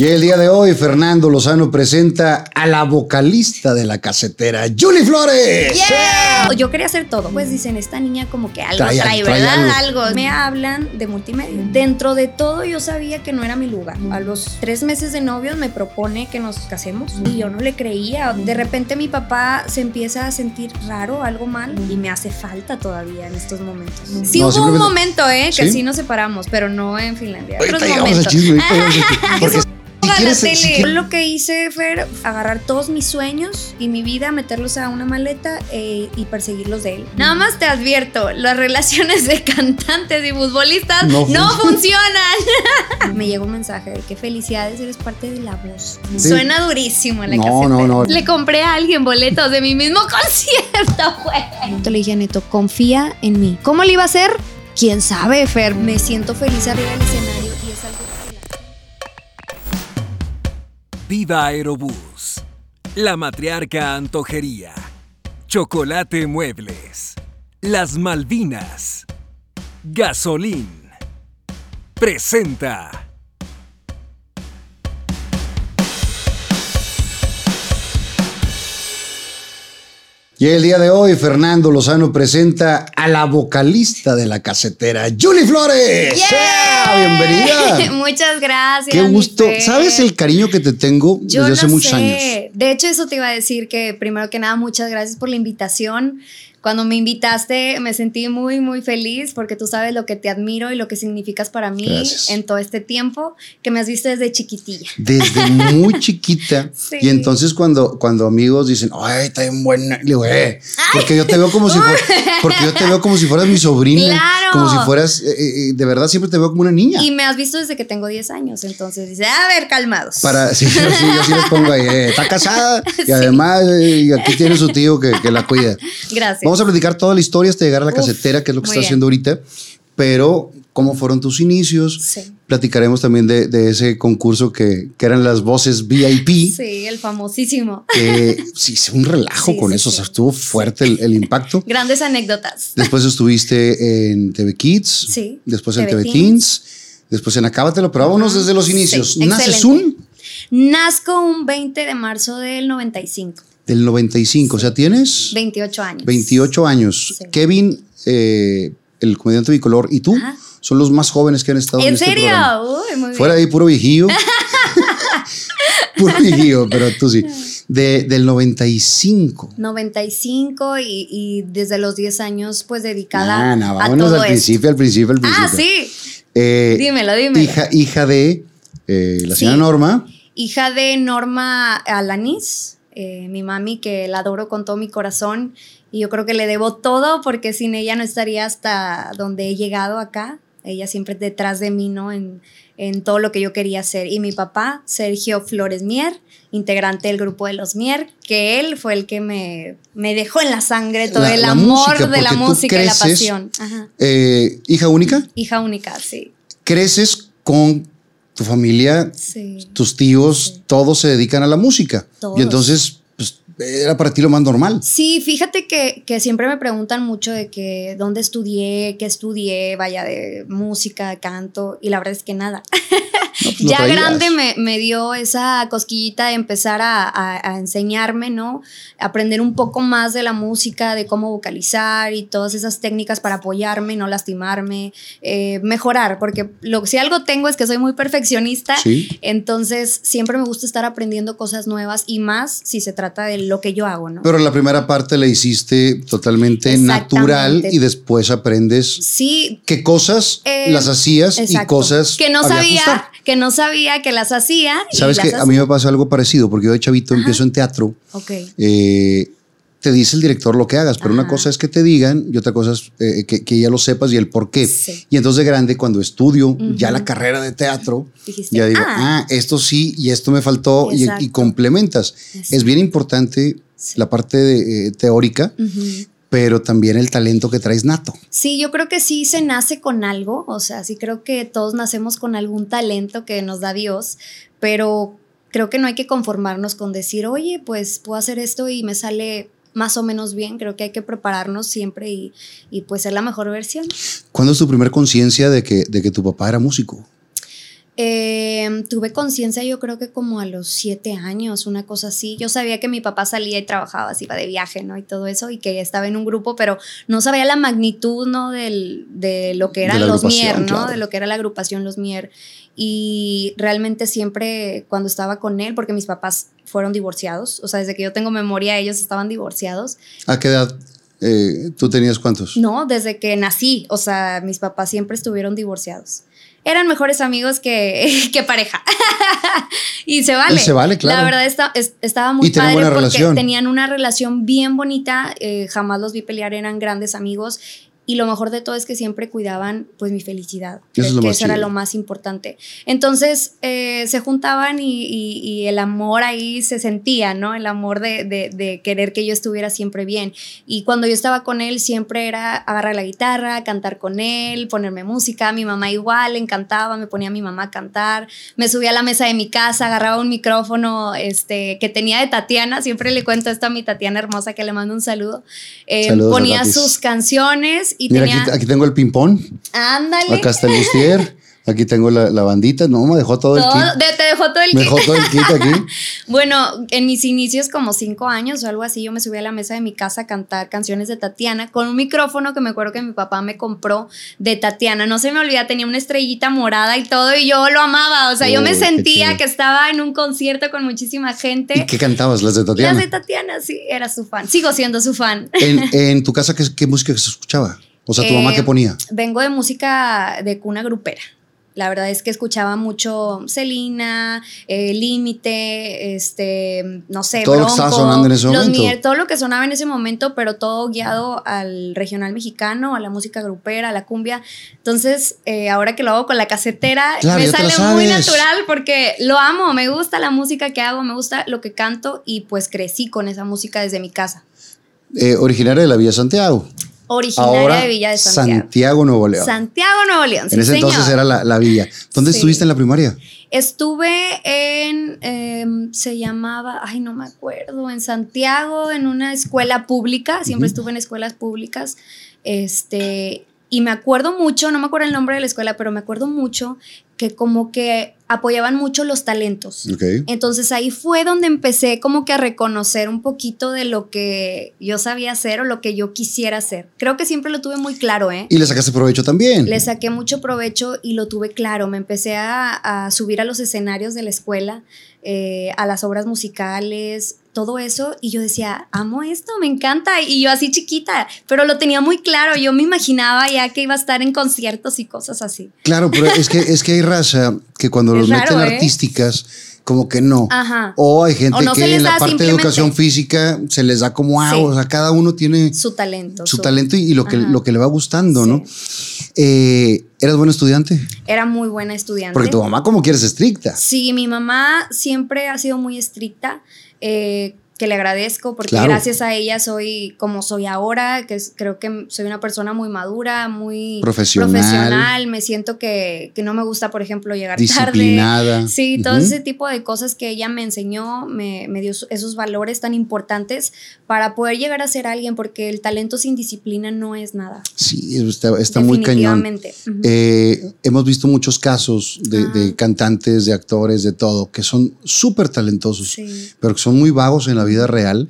Y el día de hoy, Fernando Lozano presenta a la vocalista de la casetera, Julie Flores. Yeah. Yo quería hacer todo. Pues dicen, esta niña como que algo trae, trae, trae ¿verdad? Algo. algo. Me hablan de multimedia. Dentro de todo yo sabía que no era mi lugar. A los tres meses de novios me propone que nos casemos y yo no le creía. De repente mi papá se empieza a sentir raro, algo mal y me hace falta todavía en estos momentos. Sí no, hubo un momento, ¿eh? Que ¿Sí? sí nos separamos, pero no en Finlandia. Otros momentos. Chisme, porque si Lo que hice fue agarrar todos mis sueños y mi vida, meterlos a una maleta eh, y perseguirlos de él. Nada más te advierto, las relaciones de cantantes y futbolistas no, no funcionan. Me llegó un mensaje de que felicidades, eres parte de la voz. Sí. Suena durísimo la no, no, no. Le compré a alguien boletos de mi mismo concierto, güey. Le dije a Neto, confía en mí. ¿Cómo le iba a hacer? ¿Quién sabe, Fer? Me siento feliz arriba del escenario Viva Aerobús, La Matriarca Antojería, Chocolate Muebles, Las Malvinas, Gasolín. Presenta. Y el día de hoy, Fernando Lozano presenta a la vocalista de la casetera, Julie Flores. Yeah. Bienvenida. Muchas gracias. Qué gusto. ¿Sabes el cariño que te tengo Yo desde hace muchos sé. años? De hecho, eso te iba a decir que primero que nada, muchas gracias por la invitación. Cuando me invitaste me sentí muy, muy feliz porque tú sabes lo que te admiro y lo que significas para mí Gracias. en todo este tiempo que me has visto desde chiquitilla. Desde muy chiquita. Sí. Y entonces cuando, cuando amigos dicen, ay, está bien buena, le digo, eh, porque yo te veo como si fueras, porque yo te veo como si fueras mi sobrina. Claro. Como si fueras, eh, eh, de verdad siempre te veo como una niña. Y me has visto desde que tengo 10 años, entonces dice, a ver, calmados. Para, sí, yo, sí, yo sí les pongo ahí, eh, está casada y Sí. además eh, aquí tiene su tío que, que la cuida. Gracias. Vamos a platicar toda la historia hasta llegar a la Uf, casetera, que es lo que está bien. haciendo ahorita. Pero, ¿cómo fueron tus inicios? Sí. Platicaremos también de, de ese concurso que, que eran las voces VIP. Sí, el famosísimo. Que sí, un relajo Sí, con sí, eso. O sea, estuvo fuerte el, el impacto. Grandes anécdotas. Después estuviste en TV Kids. Sí, Después en TV Teens. Después en Acábatelo. Pero vámonos desde los inicios. Naces un Nazco un 20 de marzo del 95. Del 95. O sea, tienes 28 años. 28 años. Sí. Kevin, eh, el comediante bicolor, y tú Ajá. son los más jóvenes que han estado en, ¿En este serio? programa. Uy, muy Fuera bien. ahí puro viejillo. puro viejillo, pero tú sí. De, del 95. 95 y, y desde los 10 años pues dedicada Ah, no, a vámonos todo al esto. principio, al principio, al principio. Ah, sí. Eh, Dímelo, dímelo. Hija, hija de eh, la Sí. señora Norma. Hija de Norma Alanis, eh, mi mami que la adoro con todo mi corazón y yo creo que le debo todo porque sin ella no estaría hasta donde he llegado acá. Ella siempre detrás de mí, ¿no? En, en todo lo que yo quería hacer. Y mi papá, Sergio Flores Mier, integrante del grupo de los Mier, que él fue el que me, me dejó en la sangre todo La- el la amor música, de la música y la pasión. Ajá. Eh, hija única. Hija única, sí. Creces con tu familia, Sí. tus tíos, Sí. todos se dedican a la música. Todos. Y entonces, pues, era para ti lo más normal. Sí, fíjate que, que siempre me preguntan mucho de que dónde estudié, qué estudié, vaya de música, canto, y la verdad es que nada. Ya traías. grande me, me dio esa cosquillita de empezar a, a- a enseñarme, ¿no? Aprender un poco más de la música, de cómo vocalizar y todas esas técnicas para apoyarme, no lastimarme, eh, mejorar, porque lo, si algo tengo es que soy muy perfeccionista. Sí. Entonces, siempre me gusta estar aprendiendo cosas nuevas y más si se trata de lo que yo hago, ¿no? Pero la primera parte la hiciste totalmente natural y después aprendes Sí, qué cosas Eh, las hacías y exacto. cosas que no sabía, que no sabía que las hacía. Sabes que a mí me pasa algo parecido porque yo de chavito Ajá. empiezo en teatro. Ok. eh, te dice el director lo que hagas, pero una cosa es que te digan y otra cosa es eh, que, que ya lo sepas y el por qué. Sí. Y entonces de grande, cuando estudio ya la carrera de teatro, Dijiste, ya digo, ah. ah, esto sí y esto me faltó y, complementas. Exacto. Es bien importante Sí. la parte de, eh, teórica. Pero también el talento que traes nato. Sí, yo creo que sí se nace con algo, o sea, sí creo que todos nacemos con algún talento que nos da Dios, pero creo que no hay que conformarnos con decir, oye, pues puedo hacer esto y me sale más o menos bien, creo que hay que prepararnos siempre y, y pues ser la mejor versión. ¿Cuándo es tu primer conciencia de que, de que tu papá era músico? Eh, tuve conciencia yo creo que como a los siete años, una cosa así. Yo sabía que mi papá salía y trabajaba, se iba de viaje, ¿no? Y todo eso, y que estaba en un grupo, pero no sabía la magnitud, ¿no? Del, de lo que eran los Mier, ¿no? De lo que era la agrupación Los Mier. Y realmente siempre cuando estaba con él, porque mis papás fueron divorciados, o sea, desde que yo tengo memoria ellos estaban divorciados. ¿A qué edad? Eh, ¿Tú tenías cuántos? No, desde que nací, o sea, mis papás siempre estuvieron divorciados eran mejores amigos que, que pareja. y se vale. se vale, claro. La verdad estaba muy padre porque relación. tenían una relación bien bonita. Eh, jamás los vi pelear, eran grandes amigos. Y lo mejor de todo es que siempre cuidaban pues mi felicidad, que, eso era lo más importante. Entonces eh, se juntaban y, el amor ahí se sentía, ¿no? El amor de, de, querer que yo estuviera siempre bien. Y cuando yo estaba con él siempre era agarrar la guitarra, cantar con él, ponerme música. Mi mamá igual, le encantaba, me ponía a mi mamá a cantar. Me subía a la mesa de mi casa, agarraba un micrófono este, que tenía de Tatiana, siempre le cuento esto a mi Tatiana hermosa que le mando un saludo. Eh, ponía sus canciones Mira, aquí, tengo el ping-pong. Ándale. Acá está el bustier. Aquí tengo la, bandita, no, me dejó todo, el kit. te dejó todo el me dejó todo el kit aquí. bueno, en mis inicios, como cinco años o algo así, yo me subí a la mesa de mi casa a cantar canciones de Tatiana con un micrófono que me acuerdo que mi papá me compró de Tatiana. No se me olvida, tenía una estrellita morada y todo, y yo lo amaba. O sea, yo me sentía que estaba en un concierto con muchísima gente. ¿Y qué cantabas? ¿Las de Tatiana? Las de Tatiana, sí, era su fan. Sigo siendo su fan. ¿En, en tu casa qué, qué música se escuchaba? O sea, ¿tu mamá qué eh, ponía? Vengo de música de cuna grupera. La verdad es que escuchaba mucho Celina, eh, Límite, este, no sé, todo lo que estaba sonando en ese momento. todo lo que sonaba en ese momento, pero todo guiado al regional mexicano, a la música grupera, a la cumbia. Entonces, eh, ahora que lo hago con la casetera, me sale muy natural porque lo amo, me gusta la música que hago, me gusta lo que canto y pues crecí con esa música desde mi casa. originaria de la Villa Santiago originaria de Villa de Santiago. Santiago, Nuevo León. Santiago, Nuevo León. En ese entonces era la, villa. ¿Dónde estuviste en la primaria? Estuve en, em, se llamaba, ay, no me acuerdo, en Santiago, en una escuela pública. Siempre estuve en escuelas públicas. Este, y me acuerdo mucho, no me acuerdo el nombre de la escuela, pero me acuerdo mucho que como que apoyaban mucho los talentos. Entonces ahí fue donde empecé como que a reconocer un poquito de lo que yo sabía hacer o lo que yo quisiera hacer. Creo que siempre lo tuve muy claro, ¿eh? Y le sacaste provecho también. Le saqué mucho provecho y lo tuve claro. Me empecé a, subir a los escenarios de la escuela, eh, a las obras musicales, todo eso y yo decía, amo esto, me encanta. Y yo así chiquita, pero lo tenía muy claro. Yo me imaginaba ya que iba a estar en conciertos y cosas así. Claro, pero es que, es que hay raza que cuando los meten ¿eh? artísticas, como que no. Ajá. O hay gente que en la parte de educación física se les da como agua. O sea, cada uno tiene su talento. Su, talento y, lo, que, lo que le va gustando, ¿no? Eh, ¿Eras buena estudiante? Era muy buena estudiante. Porque tu mamá, como quieres, estricta. Sí, mi mamá siempre ha sido muy estricta. Eh, que le agradezco porque gracias a ella soy como soy ahora, que creo que soy una persona muy madura, muy profesional, me siento que, que no me gusta, por ejemplo, llegar Disciplinada. tarde. Sí, todo ese tipo de cosas que ella me enseñó, me, me, dio esos valores tan importantes para poder llegar a ser alguien, porque el talento sin disciplina no es nada. Sí, está, está muy cañón. Eh, hemos visto muchos casos de, de, cantantes, de actores, de todo, que son súper talentosos, pero que son muy vagos en la vida vida real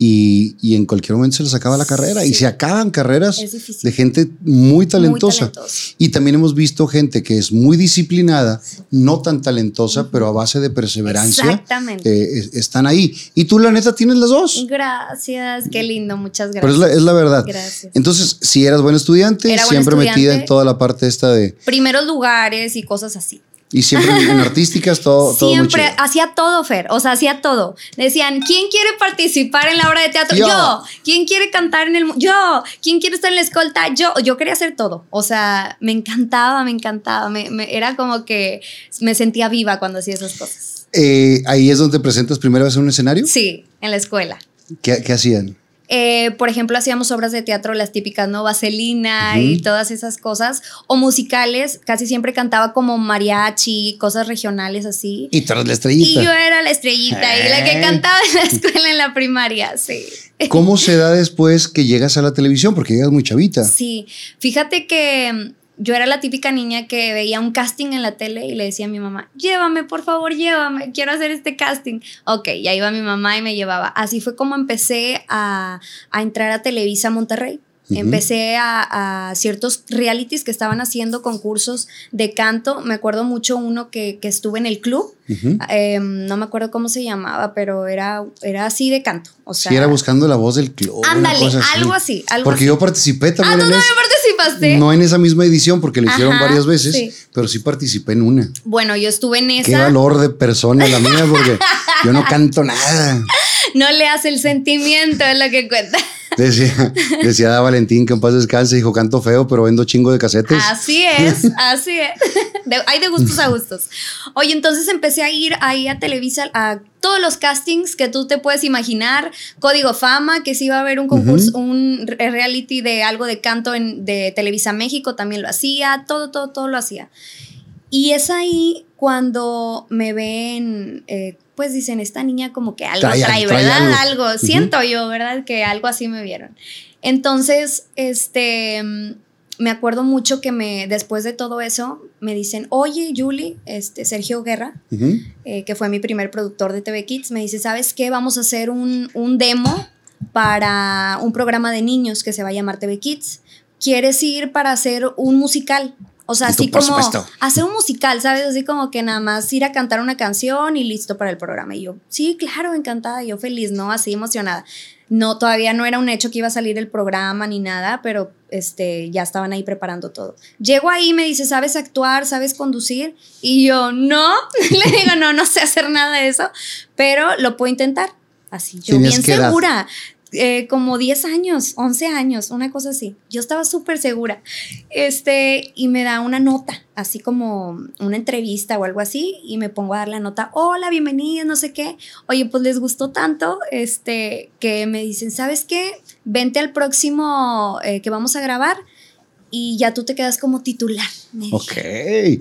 y, y, en cualquier momento se les acaba la carrera y se acaban carreras de gente muy talentosa. y también hemos visto gente que es muy disciplinada, no tan talentosa, pero a base de perseverancia eh, están ahí. Y tú la neta tienes las dos. Gracias, qué lindo, muchas gracias. Pero es la, es la verdad. Gracias. Entonces, si eras buen estudiante, siempre metida en toda la parte esta de... Primeros lugares y cosas así. Y siempre en artísticas todo. Siempre hacía todo, Fer. O sea, hacía todo. Decían, ¿quién quiere participar en la obra de teatro? Yo. ¿Quién quiere cantar en el. Yo. ¿Quién quiere estar en la escolta? Yo. Yo quería hacer todo. O sea, me encantaba, me encantaba. Me, era como que me sentía viva cuando hacía esas cosas. Eh, ¿Ahí es donde te presentas primera vez en un escenario? Sí, en la escuela. ¿Qué, qué hacían? Eh, por ejemplo, hacíamos obras de teatro, las típicas, ¿no? Vaselina y todas esas cosas. O musicales, casi siempre cantaba como mariachi, cosas regionales así. Y tú eras la estrellita. Y yo era la estrellita y la que cantaba en la escuela en la primaria, sí. ¿Cómo se da después que llegas a la televisión? Porque llegas muy chavita. Sí, fíjate que yo era la típica niña que veía un casting en la tele y le decía a mi mamá, llévame, por favor, llévame, quiero hacer este casting. Ok, ya iba mi mamá y me llevaba. Así fue como empecé a, a entrar a Televisa Monterrey. Empecé a, ciertos realities que estaban haciendo concursos de canto. Me acuerdo mucho uno que, que estuve en el club. Em, no me acuerdo cómo se llamaba, pero era, era así de canto. O sea, sí, era buscando la voz del club. Ándale, algo así. Algo porque yo participé también. Ah, ¿tú también participaste? No en esa misma edición, porque lo hicieron varias veces, pero sí participé en una. Bueno, yo estuve en esa. Qué valor de persona la mía, porque yo no canto nada. No le hace el sentimiento, es lo que cuenta. Decía, decía Valentín que en paz descanse, dijo, canto feo, pero vendo chingo de casetes. Así es, así es. hay de gustos a gustos. Oye, entonces empecé a ir ahí a Televisa a todos los castings que tú te puedes imaginar. Código Fama, que sí iba a haber un concurso, un reality de algo de canto en, de Televisa México, también lo hacía. Todo, todo, todo lo hacía. Y es ahí cuando me ven... Eh, pues dicen, esta niña como que algo trae, ¿verdad? algo, siento yo, ¿verdad? Que algo así me vieron. Entonces, este, me acuerdo mucho que me, después de todo eso, me dicen, oye, Julie, este, Sergio Guerra, eh, que fue mi primer productor de TV Kids, me dice, ¿sabes qué? Vamos a hacer un, un demo para un programa de niños que se va a llamar TV Kids. ¿Quieres ir para hacer un musical? O sea, así como hacer un musical, ¿sabes? Así como que nada más ir a cantar una canción y listo para el programa. Y yo, sí, claro, encantada, yo feliz, ¿no? Así emocionada. No, todavía no era un hecho que iba a salir el programa ni nada, pero este, ya estaban ahí preparando todo. Llego ahí y me dice, ¿sabes actuar? ¿Sabes conducir? Y yo, no, le digo, no, no sé hacer nada de eso, pero lo puedo intentar. Así, yo bien segura. Eh, como 10 años, 11 años, una cosa así. Yo estaba súper segura. Este, y me da una nota, así como una entrevista o algo así, y me pongo a dar la nota, hola, bienvenida, no sé qué. Oye, pues les gustó tanto, este, que me dicen, ¿sabes qué? Vente al próximo eh, que vamos a grabar y ya tú te quedas como titular. Ok.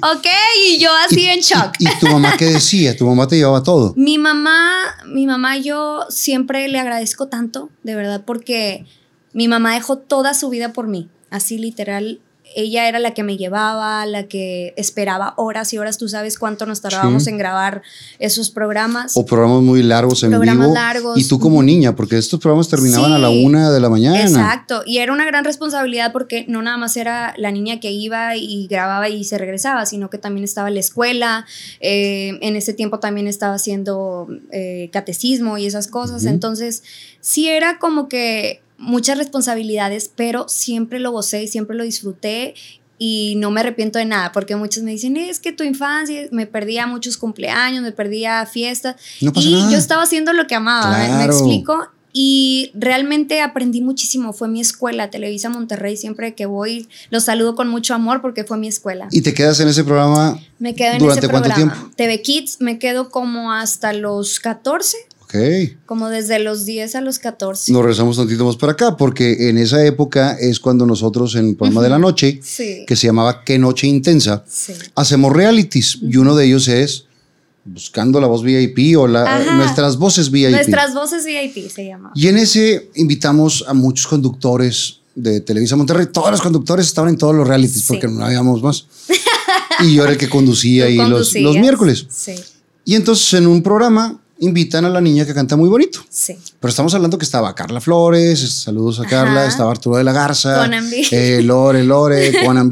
Ok, y yo así en shock. Y, tu mamá qué decía? ¿Tu mamá te llevaba todo? Mi mamá, mi mamá, yo siempre le agradezco tanto, de verdad, porque mi mamá dejó toda su vida por mí. Así literal, ella era la que me llevaba, la que esperaba horas y horas. Tú sabes cuánto nos tardábamos en grabar esos programas. O programas muy largos en programas largos. Y tú como niña, porque estos programas terminaban a la una de la mañana. Exacto. Y era una gran responsabilidad porque no nada más era la niña que iba y grababa y se regresaba, sino que también estaba en la escuela. Eh, en ese tiempo también estaba haciendo eh, catecismo y esas cosas. Entonces, sí era como que muchas responsabilidades, pero siempre lo gocé y siempre lo disfruté y no me arrepiento de nada, porque muchos me dicen, es que tu infancia, me perdía muchos cumpleaños, me perdía fiestas, y yo estaba haciendo lo que amaba, ¿me, explico? Y realmente aprendí muchísimo, fue mi escuela, Televisa Monterrey, siempre que voy, los saludo con mucho amor porque fue mi escuela. ¿Y te quedas en ese programa? Me quedo en ese programa. cuánto tiempo? TV Kids, me quedo como hasta los 14 como desde los 10 a los 14. Nos regresamos tantito más para acá, porque en esa época es cuando nosotros en el programa de la noche, que se llamaba Qué Noche Intensa, hacemos realities. Y uno de ellos es Buscando la voz VIP o la, nuestras voces VIP. Nuestras voces VIP se llama. Y en ese invitamos a muchos conductores de Televisa Monterrey. Todos los conductores estaban en todos los realities porque no habíamos más. y yo era el que conducía ahí los, los miércoles. Y entonces en un programa invitan a la niña que canta muy bonito. Sí. Pero estamos hablando que estaba Carla Flores, saludos a Carla, estaba Arturo de la Garza, eh, Lore, Lore, Juan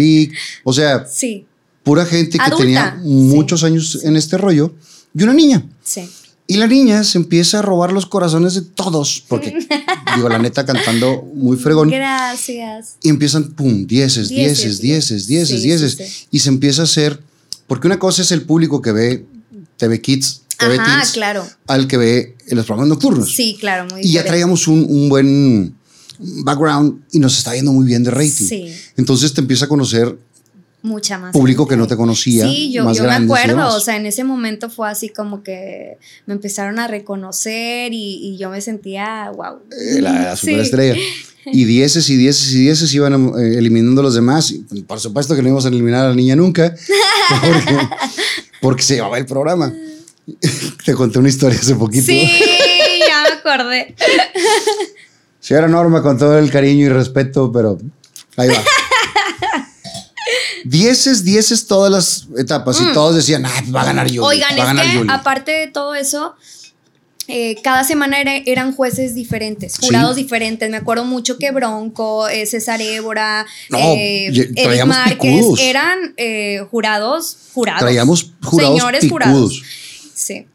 O sea, sí. pura gente que tenía muchos años en este rollo y una niña. Sí. Y la niña se empieza a robar los corazones de todos, porque, digo, la neta cantando muy fregón. Gracias. Y empiezan, pum, dieces, dieces, dieces, dieces, dieces. y se empieza a hacer, porque una cosa es el público que ve TV Kids Ajá, claro. al que ve en los programas nocturnos. Sí, claro, muy Y ya traíamos un, un, buen background y nos está yendo muy bien de rating. Sí. Entonces te empieza a conocer mucha más público que no te conocía. Sí, yo, yo me acuerdo, o sea, en ese momento fue así como que me empezaron a reconocer y, y yo me sentía, wow. Eh, la, superestrella. Y dieces y dieces y dieces iban eh, eliminando a los demás. por supuesto que no íbamos a eliminar a la niña nunca, porque, porque se llevaba el programa. Te conté una historia hace poquito. Sí, ya me acordé. Sí, era Norma con todo el cariño y respeto, pero ahí va. Dieces, dieces todas las etapas y mm. todos decían, ah, va a ganar Yuli. Oigan, es que aparte de todo eso, eh, cada semana eran jueces diferentes, jurados diferentes. Me acuerdo mucho que Bronco, eh, César Évora, eh, Eric Márquez eran jurados, jurados. Traíamos jurados señores jurados. Sí.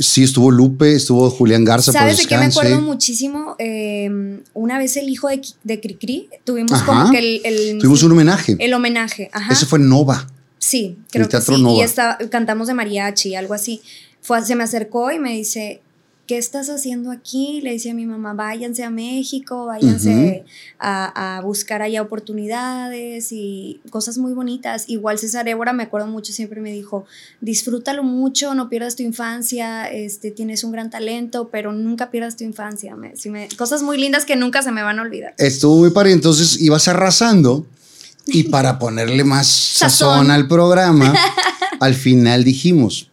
sí, estuvo Lupe, estuvo Julián Garza. ¿Sabes de qué me acuerdo muchísimo? una vez el hijo de, de Cricri, tuvimos como que el, Tuvimos un homenaje. El homenaje, ajá. Ese fue Nova. Sí, creo que sí. Y cantamos de mariachi, algo así se me acercó y me dice, ¿qué estás haciendo aquí? Le decía a mi mamá, váyanse a México, váyanse a, buscar allá oportunidades y cosas muy bonitas. Igual César Évora, me acuerdo mucho, siempre me dijo, disfrútalo mucho, no pierdas tu infancia, este, tienes un gran talento, pero nunca pierdas tu infancia. cosas muy lindas que nunca se me van a olvidar. Estuvo muy padre, entonces ibas arrasando y para ponerle más sazón al programa, al final dijimos,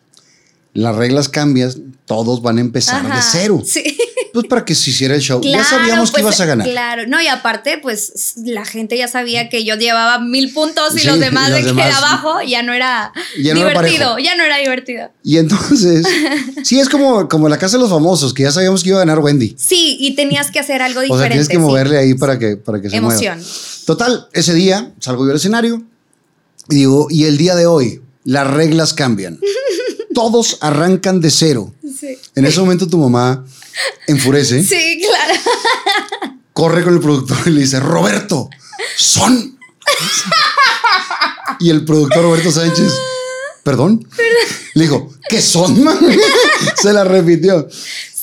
las reglas cambian, todos van a empezar de cero. Sí. Pues para que se hiciera el show. ya sabíamos que ibas a ganar. Claro, no, y aparte, pues la gente ya sabía que yo llevaba mil puntos y los demás de que abajo ya no era divertido, ya no era divertido. Y entonces, sí, es como, como la casa de los famosos, que ya sabíamos que iba a ganar Wendy. Sí, y tenías que hacer algo diferente. O sea, tienes que moverle ahí para que, para que se Emoción. Total, ese día salgo yo al escenario y digo, y el día de hoy, las reglas cambian. Todos arrancan de cero. En ese momento tu mamá enfurece. Sí, claro. Corre con el productor y le dice, Roberto, son. y el productor Roberto Sánchez, ¿perdón? Le dijo, ¿qué son, Se la repitió.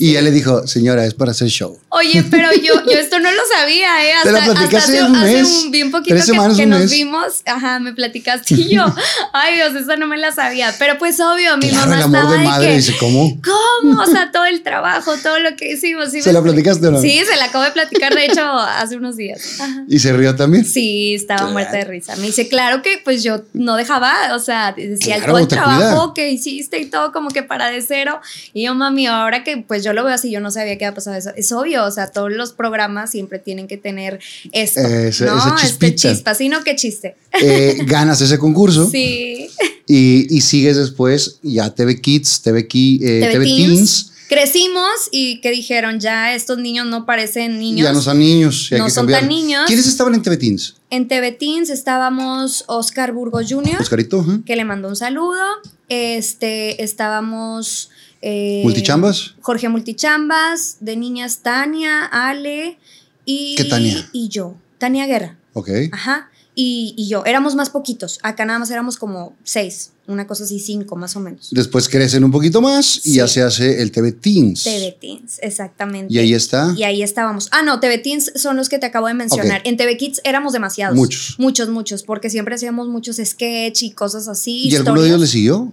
Y él le dijo, señora, es para hacer show. Oye, pero yo, yo esto no lo sabía, ¿eh? Hasta, Te hace, un mes, un, bien poquito que, nos vimos. Ajá, me platicaste y yo, ay Dios, eso no me la sabía. Pero pues obvio, mi mamá el amor de madre, dice, ¿cómo? ¿Cómo? O sea, todo el trabajo, todo lo que hicimos. ¿Se la platicaste o no? Sí, se la acabo de platicar, de hecho, hace unos días. ¿Y se rió también? Sí, estaba muerta de risa. Me dice, claro que pues yo no dejaba, o sea, decía todo el trabajo que hiciste y todo como que para de cero. Y yo, mami, ahora que pues yo lo veo así, yo no sabía qué había pasado eso. Es obvio, o sea, todos los programas siempre tienen que tener esto, ¿no? este chispa, sino que chiste. Eh, ganas ese concurso. Sí. Y, sigues después ya TV Kids, TV, eh, TV, Teens. Crecimos y que dijeron, ya estos niños no parecen niños. Ya no son niños. no son tan niños. ¿Quiénes estaban en TV Teens? En TV Teens estábamos Oscar Burgos Jr., Oscarito, que le mandó un saludo. Este, estábamos eh, ¿Multichambas? Jorge Multichambas, de niñas Tania, Ale y, ¿Qué Tania? y yo. Tania Guerra. Ok. Ajá. Y, yo. Éramos más poquitos. Acá nada más éramos como seis, una cosa así, cinco más o menos. Después crecen un poquito más y ya se hace el TV Teens. TV Teens, exactamente. Y ahí está. Y ahí estábamos. Ah, no, TV Teens son los que te acabo de mencionar. En TV Kids éramos demasiados. Muchos. Muchos, muchos, porque siempre hacíamos muchos sketch y cosas así. ¿Y alguno de ellos le siguió?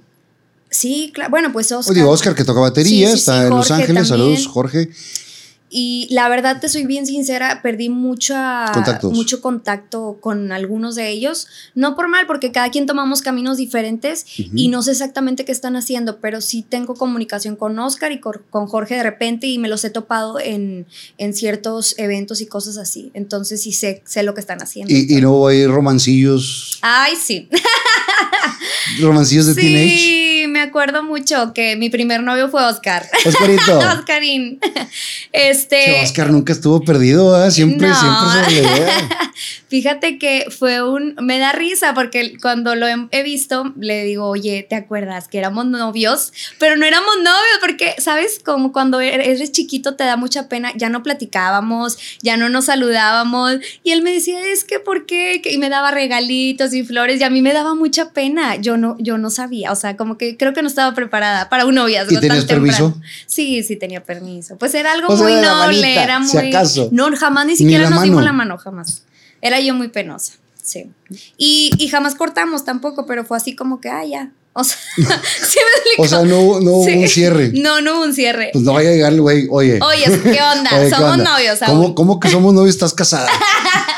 Sí, claro. Bueno, pues Oscar. Oye, Oscar que toca batería, está en Los Ángeles. Saludos, Jorge. Y la verdad, te soy bien sincera, perdí mucha, mucho contacto con algunos de ellos. No por mal, porque cada quien tomamos caminos diferentes y no sé exactamente qué están haciendo, pero sí tengo comunicación con Oscar y con, Jorge de repente y me los he topado en, en, ciertos eventos y cosas así. Entonces sí sé, sé lo que están haciendo. ¿Y, y no hay romancillos? Ay, sí. ¿Romancillos de sí. teenage? Me acuerdo mucho que mi primer novio fue Oscar. Oscarito. Oscarín. Este. Oscar nunca estuvo perdido, ¿eh? siempre, siempre se Fíjate que fue un. Me da risa porque cuando lo he, visto, le digo, oye, ¿te acuerdas que éramos novios? Pero no éramos novios porque, ¿sabes? Como cuando er-, eres chiquito te da mucha pena. Ya no platicábamos, ya no nos saludábamos. Y él me decía, es que, ¿por qué? Y me daba regalitos y flores y a mí me daba mucha pena. Yo no, yo no sabía. O sea, como que creo que no estaba preparada para un noviazgo. ¿Y tenías permiso? Sí, sí tenía permiso. Pues era algo muy noble, era muy. No, jamás ni siquiera nos dimos la mano, jamás. Era yo muy penosa, sí. Y, jamás cortamos tampoco, pero fue así como que, ah, ya. O sea, ¿sí me o sea no, hubo un cierre. No, no hubo un cierre. Pues no vaya a llegar el güey, oye. Oye, ¿qué onda? somos novios. ¿Cómo, ¿Cómo que somos novios? Estás casada.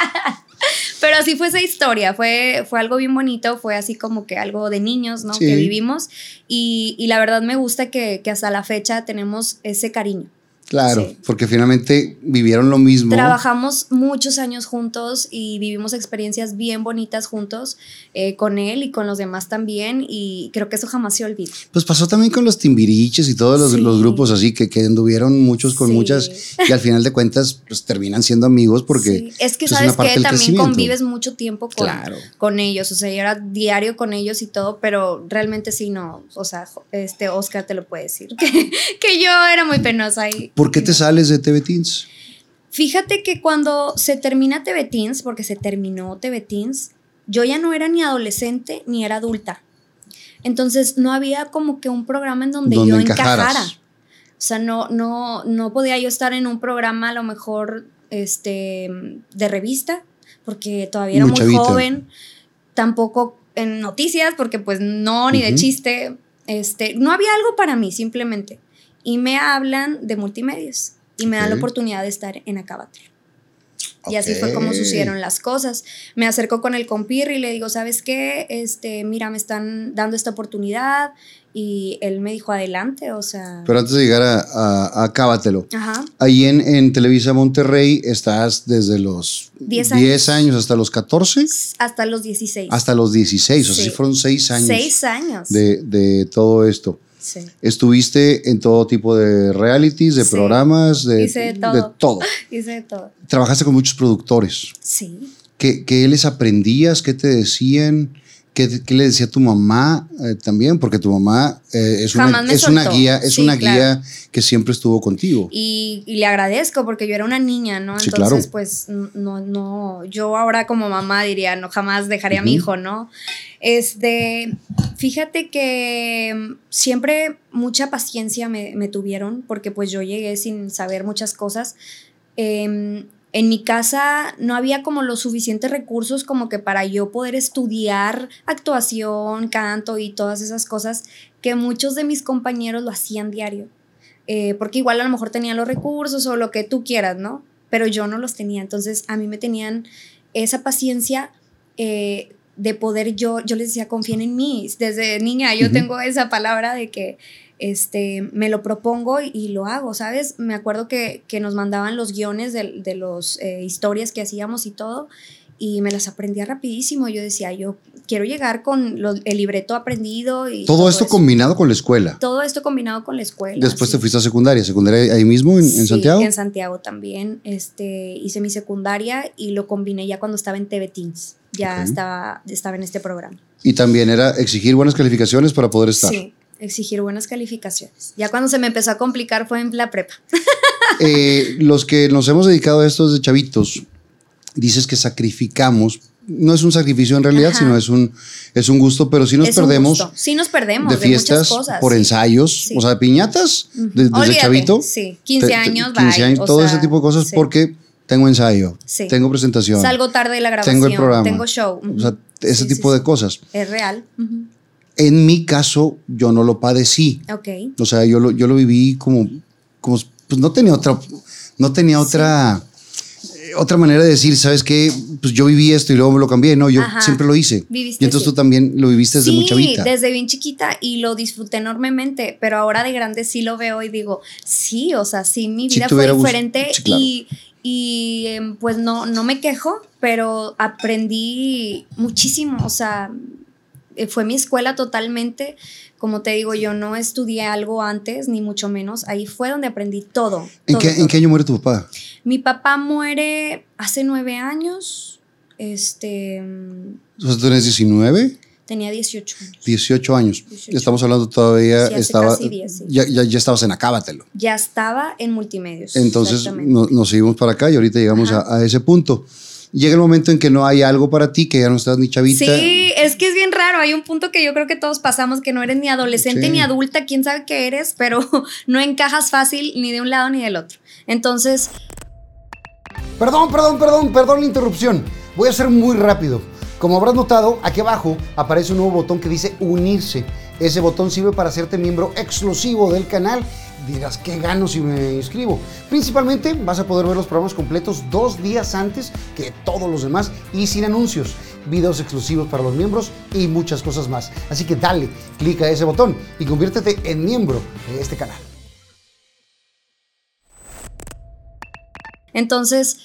Pero así fue esa historia, fue, fue algo bien bonito, fue así como que algo de niños, ¿no? Que vivimos y, y, la verdad me gusta que, que hasta la fecha tenemos ese cariño. Claro, porque finalmente vivieron lo mismo. Trabajamos muchos años juntos y vivimos experiencias bien bonitas juntos eh, con él y con los demás también y creo que eso jamás se olvida. Pues pasó también con los timbiriches y todos los, grupos así que, que anduvieron muchos con muchas y al final de cuentas pues terminan siendo amigos porque... Es que sabes que también convives mucho tiempo con, con ellos, o sea, yo era diario con ellos y todo, pero realmente sí no, o sea, este Oscar te lo puede decir, que, que yo era muy penosa ahí ¿Por qué te sales de TV Teens? Fíjate que cuando se termina TV Teens, porque se terminó TV Teens, yo ya no era ni adolescente ni era adulta. Entonces no había como que un programa en donde, yo encajara. O sea, no, no, no podía yo estar en un programa a lo mejor este, de revista, porque todavía era muy joven. Tampoco en noticias, porque pues no, ni de chiste. Este, no había algo para mí, simplemente y me hablan de multimedios y me dan la oportunidad de estar en Acabatel. Y así fue como sucedieron las cosas. Me acerco con el compir y le digo, ¿sabes qué? Este, mira, me están dando esta oportunidad. Y él me dijo, adelante, o sea... Pero antes de llegar a, a, Acábatelo, ahí en, en, Televisa Monterrey estás desde los 10 años. años. hasta los 14. Hasta los 16. Hasta los 16, o sea, sí fueron 6 años. 6 años. De, de todo esto. Estuviste en todo tipo de realities, de programas, de, Hice de, todo. de todo. Hice de todo. Trabajaste con muchos productores. Sí. ¿Qué, ¿Qué, les aprendías? ¿Qué te decían? ¿Qué, qué le decía tu mamá eh, también? Porque tu mamá eh, es, una, es una guía, es una guía que siempre estuvo contigo. Y, y, le agradezco porque yo era una niña, ¿no? Entonces, pues, no, no, yo ahora como mamá diría, no, jamás dejaría a mi hijo, ¿no? Este, fíjate que siempre mucha paciencia me, me, tuvieron porque pues yo llegué sin saber muchas cosas. Eh, en mi casa no había como los suficientes recursos como que para yo poder estudiar actuación, canto y todas esas cosas que muchos de mis compañeros lo hacían diario. Eh, porque igual a lo mejor tenían los recursos o lo que tú quieras, ¿no? Pero yo no los tenía. Entonces a mí me tenían esa paciencia eh, de poder yo, yo les decía, confíen en mí. Desde niña yo tengo esa palabra de que este, me lo propongo y, lo hago, ¿sabes? Me acuerdo que, nos mandaban los guiones de, de las eh, historias que hacíamos y todo, y me las aprendía rapidísimo. Yo decía, yo quiero llegar con el libreto aprendido. y Todo, esto combinado con la escuela. Todo esto combinado con la escuela. Después te fuiste a secundaria, secundaria ahí mismo en, sí, Santiago. En Santiago también. Este, hice mi secundaria y lo combiné ya cuando estaba en TV Teens. Ya estaba, estaba en este programa. Y también era exigir buenas calificaciones para poder estar. Sí, exigir buenas calificaciones. Ya cuando se me empezó a complicar fue en la prepa. Eh, los que nos hemos dedicado a esto de chavitos, dices que sacrificamos. No es un sacrificio en realidad, sino es un, es un gusto, pero sí nos perdemos. Sí nos perdemos de fiestas, cosas, por ensayos, o sea, de piñatas, desde chavito. Sí, 15 años, 15 años, todo ese tipo de cosas porque tengo ensayo, tengo presentación. Salgo tarde de la grabación, tengo el programa, tengo show. O sea, ese tipo de cosas. Es real. En mi caso, yo no lo padecí. Ok. O sea, yo lo, yo lo viví como, como pues no tenía otra, no tenía otra, otra manera de decir, ¿sabes qué? Pues yo viví esto y luego me lo cambié. No, yo siempre lo hice. y entonces tú también lo viviste desde muy chavita. desde bien chiquita y lo disfruté enormemente, pero ahora de grande sí lo veo y digo, sí, o sea, sí, mi vida fue diferente y, y em, pues no, no me quejo, pero aprendí muchísimo, o sea, fue mi escuela totalmente. Como te digo, yo no estudié algo antes, ni mucho menos. Ahí fue donde aprendí todo. ¿En, qué, año muere tu papá? Mi papá muere hace nueve años. Este. ¿Tú tienes 19? Tenía 18 años. 18 años. Estamos hablando todavía. estaba, ya, ya, ya, estabas en Acábatelo. Ya estaba en multimedios. Entonces nos seguimos para acá y ahorita llegamos a, a, ese punto llega el momento en que no hay algo para ti, que ya no estás ni chavita. Sí, es que es bien raro. Hay un punto que yo creo que todos pasamos, que no eres ni adolescente ni adulta, quién sabe qué eres, pero no encajas fácil ni de un lado ni del otro. Entonces... Perdón, perdón, perdón, perdón la interrupción. Voy a ser muy rápido. Como habrás notado, aquí abajo aparece un nuevo botón que dice unirse. Ese botón sirve para hacerte miembro exclusivo del canal dirás, ¿qué gano si me inscribo? Principalmente vas a poder ver los programas completos dos días antes que todos los demás y sin anuncios, videos exclusivos para los miembros y muchas cosas más. Así que dale, clica ese botón y conviértete en miembro de este canal. Entonces,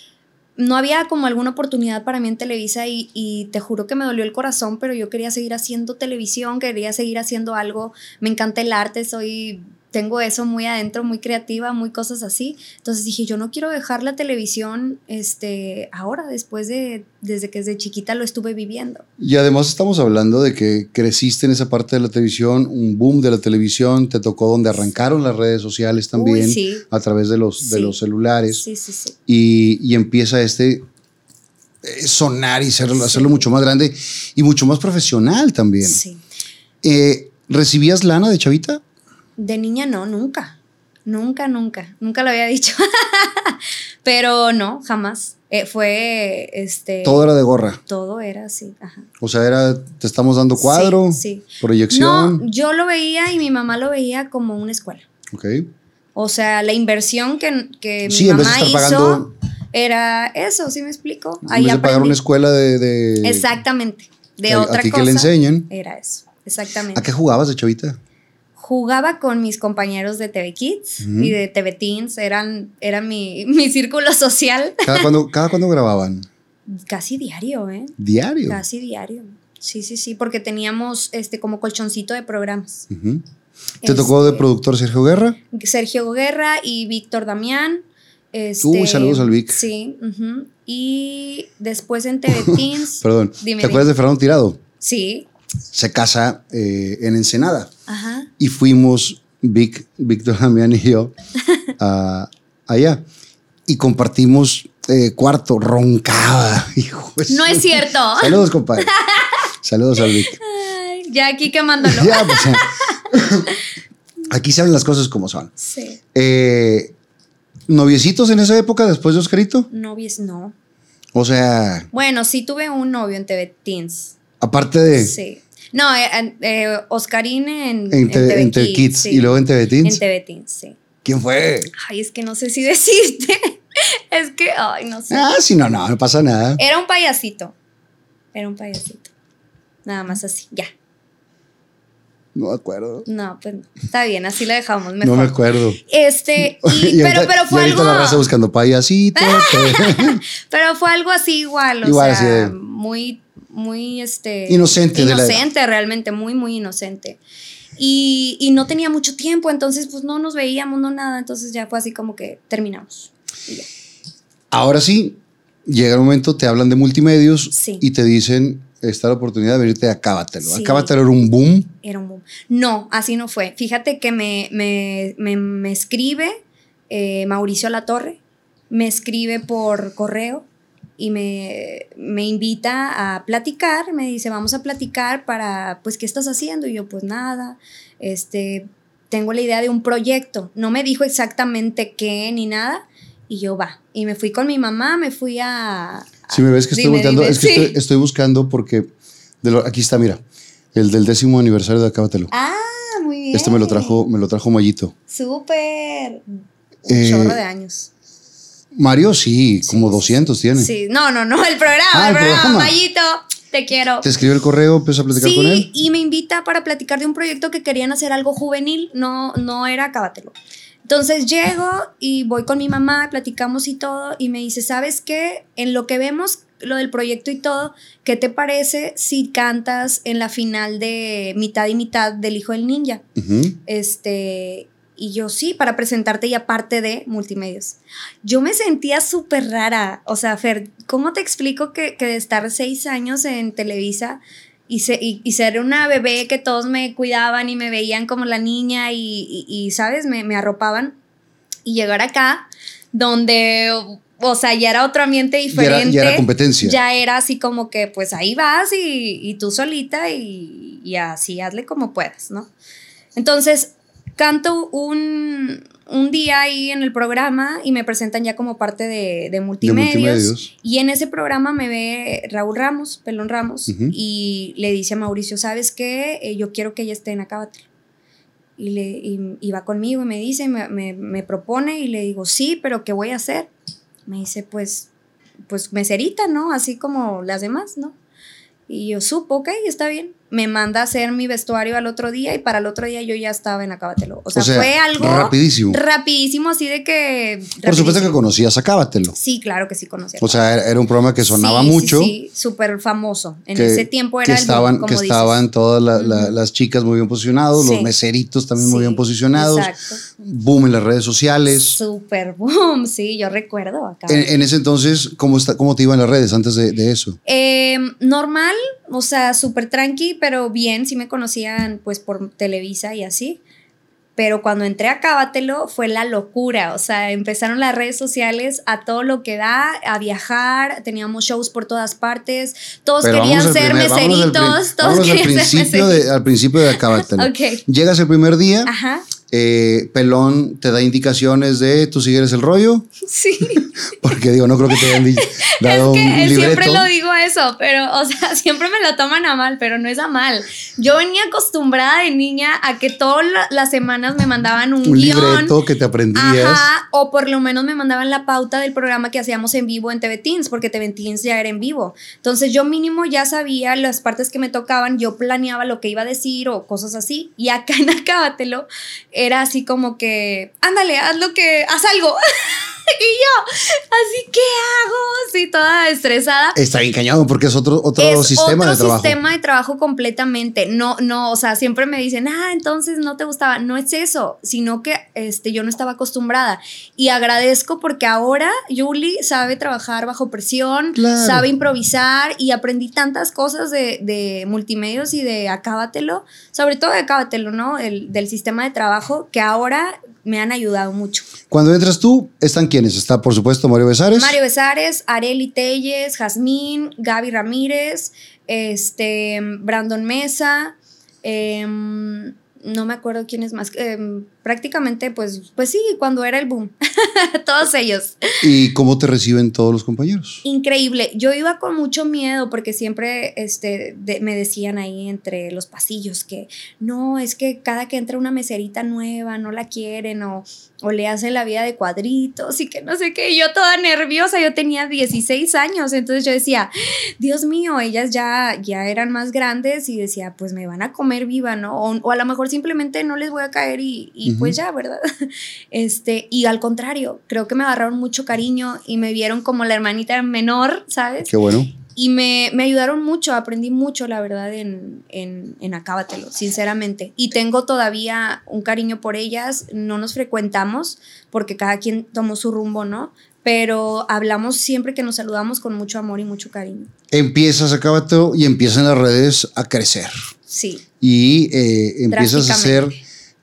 no había como alguna oportunidad para mí en Televisa y, y, te juro que me dolió el corazón, pero yo quería seguir haciendo televisión, quería seguir haciendo algo, me encanta el arte, soy tengo eso muy adentro, muy creativa, muy cosas así. Entonces dije, yo no quiero dejar la televisión este, ahora, después de, desde que desde chiquita lo estuve viviendo. Y además estamos hablando de que creciste en esa parte de la televisión, un boom de la televisión, te tocó donde arrancaron las redes sociales también, a través de los, de los celulares. Sí, sí, sí. Y, y empieza este eh, sonar y hacerlo, hacerlo mucho más grande y mucho más profesional también. Sí. Eh, ¿Recibías lana de chavita? De niña no, nunca. Nunca, nunca. Nunca lo había dicho. Pero no, jamás. Eh, fue este. Todo era de gorra. Todo era así. Ajá. O sea, era, te estamos dando cuadro, sí, proyección. No, yo lo veía y mi mamá lo veía como una escuela. Ok. O sea, la inversión que, que mi mamá hizo era eso, ¿sí me explico? Ahí en pagar una escuela de. Exactamente. De otra cosa. que le enseñen. Era eso. Exactamente. ¿A qué jugabas de chavita? Jugaba con mis compañeros de TV Kids y de TV Teens, eran, era mi, mi círculo social. ¿Cada cuándo, ¿Cada grababan? Casi diario, ¿eh? ¿Diario? Casi diario. Sí, sí, sí, porque teníamos este como colchoncito de programas. ¿Te tocó de este, productor Sergio Guerra? Sergio Guerra y Víctor Damián. Este, Uy, saludos al Vic. Sí. Y después en TV Teens. Perdón. ¿Te acuerdas de Fernando Tirado? Sí se casa eh, en Ensenada. Ajá. Y fuimos, Vic, Víctor Damián y yo, allá. Y compartimos eh, cuarto, roncaba. no es cierto. Saludos, compadre. Saludos al Vic. ya aquí quemándolo. ya, pues, aquí se las cosas como son. Sí. Eh, ¿Noviecitos en esa época después de Oscarito? Novies, no. O sea. Bueno, sí tuve un novio en TV Teens. Aparte de. Sí. No, eh, eh, Oscarín en, en, TV, Kids, y luego en TV Teens. En TV Teens, sí. ¿Quién fue? Ay, es que no sé si decirte. es que, ay, no sé. Ah, sí, no, no, no pasa nada. Era un payasito. Era un payasito. Nada más así, ya. No me acuerdo. No, pues está bien, así lo dejamos. Mejor. No me acuerdo. Este, y, pero, pero fue y algo. la raza buscando payasito. pero fue algo así igual, o igual, sea, muy muy este, inocente. Inocente, realmente, muy, muy inocente. Y, y, no tenía mucho tiempo, entonces pues no nos veíamos, no nada, entonces ya fue así como que terminamos. Ahora sí, llega el momento, te hablan de multimedios y te dicen, está la oportunidad de venirte a Acábatelo. Sí. Acábatelo era un boom. Era un boom. No, así no fue. Fíjate que me, me, me, escribe eh, Mauricio Latorre, me escribe por correo y me, me, invita a platicar, me dice, vamos a platicar para, pues, ¿qué estás haciendo? Y yo, pues nada, este, tengo la idea de un proyecto. No me dijo exactamente qué ni nada, y yo va. Y me fui con mi mamá, me fui a... Si me ves que estoy buscando, es que estoy, buscando porque, de aquí está, mira, el del décimo aniversario de Acábatelo. Ah, muy bien. Este me lo trajo, me lo trajo Mayito. Súper. Eh, chorro de años. Mario sí, como 200 tiene. Sí, no, no, no, el programa, ah, el, programa, Mayito, te quiero. Te escribe el correo, empezó a platicar con él. Sí, y me invita para platicar de un proyecto que querían hacer algo juvenil, no, no era Acábatelo. Entonces llego y voy con mi mamá, platicamos y todo, y me dice, ¿sabes qué? En lo que vemos, lo del proyecto y todo, ¿qué te parece si cantas en la final de mitad y mitad del Hijo del Ninja? Este, y yo sí, para presentarte y aparte de multimedios. Yo me sentía súper rara. O sea, Fer, ¿cómo te explico que, que de estar seis años en Televisa y, y, ser una bebé que todos me cuidaban y me veían como la niña y, y, ¿sabes? Me, me, arropaban. Y llegar acá, donde, o sea, ya era otro ambiente diferente. Ya era, competencia. Ya era así como que, pues ahí vas y, y tú solita y, y así hazle como puedas, ¿no? Entonces, canto un, día ahí en el programa y me presentan ya como parte de, multimedios, Y en ese programa me ve Raúl Ramos, Pelón Ramos, y le dice a Mauricio, ¿sabes qué? Eh, yo quiero que ella esté en Acábatelo. Y, le, y, va conmigo y me dice, me, me, propone y le digo, sí, pero ¿qué voy a hacer? Me dice, pues, pues meserita, ¿no? Así como las demás, ¿no? Y yo supo, ok, está bien me manda a hacer mi vestuario al otro día y para el otro día yo ya estaba en Acábatelo. O sea, fue algo rapidísimo. Rapidísimo, así de que... Por supuesto que conocías Acábatelo. Sí, claro que sí conocía. O sea, era un programa que sonaba mucho. Sí, súper famoso. En ese tiempo era que estaban, Que estaban todas las chicas muy bien posicionados, los meseritos también muy bien posicionados. Exacto. Boom en las redes sociales. Súper boom, sí, yo recuerdo acá. En, ese entonces, ¿cómo, está, ¿cómo te iban las redes antes de, de eso? Eh, normal, o sea, súper tranqui, pero bien, sí me conocían pues por Televisa y así. Pero cuando entré a Cábatelo fue la locura, o sea, empezaron las redes sociales a todo lo que da, a viajar, teníamos shows por todas partes, todos querían ser meseritos, todos querían al principio ser meseritos. De, al principio de Cábatelo. okay. Llegas el primer día. Ajá eh, Pelón te da indicaciones de tú sigues el rollo. Sí. Porque digo, no creo que te hayan dado es que un Siempre lo digo eso, pero, o sea, siempre me lo toman a mal, pero no es a mal. Yo venía acostumbrada de niña a que todas las semanas me mandaban un, un libreto que te aprendías. Ajá, o por lo menos me mandaban la pauta del programa que hacíamos en vivo en TV Teens, porque TV Teens ya era en vivo. Entonces yo mínimo ya sabía las partes que me tocaban, yo planeaba lo que iba a decir o cosas así. Y acá en Acábatelo, era así como que, ándale, haz lo que, haz algo. y yo, así, ¿qué hago? Sí, toda estresada. Está bien cañado porque es otro, otro sistema de trabajo. sistema de trabajo completamente. No, no, o sea, siempre me dicen, ah, entonces no te gustaba. No es eso, sino que este, yo no estaba acostumbrada. Y agradezco porque ahora Julie sabe trabajar bajo presión, sabe improvisar y aprendí tantas cosas de, de multimedios y de acábatelo, sobre todo de acábatelo, ¿no? El, del sistema de trabajo que ahora me han ayudado mucho. Cuando entras tú, ¿están quiénes? Está, por supuesto, Mario Besares. Mario Besares, Areli Telles, Jazmín, Gaby Ramírez, este, Brandon Mesa, em, no me acuerdo quién es más. Em, prácticamente, pues, pues sí, cuando era el boom. todos ellos. ¿Y cómo te reciben todos los compañeros? Increíble. Yo iba con mucho miedo porque siempre este, me decían ahí entre los pasillos que no, es que cada que entra una meserita nueva no la quieren o, o le hacen la vida de cuadritos y que no sé qué. Y yo toda nerviosa, yo tenía 16 años, entonces yo decía, Dios mío, ellas ya, ya eran más grandes y decía, pues me van a comer viva, ¿no? O, a lo mejor simplemente no les voy a caer y, y pues ya, ¿verdad? Este, y al contrario, creo que me agarraron mucho cariño y me vieron como la hermanita menor, ¿sabes? Qué bueno. Y me, me ayudaron mucho, aprendí mucho, la verdad, en, en, en Acábatelo, sinceramente. Y tengo todavía un cariño por ellas, no nos frecuentamos porque cada quien tomó su rumbo, ¿no? pero hablamos siempre que nos saludamos con mucho amor y mucho cariño. Empiezas Acábatelo y empiezan las redes a crecer. Sí. Y eh, empiezas a hacer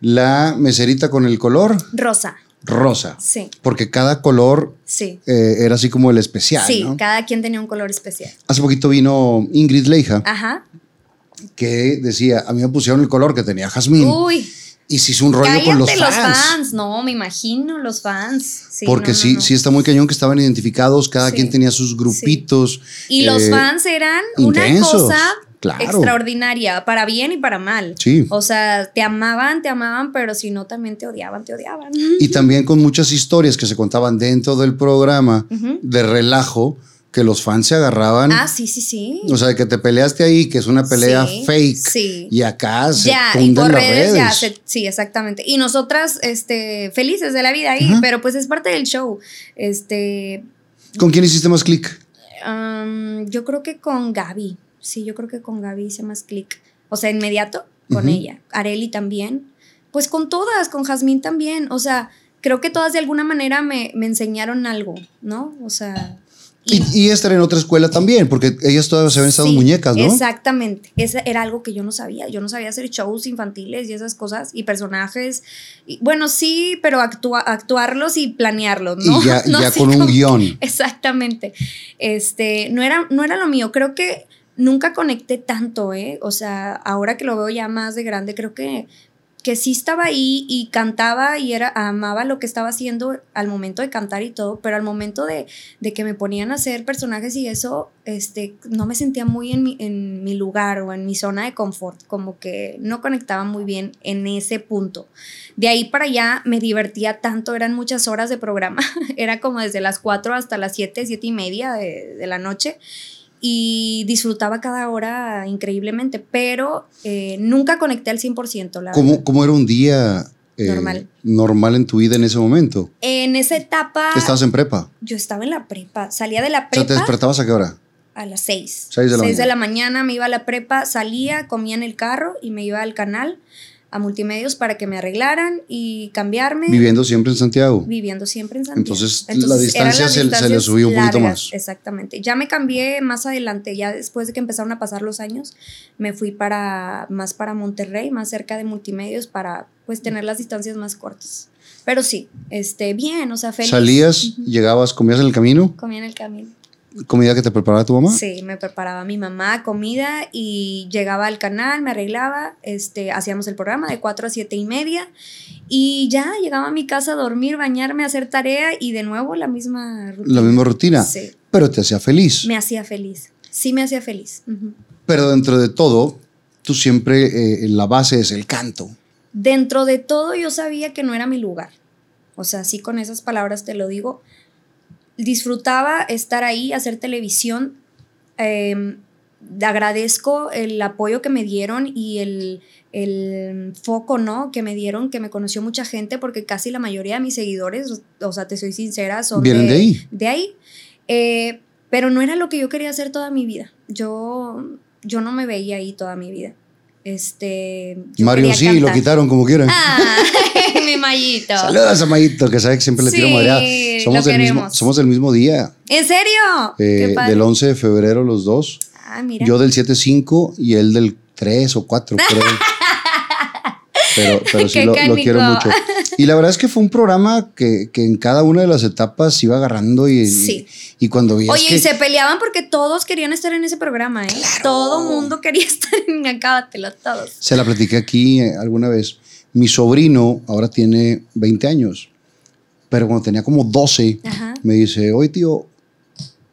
la meserita con el color. Rosa. Rosa. Sí. Porque cada color sí. Eh, era así como el especial. Sí, cada quien tenía un color especial. Hace poquito vino Ingrid Leija. Ajá. Que decía, a mí me pusieron el color que tenía Jazmín. Uy. Y se hizo un rollo con los fans. los fans. No, me imagino los fans. Porque sí, sí está muy cañón que estaban identificados, cada quien tenía sus grupitos. Y los eh, fans eran una cosa extraordinaria, para bien y para mal. Sí. O sea, te amaban, te amaban, pero si no, también te odiaban, te odiaban. Y también con muchas historias que se contaban dentro del programa de relajo que los fans se agarraban. Ah, sí, sí, sí. O sea, que te peleaste ahí, que es una pelea fake. Sí. Y acá se ya, y por redes, ya, sí, exactamente. Y nosotras, este, felices de la vida ahí, pero pues es parte del show. Este. ¿Con quién hiciste más clic? yo creo que con Gaby. Sí, yo creo que con Gaby hice más clic. O sea, inmediato con ella. Areli también. Pues con todas, con Jazmín también. O sea, creo que todas de alguna manera me, me enseñaron algo, ¿no? O sea, y, y, estar en otra escuela también, porque ellas todas se habían estado muñecas, ¿no? Exactamente. Eso era algo que yo no sabía. Yo no sabía hacer shows infantiles y esas cosas y personajes. Y, bueno, sí, pero actuarlos y planearlos, ¿no? Y ya, ya con un guion. Exactamente. Este, no era, no era lo mío. Creo que nunca conecté tanto, ¿eh? O sea, ahora que lo veo ya más de grande, creo que que sí estaba ahí y cantaba y era, amaba lo que estaba haciendo al momento de cantar y todo, pero al momento de, que me ponían a hacer personajes y eso, este, no me sentía muy en mi, en mi lugar o en mi zona de confort, como que no conectaba muy bien en ese punto. De ahí para allá me divertía tanto, eran muchas horas de programa, era como desde las 4 hasta las 7, 7 y media de, de la noche y disfrutaba cada hora increíblemente, pero eh, nunca conecté al 100%. La ¿Cómo, ¿Cómo, era un día eh, normal. normal en tu vida en ese momento? En esa etapa... ¿Estabas en prepa? Yo estaba en la prepa, salía de la prepa... ¿te despertabas a qué hora? A las 6. 6 de la 6 de la mañana me iba a la prepa, salía, comía en el carro y me iba al canal a multimedios para que me arreglaran y cambiarme. Viviendo siempre en Santiago. Viviendo siempre en Santiago. Entonces, la distancia se, le subió un poquito más. Exactamente. Ya me cambié más adelante, ya después de que empezaron a pasar los años, me fui para más para Monterrey, más cerca de multimedios para pues tener las distancias más cortas. Pero sí, este, bien, o sea, feliz. ¿Salías, llegabas, comías en el camino? Comía en el camino comida que te preparaba tu mamá? Sí, me preparaba mi mamá comida y llegaba al canal, me arreglaba, este, hacíamos el programa de 4 a 7 y media y ya llegaba a mi casa a dormir, bañarme, hacer tarea y de nuevo la misma rutina. La misma rutina. Sí. Pero te hacía feliz. Me hacía feliz. Sí, me hacía feliz. Pero dentro de todo, tú siempre, eh, la base es el canto. Dentro de todo yo sabía que no era mi lugar. O sea, sí con esas palabras te lo digo disfrutaba estar ahí, hacer televisión. Em, agradezco el apoyo que me dieron y el, foco, ¿no? Que me dieron, que me conoció mucha gente, porque casi la mayoría de mis seguidores, o sea, te soy sincera, son ¿Vienen de, ahí. De ahí. Eh, pero no era lo que yo quería hacer toda mi vida. Yo, yo no me veía ahí toda mi vida. Este. Mario sí, lo quitaron como quieran. Ah, mi Mayito. Saludos a Mayito, que sabe que siempre le tiro sí, Somos del, mismo, somos del mismo día. ¿En serio? Eh, del 11 de febrero los dos. Ah, mira. Yo del 7-5 y él del 3 o 4, creo. pero, pero sí lo, quiero mucho. Y la verdad es que fue un programa que, que en cada una de las etapas iba agarrando y, sí. y, cuando vi. Oye, y se peleaban porque todos querían estar en ese programa, ¿eh? Todo mundo quería estar en Acábatelo, todos. Se la platiqué aquí eh, alguna vez. Mi sobrino ahora tiene 20 años, pero cuando tenía como 12, me dice: Oye, tío,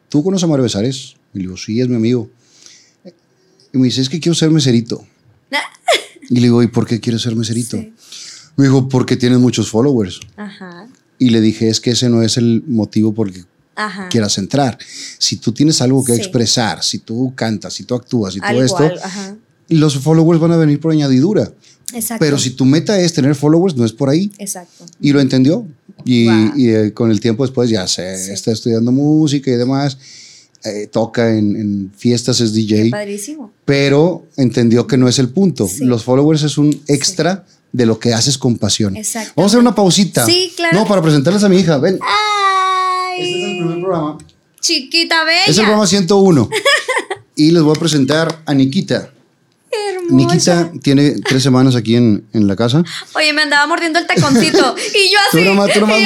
¿tú conoces a Mario Besares? Y le digo: Sí, es mi amigo. Y me dice: Es que quiero ser meserito. y le digo: ¿Y por qué quieres ser meserito? Me dijo, porque tienes muchos followers. Ajá. Y le dije, es que ese no es el motivo por que quieras entrar. Si tú tienes algo que expresar, si tú cantas, si tú actúas y todo esto, los followers van a venir por añadidura. Exacto. Pero si tu meta es tener followers, no es por ahí. Exacto. Y lo entendió. Y, eh, con el tiempo después ya se está estudiando música y demás. Eh, toca en, fiestas, es DJ. padrísimo. Pero entendió que no es el punto. Los followers es un extra de lo que haces con pasión. Exacto. Vamos a hacer una pausita. Sí, claro. No, para presentarles a mi hija. Ven. Ay. Este es el primer programa. Chiquita bella. Es el programa 101. y les voy a presentar a Nikita. Nikita tiene tres semanas aquí en, en, la casa. Oye, me andaba mordiendo el taconcito. y yo así. tú nomás, tú nomás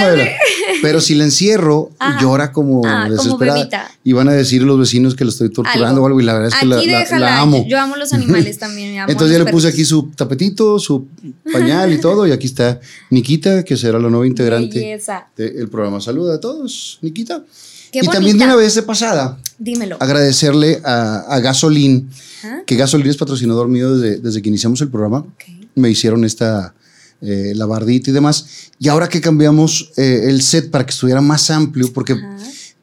Pero si la encierro, llora como ah, desesperada. y van a decir los vecinos que lo estoy torturando o algo. Y la verdad es que la, la, amo. Yo amo los animales también. Entonces ya le puse aquí su tapetito, su pañal y todo. Y aquí está Nikita, que será la nueva integrante del programa. Saluda a todos, Nikita. Y también de una vez de pasada, Dímelo. agradecerle a, a Gasolín que Gasolina es patrocinador mío desde, desde que iniciamos el programa. Me hicieron esta eh, y demás. Y ahora que cambiamos eh, el set para que estuviera más amplio, porque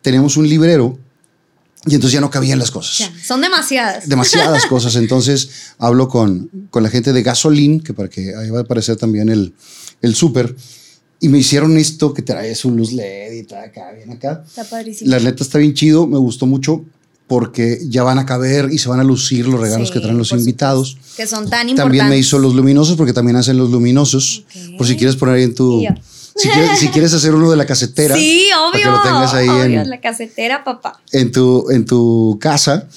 teníamos un librero y entonces ya no cabían las cosas. son demasiadas. Demasiadas cosas. Entonces hablo con, con la gente de Gasolín, que para que ahí va a aparecer también el, el súper. Y me hicieron esto que trae su luz LED y todo acá, bien acá. Está padrísimo. La neta está bien chido, me gustó mucho porque ya van a caber y se van a lucir los regalos que traen los invitados. Que son tan importantes. También me hizo los luminosos porque también hacen los luminosos. Por si quieres poner ahí en tu... Si quieres, si quieres, hacer uno de la casetera. Sí, obvio. Para que lo tengas ahí obvio, en la casetera, papá. En tu, en tu casa.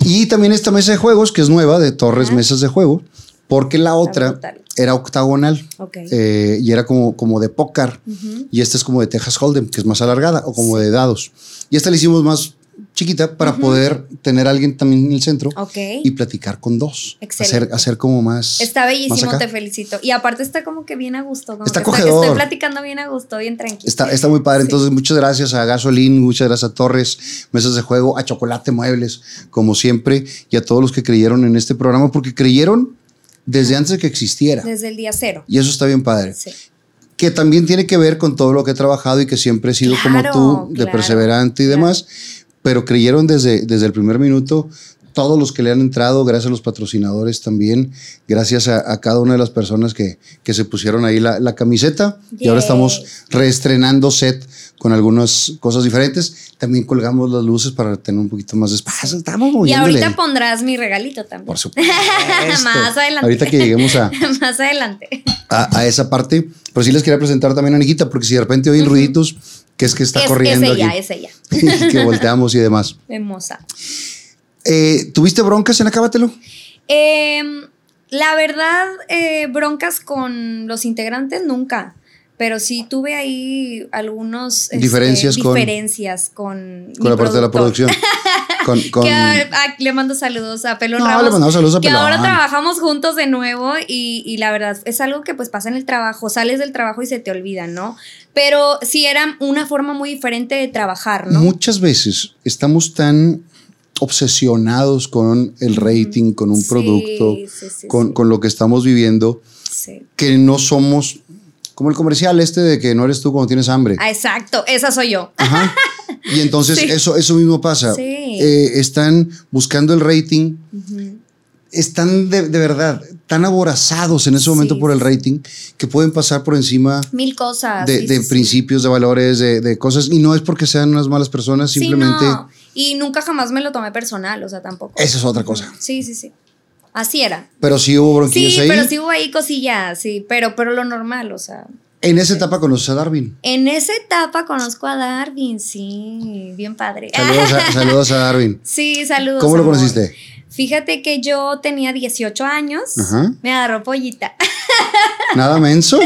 Y también esta mesa de juegos, que es nueva, de Torres Mesas de Juego, porque la otra era octagonal eh, y era como, como de póker. Y esta es como de Texas Hold'em, que es más alargada, o como de dados. Y esta la hicimos más chiquita para poder tener a alguien también en el centro y platicar con dos. Hacer, hacer como más. Está bellísimo, te felicito. Y aparte está como que bien a gusto. está acogedor. estoy platicando bien a gusto, bien tranquilo. Está, está muy padre. Entonces, muchas gracias a Gasolín, muchas gracias a Torres, Mesas de Juego, a Chocolate Muebles, como siempre, y a todos los que creyeron en este programa, porque creyeron desde antes de que existiera. Desde el día cero. Y eso está bien padre. que también tiene que ver con todo lo que he trabajado y que siempre he sido como tú, de perseverante y demás pero creyeron desde, desde el primer minuto todos los que le han entrado, gracias a los patrocinadores también, gracias a, cada una de las personas que, que se pusieron ahí la, camiseta. Y ahora estamos reestrenando set con algunas cosas diferentes. También colgamos las luces para tener un poquito más de espacio. Estamos Y ahorita pondrás mi regalito también. Por supuesto. más adelante. Ahorita que lleguemos a... más adelante. A, esa parte. Pero sí les quería presentar también a Niquita, porque si de repente oyen ruiditos, que es que está corriendo. Es ella, aquí. es ella. que volteamos y demás. Hermosa. Eh, ¿Tuviste broncas en Acábatelo? Em, la verdad, eh, broncas con los integrantes nunca. Pero sí tuve ahí algunos este, diferencias, diferencias con, con, la parte de la producción. Ah, le mando saludos a Pelón no, le mandamos saludos a Que ahora trabajamos juntos de nuevo y, y, la verdad es algo que pues pasa en el trabajo. Sales del trabajo y se te olvida, ¿no? Pero sí era una forma muy diferente de trabajar, ¿no? Muchas veces estamos tan obsesionados con el rating, con un producto, con, con, lo que estamos viviendo, que no somos como el comercial este de que no eres tú cuando tienes hambre. Ah, exacto, esa soy yo. Ajá. Y entonces eso, eso mismo pasa. Eh, están buscando el rating, están de, verdad tan aborazados en ese momento por el rating que pueden pasar por encima mil cosas de, principios, de valores, de, cosas. Y no es porque sean unas malas personas, simplemente. No. Y nunca jamás me lo tomé personal, o sea, tampoco. Esa es otra cosa. Sí, sí, sí. Así era. Pero sí hubo bronquillas sí, ahí. pero sí hubo ahí cosillas, sí, pero, pero lo normal, o sea. En esa etapa conoces a Darwin. En esa etapa conozco a Darwin, sí, bien padre. Saludos a, Darwin. Sí, saludos. ¿Cómo lo conociste? Fíjate que yo tenía 18 años, me agarró pollita. ¿Nada menso?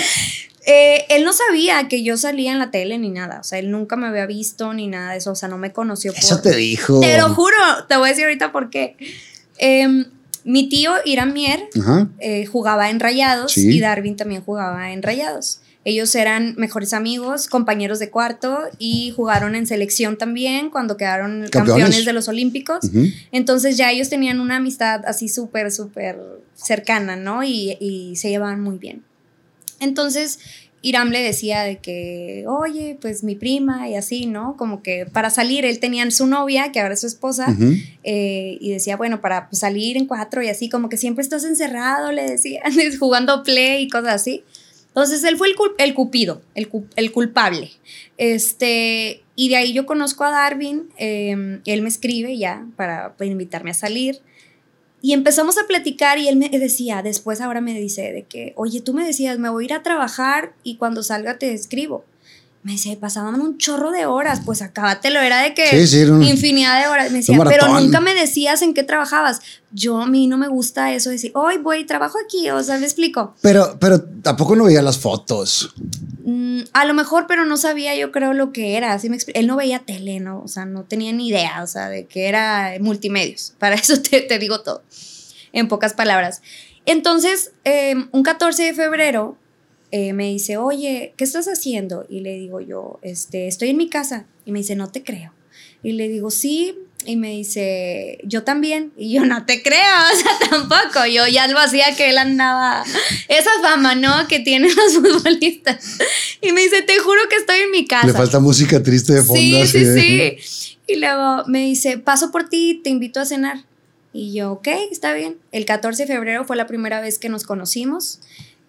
Eh, él no sabía que yo salía en la tele ni nada. O sea, él nunca me había visto ni nada de eso. O sea, no me conoció. Eso te dijo. Te lo juro. Te voy a decir ahorita por qué. Em, mi tío Irán Mier eh, jugaba en Rayados y Darwin también jugaba en Rayados. Ellos eran mejores amigos, compañeros de cuarto y jugaron en selección también cuando quedaron campeones, de los Olímpicos. Entonces ya ellos tenían una amistad así súper, súper cercana, ¿no? Y, y se llevaban muy bien. Entonces, Iram le decía de que, oye, pues mi prima y así, ¿no? Como que para salir, él tenía su novia, que ahora es su esposa, eh, y decía, bueno, para pues, salir en cuatro y así, como que siempre estás encerrado, le decía, jugando play y cosas así. Entonces él fue el, el cupido, el, el, culpable. Este, y de ahí yo conozco a Darwin, em, él me escribe ya para, para invitarme a salir. Y empezamos a platicar y él me decía, después ahora me dice de que, oye, tú me decías, me voy a ir a trabajar y cuando salga te escribo. Me decía, pasaban un chorro de horas, pues acábatelo, era de que infinidad de horas. Me decía, pero nunca me decías en qué trabajabas. Yo a mí no me gusta eso, decir, hoy voy, trabajo aquí, o sea, me explico. Pero, pero tampoco no veía las fotos. Mm, a lo mejor, pero no sabía yo creo lo que era. Así me Él no veía tele, ¿no? O sea, no tenía ni idea, o sea, de que era multimedios. Para eso te, te digo todo, en pocas palabras. Entonces, em, un 14 de febrero, eh, me dice, oye, ¿qué estás haciendo? Y le digo yo, este, estoy en mi casa. Y me dice, no te creo. Y le digo, sí. Y me dice, yo también. Y yo no te creo, o sea, tampoco. Yo ya lo hacía que él andaba. Esa fama, ¿no? Que tienen los futbolistas. Y me dice, te juro que estoy en mi casa. Le falta música triste de fondo. Sí, sí, sí. Y luego me dice, paso por ti, te invito a cenar. Y yo, ok, está bien. El 14 de febrero fue la primera vez que nos conocimos.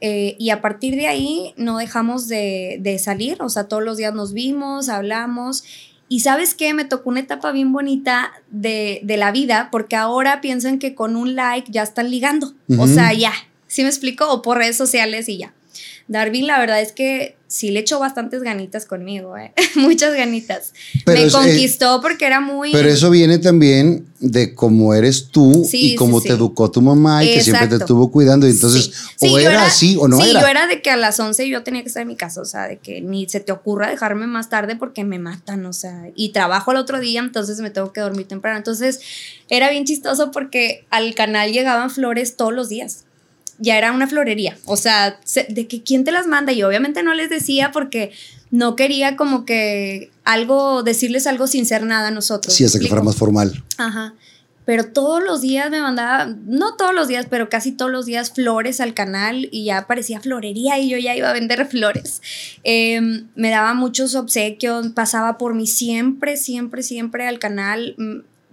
Eh, y a partir de ahí no dejamos de, de, salir, o sea, todos los días nos vimos, hablamos. Y sabes qué, me tocó una etapa bien bonita de, de la vida, porque ahora piensan que con un like ya están ligando. O sea, ya, ¿sí me explico? O por redes sociales y ya. Darwin, la verdad es que sí le echó bastantes ganitas conmigo, ¿eh? muchas ganitas. me conquistó porque era muy... Pero eso viene también de cómo eres tú y cómo te educó tu mamá y que siempre te estuvo cuidando. Y entonces, o era, así o no era. Sí, yo era de que a las 11 yo tenía que estar en mi casa, o sea, de que ni se te ocurra dejarme más tarde porque me matan, o sea, y trabajo el otro día, entonces me tengo que dormir temprano. Entonces, era bien chistoso porque al canal llegaban flores todos los días ya era una florería. O sea, de que quién te las manda. Y obviamente no les decía porque no quería como que algo, decirles algo sin ser nada a nosotros. Sí, hasta que fuera más formal. Ajá. pero todos los días me mandaba, no todos los días, pero casi todos los días flores al canal y ya parecía florería y yo ya iba a vender flores. Em, me daba muchos obsequios, pasaba por mí siempre, siempre, siempre al canal.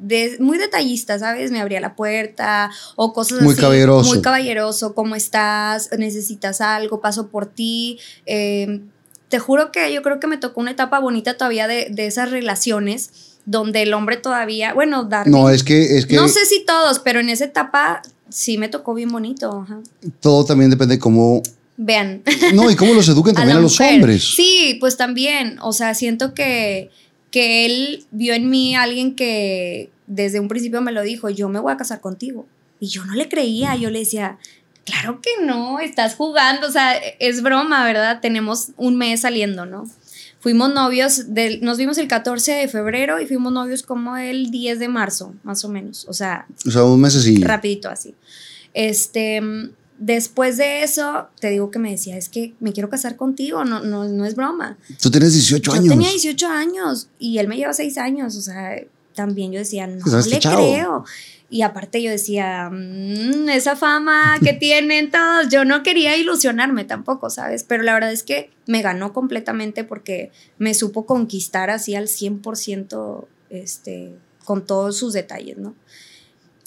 De, muy detallista, ¿sabes? Me abría la puerta o cosas muy Caballeroso. Muy caballeroso. ¿Cómo estás? ¿Necesitas algo? Paso por ti. Em, te juro que yo creo que me tocó una etapa bonita todavía de, de esas relaciones donde el hombre todavía, bueno, Darwin. No, es que, es que. No sé si todos, pero en esa etapa sí me tocó bien bonito. Todo también depende de cómo. Vean. No, y cómo los eduquen también a, los hombres. Sí, pues también. O sea, siento que, que él vio en mí a alguien que desde un principio me lo dijo: Yo me voy a casar contigo. Y yo no le creía. Yo le decía. Claro que no, estás jugando, o sea, es broma, ¿verdad? Tenemos un mes saliendo, ¿no? Fuimos novios, nos vimos el 14 de febrero y fuimos novios como el 10 de marzo, más o menos. O sea, o sea un mes así. Rapidito así. Este, después de eso, te digo que me decía, es que me quiero casar contigo, no, no, no es broma. Tú tienes 18 años. Yo tenía 18 años y él me lleva 6 años, o sea, también yo decía, no pues le creo. Y aparte yo decía, mm, esa fama que tienen todos, yo no quería ilusionarme tampoco, ¿sabes? Pero la verdad es que me ganó completamente porque me supo conquistar así al 100% este, con todos sus detalles, ¿no?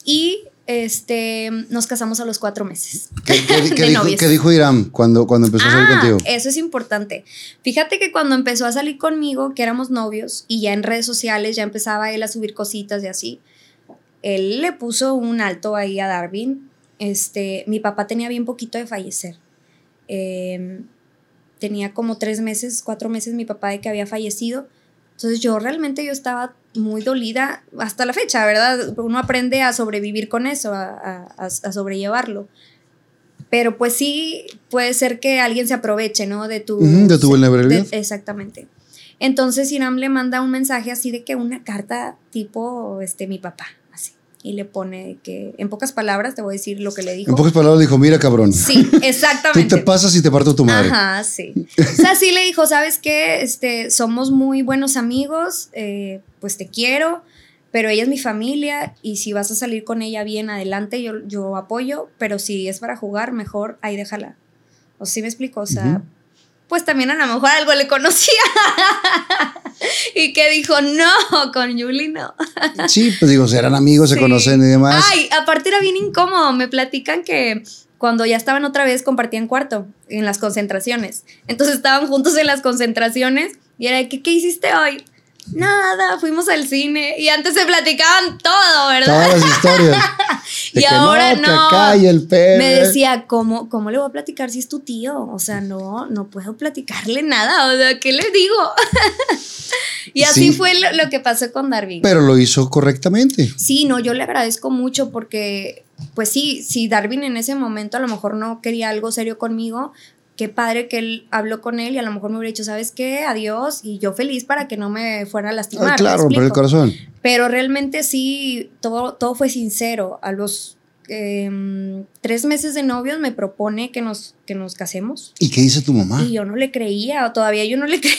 Y este, nos casamos a los cuatro meses. ¿Qué, dijo, Irán cuando, cuando empezó a salir ah, contigo? Eso es importante. Fíjate que cuando empezó a salir conmigo, que éramos novios, y ya en redes sociales ya empezaba él a subir cositas y así, él le puso un alto ahí a Darwin. Este, mi papá tenía bien poquito de fallecer. Em, tenía como tres meses, cuatro meses mi papá de que había fallecido. Entonces yo realmente yo estaba muy dolida hasta la fecha, ¿verdad? Uno aprende a sobrevivir con eso, a, sobrellevarlo. Pero pues sí, puede ser que alguien se aproveche, ¿no? De tu... de tu vulnerabilidad. exactamente. Entonces Iram le manda un mensaje así de que una carta tipo, este, mi papá, y le pone que, en pocas palabras, te voy a decir lo que le dijo. En pocas palabras dijo, mira cabrón. Sí, exactamente. Tú te pasas y te parto tu madre. Ajá, sí. o sea, sí le dijo, ¿sabes qué? Este, somos muy buenos amigos, eh, pues te quiero, pero ella es mi familia y si vas a salir con ella bien adelante, yo, yo apoyo, pero si es para jugar, mejor ahí déjala. O sí me explico, o sea, pues también a lo mejor algo le conocía. y que dijo, no, con Julie no. sí, pues digo, eran amigos, se conocen y demás. Ay, aparte era bien incómodo. Me platican que cuando ya estaban otra vez compartían cuarto en las concentraciones. Entonces estaban juntos en las concentraciones y era, ¿qué, qué hiciste hoy? Nada, fuimos al cine y antes se platicaban todo, ¿verdad? Todas las historias. y ahora no. el Me decía, ¿cómo, ¿cómo le voy a platicar si es tu tío? O sea, no, no puedo platicarle nada. O sea, ¿qué le digo? y así fue lo, que pasó con Darwin. Pero lo hizo correctamente. Sí, no, yo le agradezco mucho porque, pues sí, si Darwin en ese momento a lo mejor no quería algo serio conmigo, qué padre que él habló con él y a lo mejor me hubiera dicho, ¿sabes qué? Adiós. Y yo feliz para que no me fuera a lastimar. Ah, claro, romper el corazón. Pero realmente sí, todo, todo fue sincero. A los em, tres meses de novios me propone que nos, que nos casemos. ¿Y qué dice tu mamá? Y yo no le creía, o todavía yo no le creía.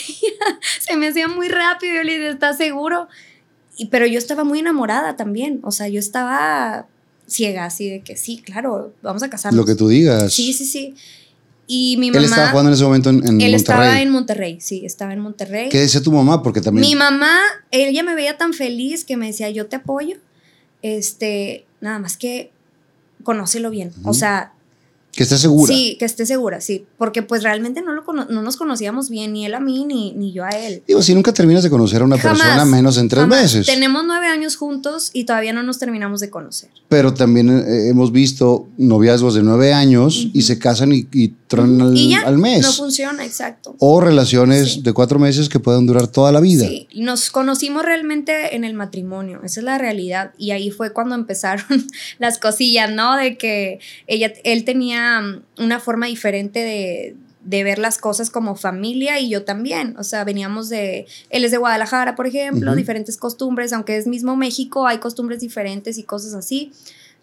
Se me hacía muy rápido. Yo le dije, ¿estás seguro? Y, pero yo estaba muy enamorada también. O sea, yo estaba ciega, así de que sí, claro, vamos a casarnos. Lo que tú digas. Sí, sí, sí. Y mi mamá. Él estaba jugando en ese momento en, Monterrey. Él estaba en Monterrey, sí, estaba en Monterrey. ¿Qué decía tu mamá? Porque también. Mi mamá, ella me veía tan feliz que me decía, yo te apoyo. Este, nada más que conócelo bien. O sea, que esté segura. Sí, que esté segura, sí. Porque pues realmente no, lo no nos conocíamos bien, ni él a mí, ni, ni yo a él. Digo, si nunca terminas de conocer a una persona, menos en tres meses. Tenemos nueve años juntos y todavía no nos terminamos de conocer. Pero también eh, hemos visto noviazgos de nueve años y se casan y, y al, mes. No funciona, exacto. O relaciones de cuatro meses que pueden durar toda la vida. Sí, nos conocimos realmente en el matrimonio, esa es la realidad. Y ahí fue cuando empezaron las cosillas, ¿no? De que ella, él tenía una forma diferente de, ver las cosas como familia y yo también. O sea, veníamos de, él es de Guadalajara, por ejemplo, diferentes costumbres, aunque es mismo México, hay costumbres diferentes y cosas así.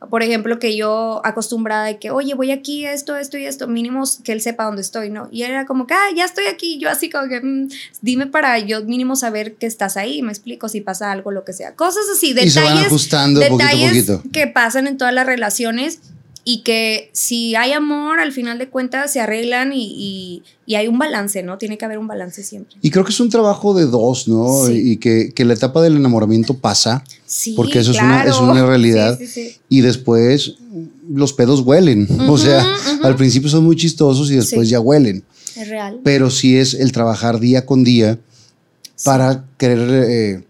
Por ejemplo, que yo acostumbrada de que, oye, voy aquí, esto, esto y esto, mínimo que él sepa dónde estoy, ¿no? Y era como que, ah, ya estoy aquí, yo así como que, mm, dime para yo mínimo saber que estás ahí, me explico si pasa algo, lo que sea. Cosas así, detalles, y ajustando detalles que pasan en todas las relaciones y que si hay amor, al final de cuentas se arreglan y, hay un balance, ¿no? Tiene que haber un balance siempre. Y creo que es un trabajo de dos, ¿no? Y que, la etapa del enamoramiento pasa, sí, porque eso es, una, es, una, realidad. Sí, y después los pedos huelen, o sea, al principio son muy chistosos y después ya huelen. Es real. Pero sí es el trabajar día con día para querer... Eh,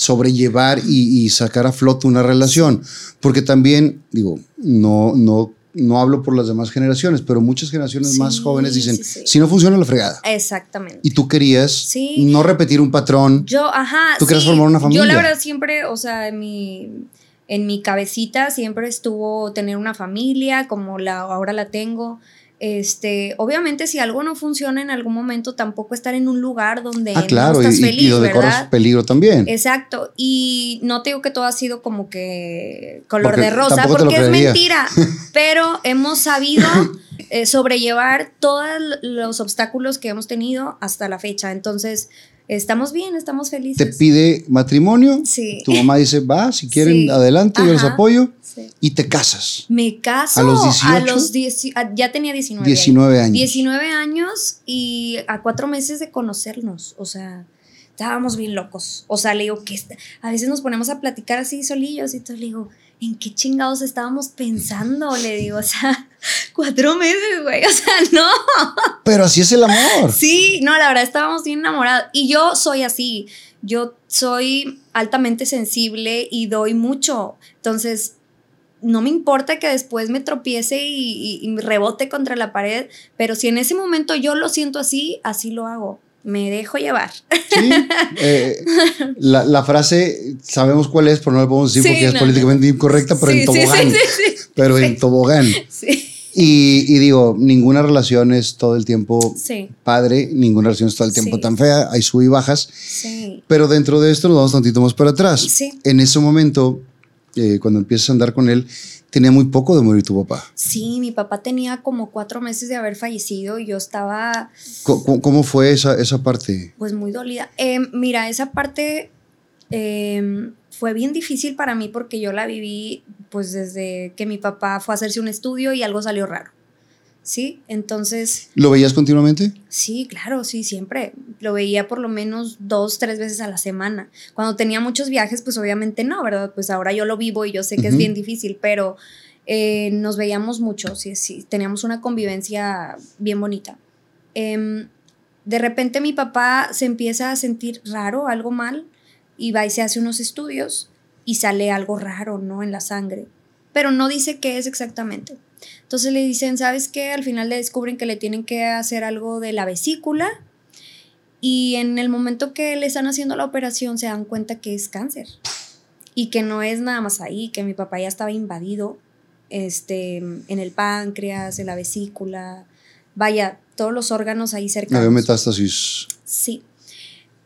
sobrellevar y, sacar a flote una relación. Porque también, digo, no, no, no hablo por las demás generaciones, pero muchas generaciones más jóvenes dicen, si no funciona la fregada. Exactamente. Y tú querías no repetir un patrón. Yo, ajá. Tú querías formar una familia. Yo la verdad siempre, o sea, en mi, en mi cabecita siempre estuvo tener una familia como la, ahora la tengo. Este, obviamente si algo no funciona en algún momento, tampoco estar en un lugar donde ah, no estás y, feliz, y donde corres peligro también. Exacto, y no te digo que todo ha sido como que color de rosa, porque es mentira, pero hemos sabido eh, sobrellevar todos los obstáculos que hemos tenido hasta la fecha. Entonces, estamos bien, estamos felices. Te pide matrimonio. Sí. Tu mamá dice, va, si quieren, adelante, yo les apoyo. Sí. Y te casas. Me caso. A los 18. A los ya tenía 19. 19 años. 19 años y a cuatro meses de conocernos. O sea, estábamos bien locos. O sea, le digo que a veces nos ponemos a platicar así solillos y todo. Le digo, ¿en qué chingados estábamos pensando? Le digo, o sea, cuatro meses, güey, o sea, no. Pero así es el amor. Sí, no, la verdad estábamos bien enamorados. Y yo soy así, yo soy altamente sensible y doy mucho. Entonces, no me importa que después me tropiece y, y, rebote contra la pared, pero si en ese momento yo lo siento así, así lo hago me dejo llevar. Sí, eh, la, frase, sabemos cuál es, pero no la podemos decir porque es políticamente incorrecta, pero en tobogán. pero en tobogán. Y, y, digo, ninguna relación es todo el tiempo padre, ninguna relación es todo el tiempo tan fea, hay sub y bajas. Pero dentro de esto nos vamos tantito más para atrás. En ese momento, eh, cuando empiezas a andar con él, tenía muy poco de morir tu papá. Sí, mi papá tenía como cuatro meses de haber fallecido y yo estaba... ¿Cómo, fue esa, esa parte? Pues muy dolida. Em, mira, esa parte em, fue bien difícil para mí porque yo la viví pues desde que mi papá fue a hacerse un estudio y algo salió raro. ¿sí? Entonces... ¿Lo veías continuamente? Sí, claro, sí, siempre. Lo veía por lo menos dos, tres veces a la semana. Cuando tenía muchos viajes, pues obviamente no, ¿verdad? Pues ahora yo lo vivo y yo sé que es bien difícil, pero eh, nos veíamos mucho, sí, sí, teníamos una convivencia bien bonita. Em, de repente mi papá se empieza a sentir raro, algo mal, y va y se hace unos estudios y sale algo raro, ¿no? En la sangre. Pero no dice qué es exactamente. Entonces le dicen, ¿sabes qué? Al final le descubren que le tienen que hacer algo de la vesícula y en el momento que le están haciendo la operación se dan cuenta que es cáncer y que no es nada más ahí, que mi papá ya estaba invadido este, en el páncreas, en la vesícula, vaya, todos los órganos ahí cerca. Había metástasis. Sí.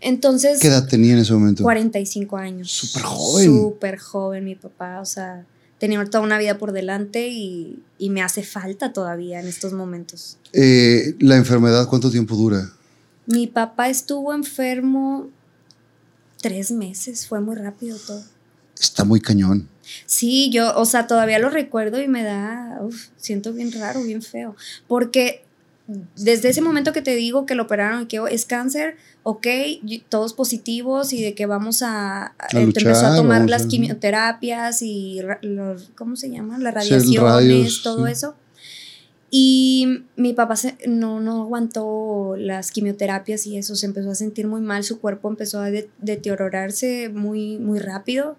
Entonces. ¿Qué edad tenía en ese momento? 45 años. Súper joven. Súper joven mi papá, o sea, tenía toda una vida por delante y, me hace falta todavía en estos momentos. Eh, ¿La enfermedad cuánto tiempo dura? Mi papá estuvo enfermo tres meses, fue muy rápido todo. Está muy cañón. Sí, yo, o sea, todavía lo recuerdo y me da, siento bien raro, bien feo, porque desde ese momento que te digo que lo operaron y que es cáncer, ok, todos positivos y de que vamos a, empezar a tomar las quimioterapias y ¿cómo se llama? Las radiaciones, todo eso. Y mi papá no, no aguantó las quimioterapias y eso, se empezó a sentir muy mal, su cuerpo empezó a deteriorarse muy, muy rápido.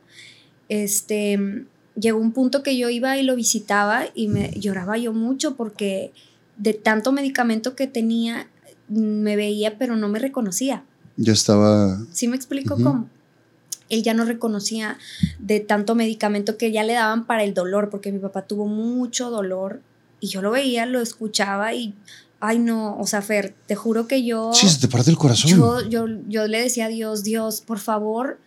Este, llegó un punto que yo iba y lo visitaba y me lloraba yo mucho porque de tanto medicamento que tenía, me veía, pero no me reconocía. Yo estaba... ¿Sí me explico cómo? Él ya no reconocía de tanto medicamento que ya le daban para el dolor, porque mi papá tuvo mucho dolor y yo lo veía, lo escuchaba y, ay no, o sea, Fer, te juro que yo... Sí, se te parte el corazón. Yo, yo, yo le decía a Dios, Dios, por favor,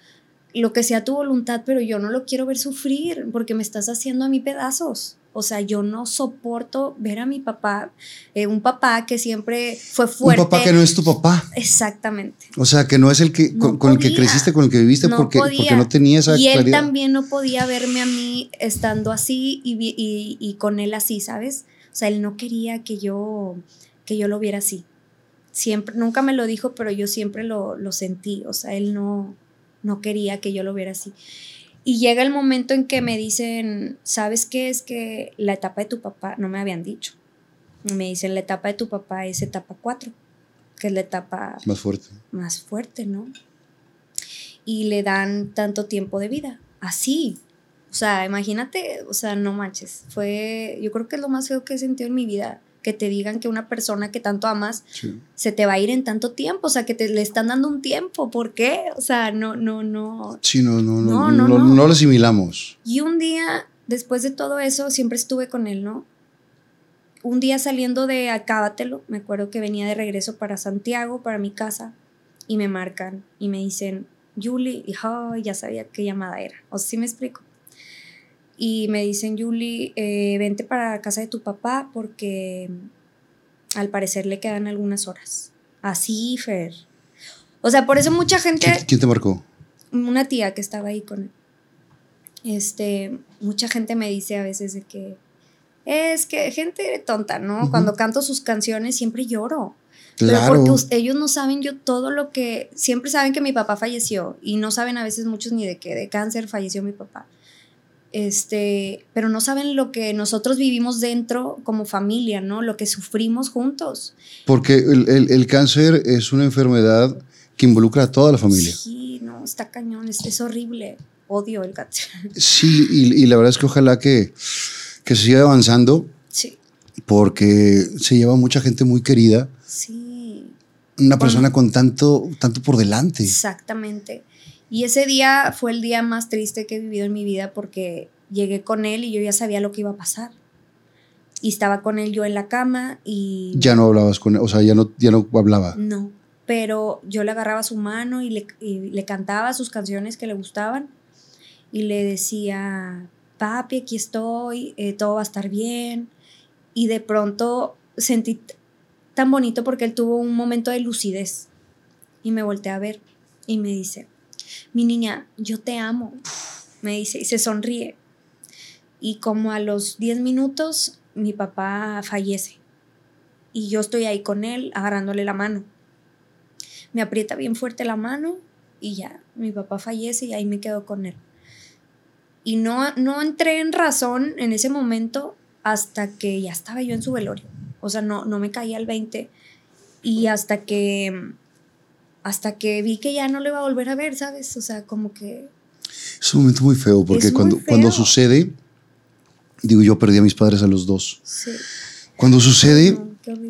lo que sea tu voluntad, pero yo no lo quiero ver sufrir porque me estás haciendo a mí pedazos. O sea, yo no soporto ver a mi papá, eh, un papá que siempre fue fuerte. Un papá que no es tu papá. Exactamente. O sea, que no es el que con, el que creciste, con el que viviste, porque, porque, no tenía esa Y él también no podía verme a mí estando así y, y, y, con él así, ¿sabes? O sea, él no quería que yo, que yo lo viera así. Siempre, nunca me lo dijo, pero yo siempre lo, lo sentí. O sea, él no, no quería que yo lo viera así. Y llega el momento en que me dicen, ¿sabes qué? Es que la etapa de tu papá, no me habían dicho. Me dicen, la etapa de tu papá es etapa 4, que es la etapa más fuerte. Más fuerte, ¿no? Y le dan tanto tiempo de vida. Así. O sea, imagínate, o sea, no manches. Fue, yo creo que es lo más feo que he sentido en mi vida que te digan que una persona que tanto amas se te va a ir en tanto tiempo, o sea, que te le están dando un tiempo, ¿por qué? O sea, no, no, no. Sí, no, no, no, no, no, no, lo asimilamos. Y un día, después de todo eso, siempre estuve con él, ¿no? Un día saliendo de Acábatelo, me acuerdo que venía de regreso para Santiago, para mi casa, y me marcan y me dicen, Julie, y ya sabía qué llamada era. O sea, ¿sí me explico? Y me dicen, Julie, eh, vente para casa de tu papá porque mm, al parecer le quedan algunas horas. Así, Fer. O sea, por eso mucha gente... ¿Quién, te marcó? Una tía que estaba ahí con él. Este, mucha gente me dice a veces de que es que gente tonta, ¿no? Cuando canto sus canciones siempre lloro. Claro. Pero porque ellos no saben yo todo lo que siempre saben que mi papá falleció y no saben a veces muchos ni de qué de cáncer falleció mi papá este, pero no saben lo que nosotros vivimos dentro como familia, ¿no? Lo que sufrimos juntos. Porque el, cáncer es una enfermedad que involucra a toda la familia. Sí, no, está cañón, es, horrible. Odio el cáncer. Sí, y, la verdad es que ojalá que, que se siga avanzando. Sí. Porque se lleva mucha gente muy querida. Sí. Una persona con tanto, tanto por delante. Exactamente. Y ese día fue el día más triste que he vivido en mi vida porque llegué con él y yo ya sabía lo que iba a pasar. Y estaba con él yo en la cama y... Ya no hablabas con él, o sea, ya no, ya no hablaba. No, pero yo le agarraba su mano y le, le cantaba sus canciones que le gustaban y le decía, papi, aquí estoy, eh, todo va a estar bien. Y de pronto sentí tan bonito porque él tuvo un momento de lucidez y me volteé a ver y me dice, mi niña, yo te amo, me dice, y se sonríe. Y como a los 10 minutos, mi papá fallece. Y yo estoy ahí con él, agarrándole la mano. Me aprieta bien fuerte la mano y ya, mi papá fallece y ahí me quedo con él. Y no, no entré en razón en ese momento hasta que ya estaba yo en su velorio. O sea, no, no me caía al 20. Y hasta que hasta que vi que ya no le iba a volver a ver, ¿sabes? O sea, como que... Es un momento muy feo, porque cuando, cuando sucede, digo, yo perdí a mis padres a los dos. Sí. Cuando sucede,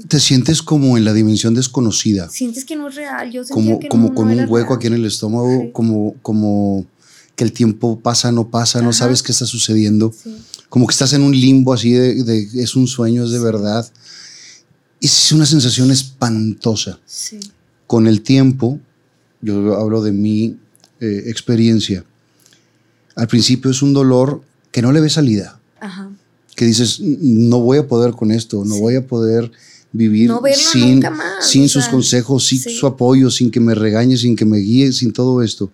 te sientes como en la dimensión desconocida. Sientes que no es real. Yo como, que como con un hueco aquí en el estómago, como, como que el tiempo pasa, no pasa, no sabes qué está sucediendo. Como que estás en un limbo así de, de, es un sueño, es de verdad. Es una sensación espantosa. Sí con el tiempo, yo hablo de mi eh, experiencia, al principio es un dolor que no le ve salida. Que dices, no voy a poder con esto, no voy a poder vivir sin, sin sus consejos, sin su apoyo, sin que me regañe, sin que me guíe, sin todo esto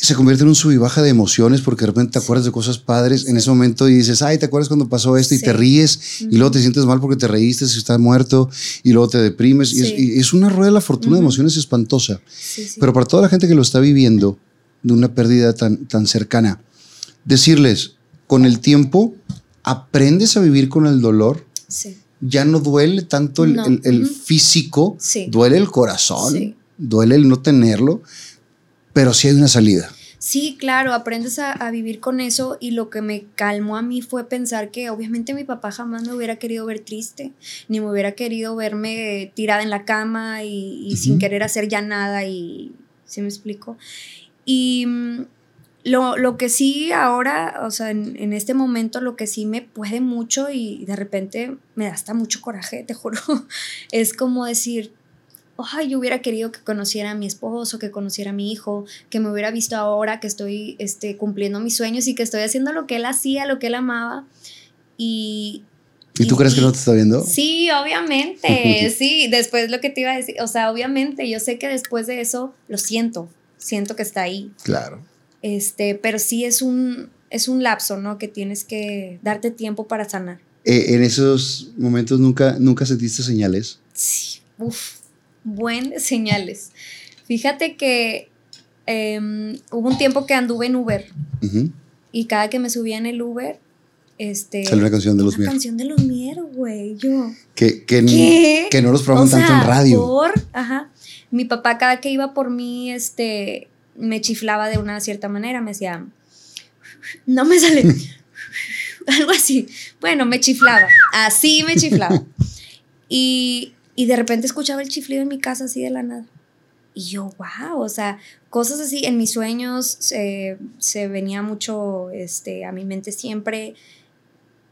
se convierte en un sub y baja de emociones porque de repente te acuerdas de cosas padres en ese momento y dices, ay, ¿te acuerdas cuando pasó esto? Y te ríes y luego te sientes mal porque te reíste si estás muerto y luego te deprimes. Y, es, una rueda de la fortuna de emociones espantosa. Pero para toda la gente que lo está viviendo de una pérdida tan, tan cercana, decirles, con el tiempo aprendes a vivir con el dolor. Ya no duele tanto el, físico, duele el corazón, duele el no tenerlo pero sí hay una salida. Sí, claro, aprendes a, vivir con eso y lo que me calmó a mí fue pensar que obviamente mi papá jamás me hubiera querido ver triste, ni me hubiera querido verme tirada en la cama y, sin querer hacer ya nada y, ¿sí me explico? Y mm, lo, que sí ahora, o sea, en, en, este momento lo que sí me puede mucho y de repente me da hasta mucho coraje, te juro, es como decir, ay, yo hubiera querido que conociera a mi esposo, que conociera a mi hijo, que me hubiera visto ahora que estoy este, cumpliendo mis sueños y que estoy haciendo lo que él hacía, lo que él amaba. Y, ¿Y tú crees que no te está viendo? Sí, obviamente, sí, después lo que te iba a decir, o sea, obviamente, yo sé que después de eso lo siento, siento que está ahí. Claro. Este, pero sí es un, es un lapso, ¿no? Que tienes que darte tiempo para sanar. Eh, en esos momentos nunca, nunca sentiste señales. Sí, uff, buen señales. Fíjate que em, hubo un tiempo que anduve en Uber y cada que me subía en el Uber este, Sale una canción de los Mier. Canción de los Mier, güey, yo. Que, que, que no los programan tanto en radio. Por, ajá. Mi papá cada que iba por mí, este, me chiflaba de una cierta manera, me decía, no me sale, algo así. Bueno, me chiflaba, así me chiflaba. Y, y de repente escuchaba el chiflido en mi casa así de la nada. Y yo, wow, o sea, cosas así en mis sueños se venía mucho este, a mi mente siempre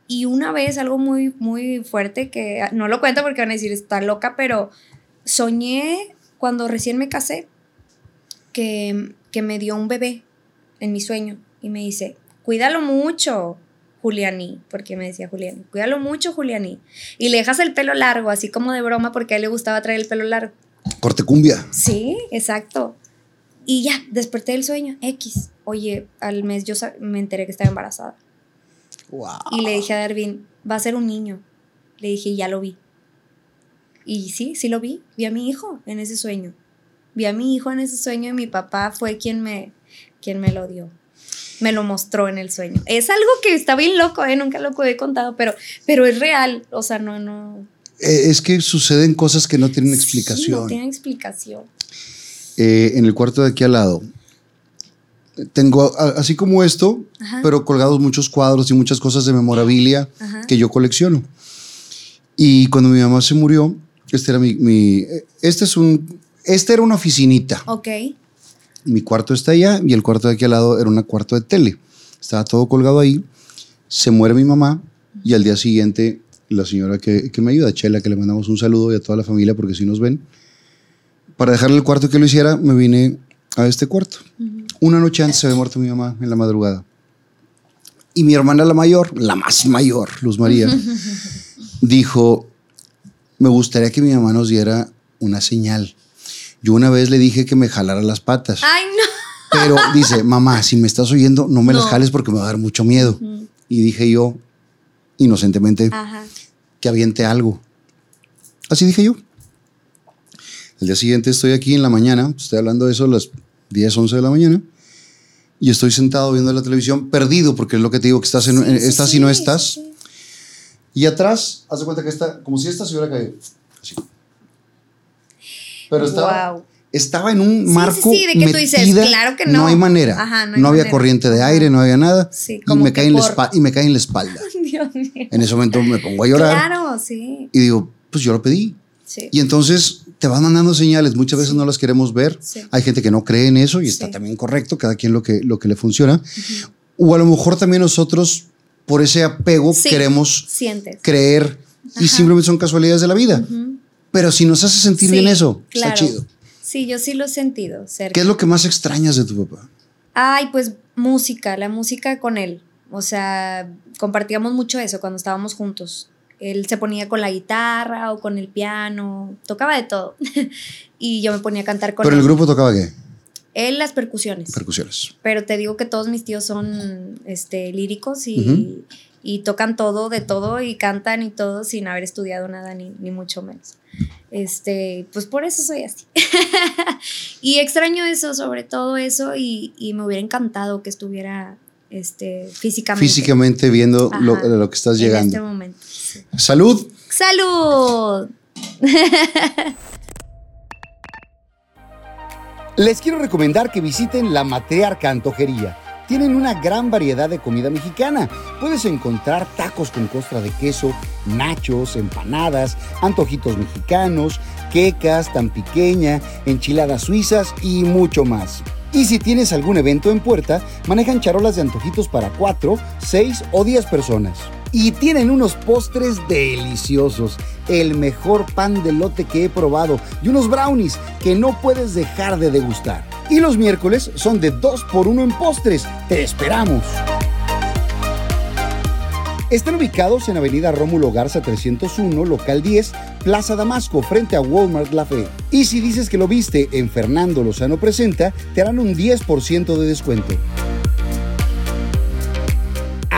y una vez algo muy, muy fuerte que no lo cuento porque van a decir, está loca, pero soñé cuando recién me casé que, que me dio un bebé en mi sueño y me dice, cuídalo mucho, Juliani, porque me decía Juliani, cuídalo mucho, Juliani. Y le dejas el pelo largo, así como de broma, porque a él le gustaba traer el pelo largo. Corte cumbia. Sí, exacto. Y ya, desperté del sueño, X. Oye, al mes yo me enteré que estaba embarazada. Y le dije a Darwin, va a ser un niño. Le dije, ya lo vi. Y sí, sí lo vi. Vi a mi hijo en ese sueño. Vi a mi hijo en ese sueño y mi papá fue quien me, quien me lo dio. Me lo mostró en el sueño. Es algo que está bien loco, ¿eh? nunca lo he contado, pero, pero es real. O sea, no, no. Eh, es que suceden cosas que no tienen explicación. no tienen explicación. Eh, en el cuarto de aquí al lado, tengo así como esto, pero colgados muchos cuadros y muchas cosas de memorabilia que yo colecciono. Y cuando mi mamá se murió, este era mi, este es un, esta era una oficinita. Ok. Mi cuarto está allá y el cuarto de aquí al lado era un cuarto de tele. Estaba todo colgado ahí. Se muere mi mamá y al día siguiente la señora que, que me ayuda, Chela, que le mandamos un saludo y a toda la familia porque si nos ven, para dejarle el cuarto que lo hiciera, me vine a este cuarto. Una noche antes se había muerto mi mamá en la madrugada. Y mi hermana la mayor, la más mayor, Luz María, dijo, me gustaría que mi mamá nos diera una señal. Yo una vez le dije que me jalara las patas. Ay, no. Pero dice, mamá, si me estás oyendo, no me las jales porque me va a dar mucho miedo. Y dije yo, inocentemente, que aviente algo. Así dije yo. El día siguiente estoy aquí en la mañana, estoy hablando de eso las 10, 11 de la mañana, y estoy sentado viendo la televisión, perdido, porque es lo que te digo, que estás, en, estás y no estás. Y atrás, haz de cuenta que está, como si esta se hubiera caído. Así. Pero estaba, estaba en un marco. Sí, de que tú dices, claro que no. No hay manera. no, había corriente de aire, no había nada. y, me cae en la y me cae en la espalda. Dios mío. En ese momento me pongo a llorar. Claro, sí. Y digo, pues yo lo pedí. Y entonces te van mandando señales, muchas veces no las queremos ver. Hay gente que no cree en eso y está también correcto, cada quien lo que, lo que le funciona. O a lo mejor también nosotros, por ese apego, queremos creer y simplemente son casualidades de la vida. Pero si nos hace sentir bien eso, está chido. Sí, yo sí lo he sentido. ¿Qué es lo que más extrañas de tu papá? Ay, pues música, la música con él. O sea, compartíamos mucho eso cuando estábamos juntos. Él se ponía con la guitarra o con el piano, tocaba de todo. y yo me ponía a cantar con ¿Pero el grupo tocaba qué? Él las percusiones. Percusiones. Pero te digo que todos mis tíos son este, líricos y, y tocan todo, de todo, y cantan y todo sin haber estudiado nada, ni, ni mucho menos. Este, pues por eso soy así. y extraño eso, sobre todo eso, y, y me hubiera encantado que estuviera este, físicamente. Físicamente viendo lo, lo, que estás llegando. En este momento. Salud. Salud. Les quiero recomendar que visiten la Matriarca Antojería. Tienen una gran variedad de comida mexicana. Puedes encontrar tacos con costra de queso, nachos, empanadas, antojitos mexicanos, quecas tan pequeña, enchiladas suizas y mucho más. Y si tienes algún evento en puerta, manejan charolas de antojitos para 4, 6 o 10 personas. Y tienen unos postres deliciosos, el mejor pan de lote que he probado y unos brownies que no puedes dejar de degustar. Y los miércoles son de 2 por 1 en postres. ¡Te esperamos! Están ubicados en Avenida Rómulo Garza 301, local 10, Plaza Damasco, frente a Walmart La Fe. Y si dices que lo viste en Fernando Lozano Presenta, te harán un 10% de descuento.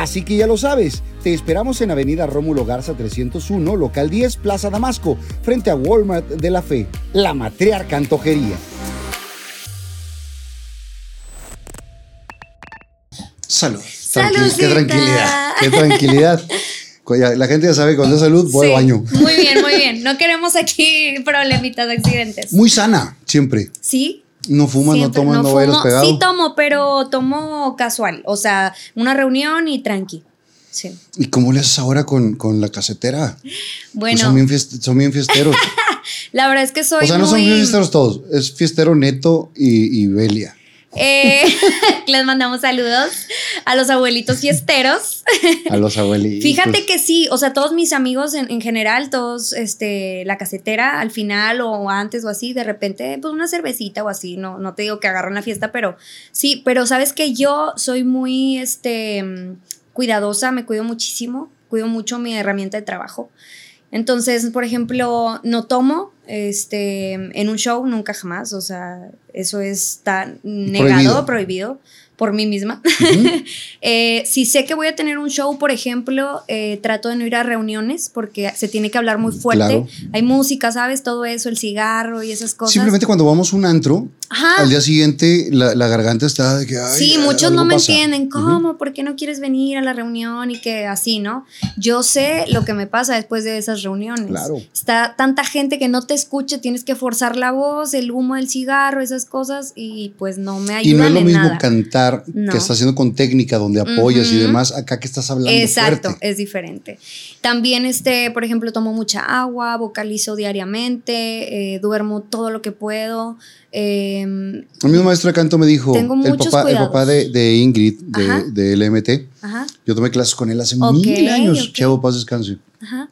Así que ya lo sabes, te esperamos en Avenida Rómulo Garza 301, local 10, Plaza Damasco, frente a Walmart de la Fe, la matriarca antojería. Salud. qué tranquilidad. Qué tranquilidad. La gente ya sabe que cuando es salud voy al baño. Muy bien, muy bien. No queremos aquí problemitas de accidentes. Muy sana, siempre. Sí. No fumas, no tomas, no, no pegado. Sí tomo, pero tomo casual. O sea, una reunión y tranqui. Sí. ¿Y cómo le haces ahora con, con la casetera? Bueno. Pues son, bien son, bien fiesteros. la verdad es que soy. O sea, no son bien fiesteros todos. Es fiestero neto y, y Belia. Eh, les mandamos saludos a los abuelitos fiesteros. A los abuelitos. Fíjate que sí, o sea, todos mis amigos en, general, todos, este, la casetera al final o antes o así, de repente, pues una cervecita o así, no, no te digo que agarran la fiesta, pero sí, pero sabes que yo soy muy, este, cuidadosa, me cuido muchísimo, cuido mucho mi herramienta de trabajo. Entonces, por ejemplo, no tomo este, en un show, nunca jamás. O sea, eso está negado, prohibido por mí misma. Eh, si sé que voy a tener un show, por ejemplo, eh, trato de no ir a reuniones porque se tiene que hablar muy fuerte. Hay música, ¿sabes? Todo eso, el cigarro y esas cosas. Simplemente cuando vamos a un antro, al día siguiente la, garganta está de que... sí, muchos no me entienden. ¿Cómo? ¿Por qué no quieres venir a la reunión? Y que así, ¿no? Yo sé lo que me pasa después de esas reuniones. Claro. Está tanta gente que no te escucha, tienes que forzar la voz, el humo del cigarro, esas cosas, y pues no me ayudan. Y no es lo mismo cantar que estás haciendo con técnica, donde apoyas y demás, acá que estás hablando. Exacto, es diferente. También, este, por ejemplo, tomo mucha agua, vocalizo diariamente, eh, duermo todo lo que puedo. Eh, el mismo maestro de canto me dijo, el, papá, el papá de, Ingrid, de, LMT, yo tomé clases con él hace mil años, Chevo Paz Descanse. Ajá.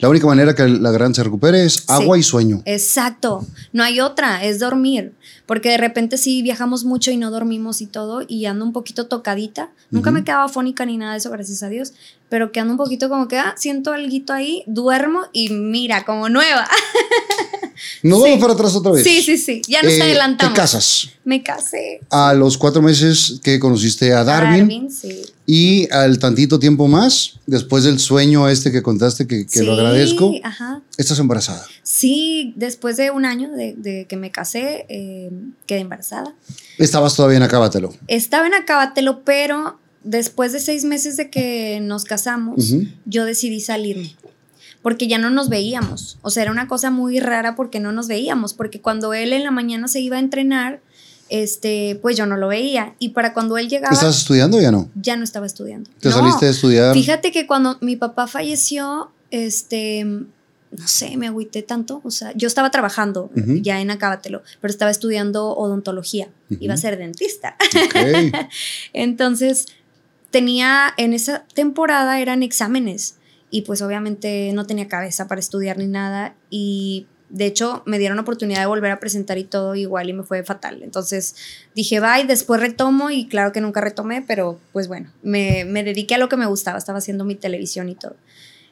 La única manera que la gran se recupere es agua y sueño. Exacto. No hay otra, es dormir. Porque de repente sí viajamos mucho y no dormimos y todo, y ando un poquito tocadita. Nunca me quedaba fónica ni nada de eso, gracias a Dios. Pero que ando un poquito como que, ah, siento algo ahí, duermo y mira, como nueva. Nos vamos para atrás otra vez. Sí, sí, sí. Ya nos eh, adelantamos. ¿Te casas? Me casé. A los cuatro meses que conociste a Darwin. Darwin, sí. Y al tantito tiempo más, después del sueño este que contaste, que, que lo agradezco, ajá. estás embarazada. Sí, después de un año de, que me casé, eh, quedé embarazada. ¿Estabas todavía en Acábatelo? Estaba en Acábatelo, pero después de seis meses de que nos casamos, yo decidí salirme porque ya no nos veíamos. O sea, era una cosa muy rara porque no nos veíamos, porque cuando él en la mañana se iba a entrenar, este, pues yo no lo veía. Y para cuando él llegaba... ¿Estás estudiando ya no? Ya no estaba estudiando. ¿Te saliste de estudiar? Fíjate que cuando mi papá falleció, este, no sé, me agüité tanto. O sea, yo estaba trabajando ya en Acábatelo, pero estaba estudiando odontología. Iba a ser dentista. Entonces, tenía, en esa temporada eran exámenes y pues obviamente no tenía cabeza para estudiar ni nada y de hecho me dieron la oportunidad de volver a presentar y todo igual y me fue fatal. Entonces dije, bye, después retomo y claro que nunca retomé, pero pues bueno, me, me dediqué a lo que me gustaba, estaba haciendo mi televisión y todo.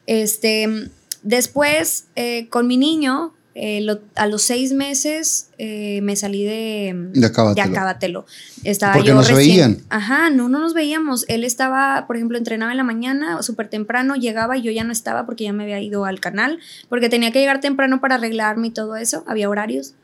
Este, después eh, con mi niño, eh, a los seis meses eh, me salí de, de Acábatelo. Estaba Porque no se veían. Ajá, no, no nos veíamos. Él estaba, por ejemplo, entrenaba en la mañana, súper temprano, llegaba y yo ya no estaba porque ya me había ido al canal, porque tenía que llegar temprano para arreglarme y todo eso, había horarios.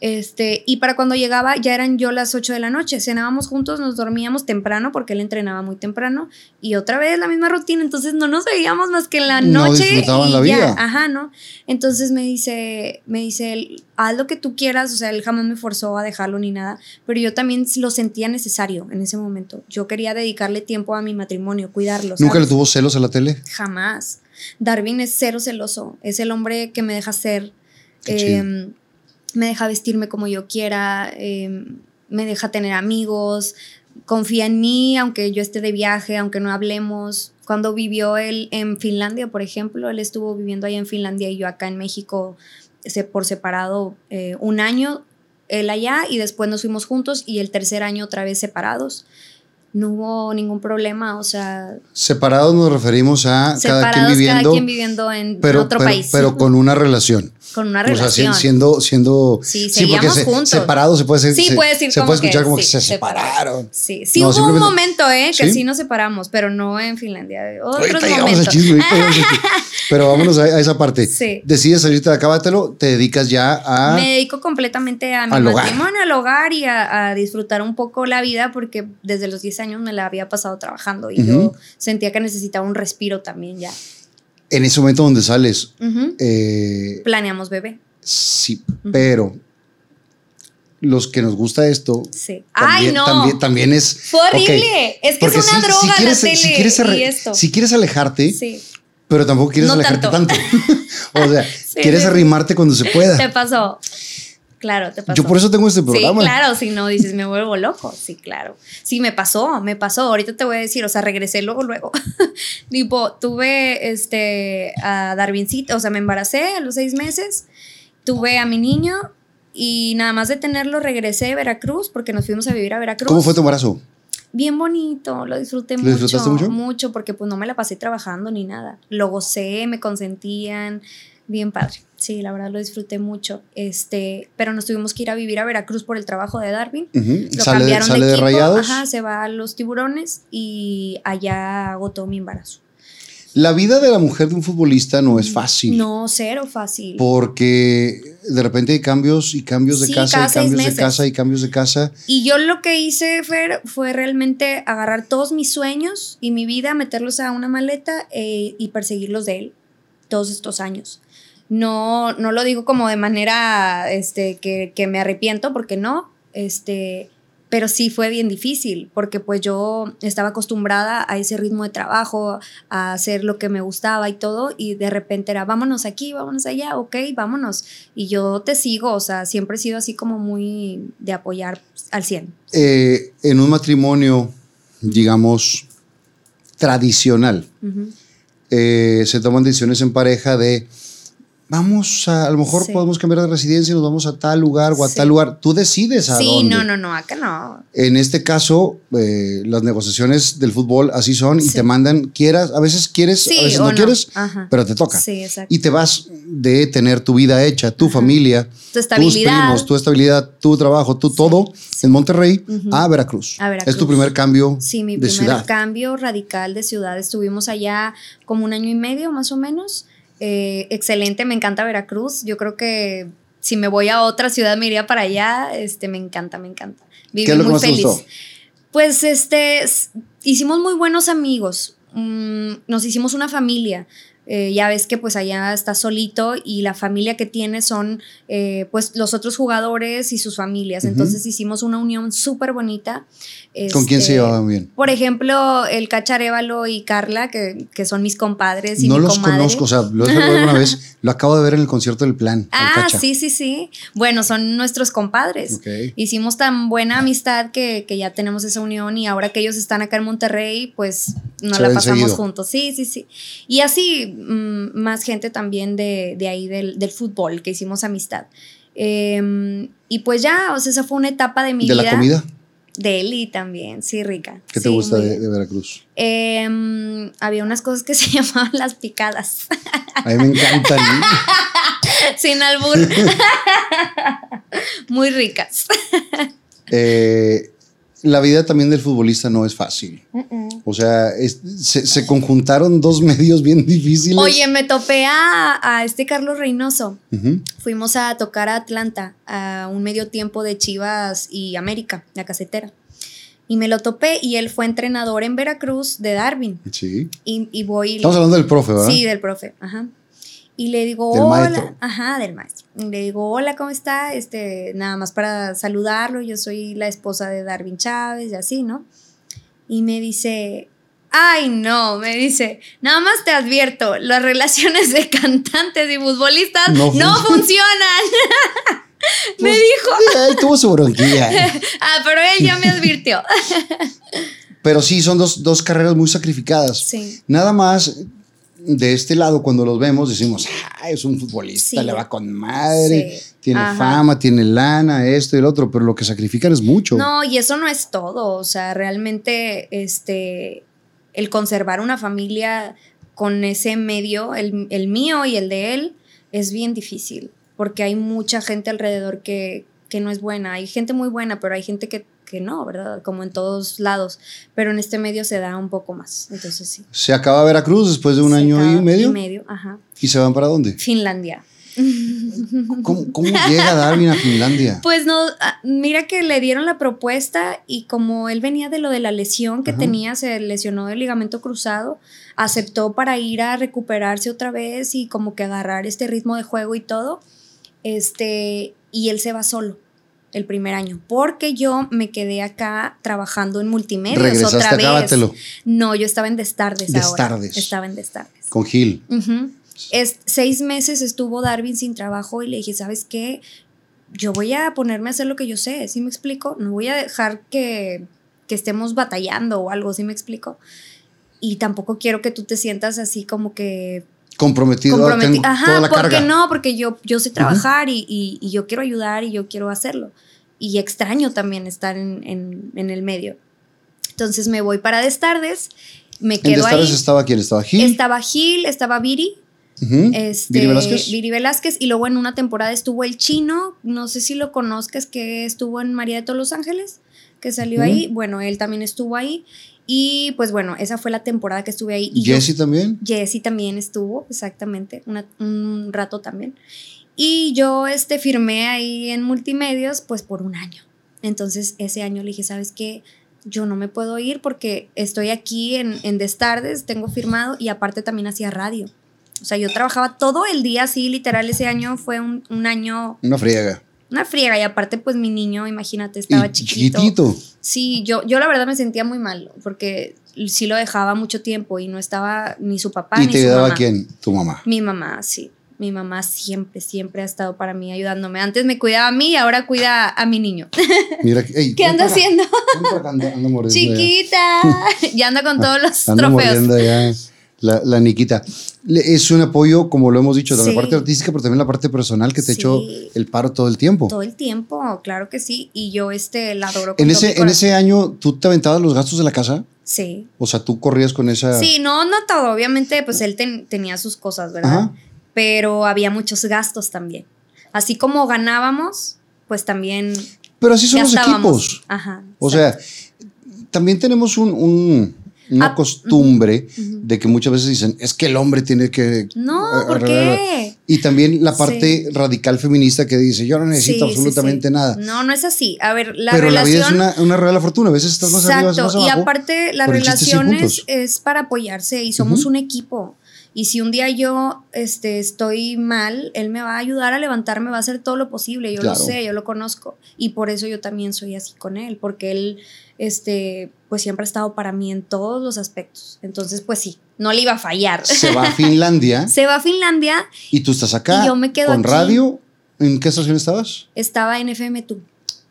Este, y para cuando llegaba ya eran yo las 8 de la noche, cenábamos juntos, nos dormíamos temprano porque él entrenaba muy temprano y otra vez la misma rutina, entonces no nos veíamos más que en la noche. No la vida. Ajá, ¿no? Entonces me dice, me dice él, haz lo que tú quieras, o sea, él jamás me forzó a dejarlo ni nada, pero yo también lo sentía necesario en ese momento. Yo quería dedicarle tiempo a mi matrimonio, cuidarlo. ¿Nunca le tuvo celos a la tele? Jamás. Darwin es cero celoso, es el hombre que me deja ser. Eh, me deja vestirme como yo quiera, em, me deja tener amigos, confía en mí, aunque yo esté de viaje, aunque no hablemos, Cuando vivió él en Finlandia, por ejemplo, él estuvo viviendo ahí en Finlandia y yo acá en México por separado eh, un año, él allá y después nos fuimos juntos y el tercer año otra vez separados no hubo ningún problema, o sea... Separados nos referimos a cada quien viviendo, cada quien viviendo en otro país. Pero con una relación. Con una relación. O sea, siendo, siendo... Sí, sí porque juntos. separados se puede decir... Sí, puede decir se, puede escuchar como que, se separaron. Sí, sí hubo un momento, ¿eh? Que ¿Sí? nos separamos, pero no en Finlandia. Otros momentos. pero vámonos a, esa parte. Sí. Decides salirte de acá, te dedicas ya a... Me dedico completamente a mi matrimonio, al hogar y a, a disfrutar un poco la vida porque desde los 10 años me la había pasado trabajando y yo sentía que necesitaba un respiro también ya. En ese momento donde sales, eh, planeamos bebé. Sí, pero los que nos gusta esto. Sí. También, Ay, no. También, también es. Fue horrible. es que es una droga si quieres, la tele si quieres, y esto. Si quieres alejarte, sí. pero tampoco quieres alejarte tanto. o sea, quieres arrimarte cuando se pueda. Te pasó. Claro, te pasó. Yo por eso tengo este programa. Sí, claro, si no dices, me vuelvo loco. Sí, claro. Sí, me pasó, me pasó. Ahorita te voy a decir, o sea, regresé luego, luego. tipo, tuve este, a Darwincito, o sea, me embaracé a los seis meses, tuve a mi niño y nada más de tenerlo regresé a Veracruz porque nos fuimos a vivir a Veracruz. ¿Cómo fue tu embarazo? Bien bonito, lo disfruté ¿Lo mucho, mucho. Mucho, porque pues no me la pasé trabajando ni nada. Lo gocé, me consentían, bien padre. Sí, la verdad lo disfruté mucho. Este, pero nos tuvimos que ir a vivir a Veracruz por el trabajo de Darwin. Lo cambiaron de, equipo. rayados. Ajá, se va a los tiburones y allá agotó mi embarazo. La vida de la mujer de un futbolista no es fácil. No, cero fácil. Porque de repente hay cambios y cambios de casa y cambios de casa y cambios de casa. Y yo lo que hice, Fer, fue realmente agarrar todos mis sueños y mi vida, meterlos a una maleta eh, y perseguirlos de él todos estos años. No, no lo digo como de manera este, que, que me arrepiento, porque no, este, pero sí fue bien difícil, porque pues yo estaba acostumbrada a ese ritmo de trabajo, a hacer lo que me gustaba y todo, y de repente era, vámonos aquí, vámonos allá, ok, vámonos. Y yo te sigo, o sea, siempre he sido así como muy de apoyar al 100. Eh, en un matrimonio, digamos, tradicional, eh, se toman decisiones en pareja de vamos a, a lo mejor podemos cambiar de residencia y nos vamos a tal lugar o a tal lugar. Tú decides a sí, dónde. Sí, no, no, no, acá no. En este caso, eh, las negociaciones del fútbol así son y te mandan, quieras, a veces quieres, a veces no, quieres, pero te toca. Sí, exacto. Y te vas de tener tu vida hecha, tu familia, tu estabilidad. tus primos, tu estabilidad, tu trabajo, tu todo en Monterrey a, Veracruz. a, Veracruz. Es tu primer cambio sí, mi de primer cambio radical de ciudad. Estuvimos allá como un año y medio más o menos. Eh, excelente, me encanta Veracruz. Yo creo que si me voy a otra ciudad me iría para allá. Este, me encanta, me encanta. Viví muy feliz. Pues este, hicimos muy buenos amigos. Mm, nos hicimos una familia. Eh, ya ves que pues allá está solito y la familia que tiene son eh, pues los otros jugadores y sus familias. Entonces hicimos una unión súper bonita. ¿Con quién se este, llevaban bien? Por ejemplo, el Cacharévalo y Carla, que, que, son mis compadres. Y no los comadre. conozco, o sea, lo he visto una vez, lo acabo de ver en el concierto del plan. Ah, sí, sí, sí. Bueno, son nuestros compadres. Hicimos tan buena amistad que, que, ya tenemos esa unión y ahora que ellos están acá en Monterrey, pues nos la pasamos juntos. Sí, sí, sí. Y así Mm, más gente también de, de ahí del, del, fútbol, que hicimos amistad. Eh, y pues ya, o sea, esa fue una etapa de mi vida. ¿De la comida? De Eli también, sí, rica. ¿Qué te gusta de, de, Veracruz? Eh, había unas cosas que se llamaban las picadas. A mí me encantan. Sin albur. Muy ricas. Eh, la vida también del futbolista no es fácil. O sea, se, conjuntaron dos medios bien difíciles. Oye, me topé a, este Carlos Reynoso. Fuimos a tocar a Atlanta, a un medio tiempo de Chivas y América, la casetera. Y me lo topé y él fue entrenador en Veracruz de Darwin. Sí. Y, y voy. Estamos hablando del profe, ¿verdad? Sí, del profe. Ajá. Y le digo, hola, ajá, del maestro. Y le digo, hola, ¿cómo está? Este, nada más para saludarlo, yo soy la esposa de Darwin Chávez y así, ¿no? Y me dice, ay, no, me dice, nada más te advierto, las relaciones de cantantes y futbolistas no, funcionan. me pues, dijo. Él tuvo su bronquilla. ah, pero él ya me advirtió. Pero sí, son dos, dos carreras muy sacrificadas. Sí. Nada más de este lado, cuando los vemos, decimos, ah, es un futbolista, le va con madre, tiene fama, tiene lana, esto y el otro, pero lo que sacrifican es mucho. No, y eso no es todo, o sea, realmente este, el conservar una familia con ese medio, el, el mío y el de él, es bien difícil, porque hay mucha gente alrededor que, que no es buena, hay gente muy buena, pero hay gente que que no, ¿verdad? Como en todos lados, pero en este medio se da un poco más, entonces sí. Se acaba Veracruz después de un año y medio. Y medio, ajá. ¿Y se van para dónde? Finlandia. ¿Cómo, llega Darwin a Finlandia? Pues no, ah, mira que le dieron la propuesta y como él venía de lo de la lesión que tenía, se lesionó del ligamento cruzado, aceptó para ir a recuperarse otra vez y como que agarrar este ritmo de juego y todo. Este, y él se va solo el primer año, porque yo me quedé acá trabajando en multimedia otra vez. No, yo estaba en Destardes, Destardes. Estaba en Destardes. Con Gil. es, seis meses estuvo Darwin sin trabajo y le dije, ¿sabes qué? Yo voy a ponerme a hacer lo que yo sé, ¿sí me explico? No voy a dejar que, que estemos batallando o algo, ¿sí me explico? Y tampoco quiero que tú te sientas así como que comprometido. Ajá, porque no, porque yo, yo sé trabajar y, yo quiero ayudar y yo quiero hacerlo. Y extraño también estar en, el medio. Entonces me voy para Destardes, me quedo ¿En Destardes estaba quién? ¿Estaba Gil? Estaba Gil, estaba Viri. este, Viri Velázquez. Viri Velázquez. Y luego en una temporada estuvo el chino, no sé si lo conozcas, que estuvo en María de todos los Ángeles, que salió ahí. Bueno, él también estuvo ahí. Y pues bueno, esa fue la temporada que estuve ahí. Y ¿Jesse también? Jesse también estuvo, exactamente, un rato también. Y yo este, firmé ahí en multimedios pues por un año. Entonces ese año le dije, ¿sabes qué? Yo no me puedo ir porque estoy aquí en, en Destardes, tengo firmado y aparte también hacía radio. O sea, yo trabajaba todo el día así, literal, ese año fue un, un año... Una friega una friega y aparte pues mi niño, imagínate, estaba chiquito. Chiquitito. Sí, yo, yo la verdad me sentía muy mal porque sí lo dejaba mucho tiempo y no estaba ni su papá ¿Y ni te ayudaba quién? Tu mamá. Mi mamá, sí. Mi mamá siempre, siempre ha estado para mí ayudándome. Antes me cuidaba a mí y ahora cuida a mi niño. Mira, ¿qué anda haciendo? Chiquita. ya anda con todos los trofeos. La, la Niquita. Es un apoyo, como lo hemos dicho, de la parte artística, pero también la parte personal que te ha hecho el paro todo el tiempo. Todo el tiempo, claro que sí. Y yo este, la adoro. en ese, en ese año, ¿tú te aventabas los gastos de la casa? Sí. O sea, tú corrías con esa. Sí, no, no todo. Obviamente, pues él tenía sus cosas, ¿verdad? Pero había muchos gastos también. Así como ganábamos, pues también. Pero así son los equipos. Ajá. O sea, también tenemos un una ah, costumbre de que muchas veces dicen, es que el hombre tiene que... No, ¿por qué? Y también la parte radical feminista que dice, yo no necesito absolutamente nada. No, no es así. A ver, la Pero la vida es una, una real fortuna. A veces estás más arriba, más abajo. Y aparte, la relación es, para apoyarse y somos un equipo. Y si un día yo este, estoy mal, él me va a ayudar a levantarme, va a hacer todo lo posible. Yo lo sé, yo lo conozco. Y por eso yo también soy así con él, porque él este, pues siempre ha estado para mí en todos los aspectos. Entonces, pues sí, no le iba a fallar. Se va a Finlandia. Se va a Finlandia. Y tú estás acá. Y yo me quedo con radio. ¿En qué estación estabas? Estaba en FM2.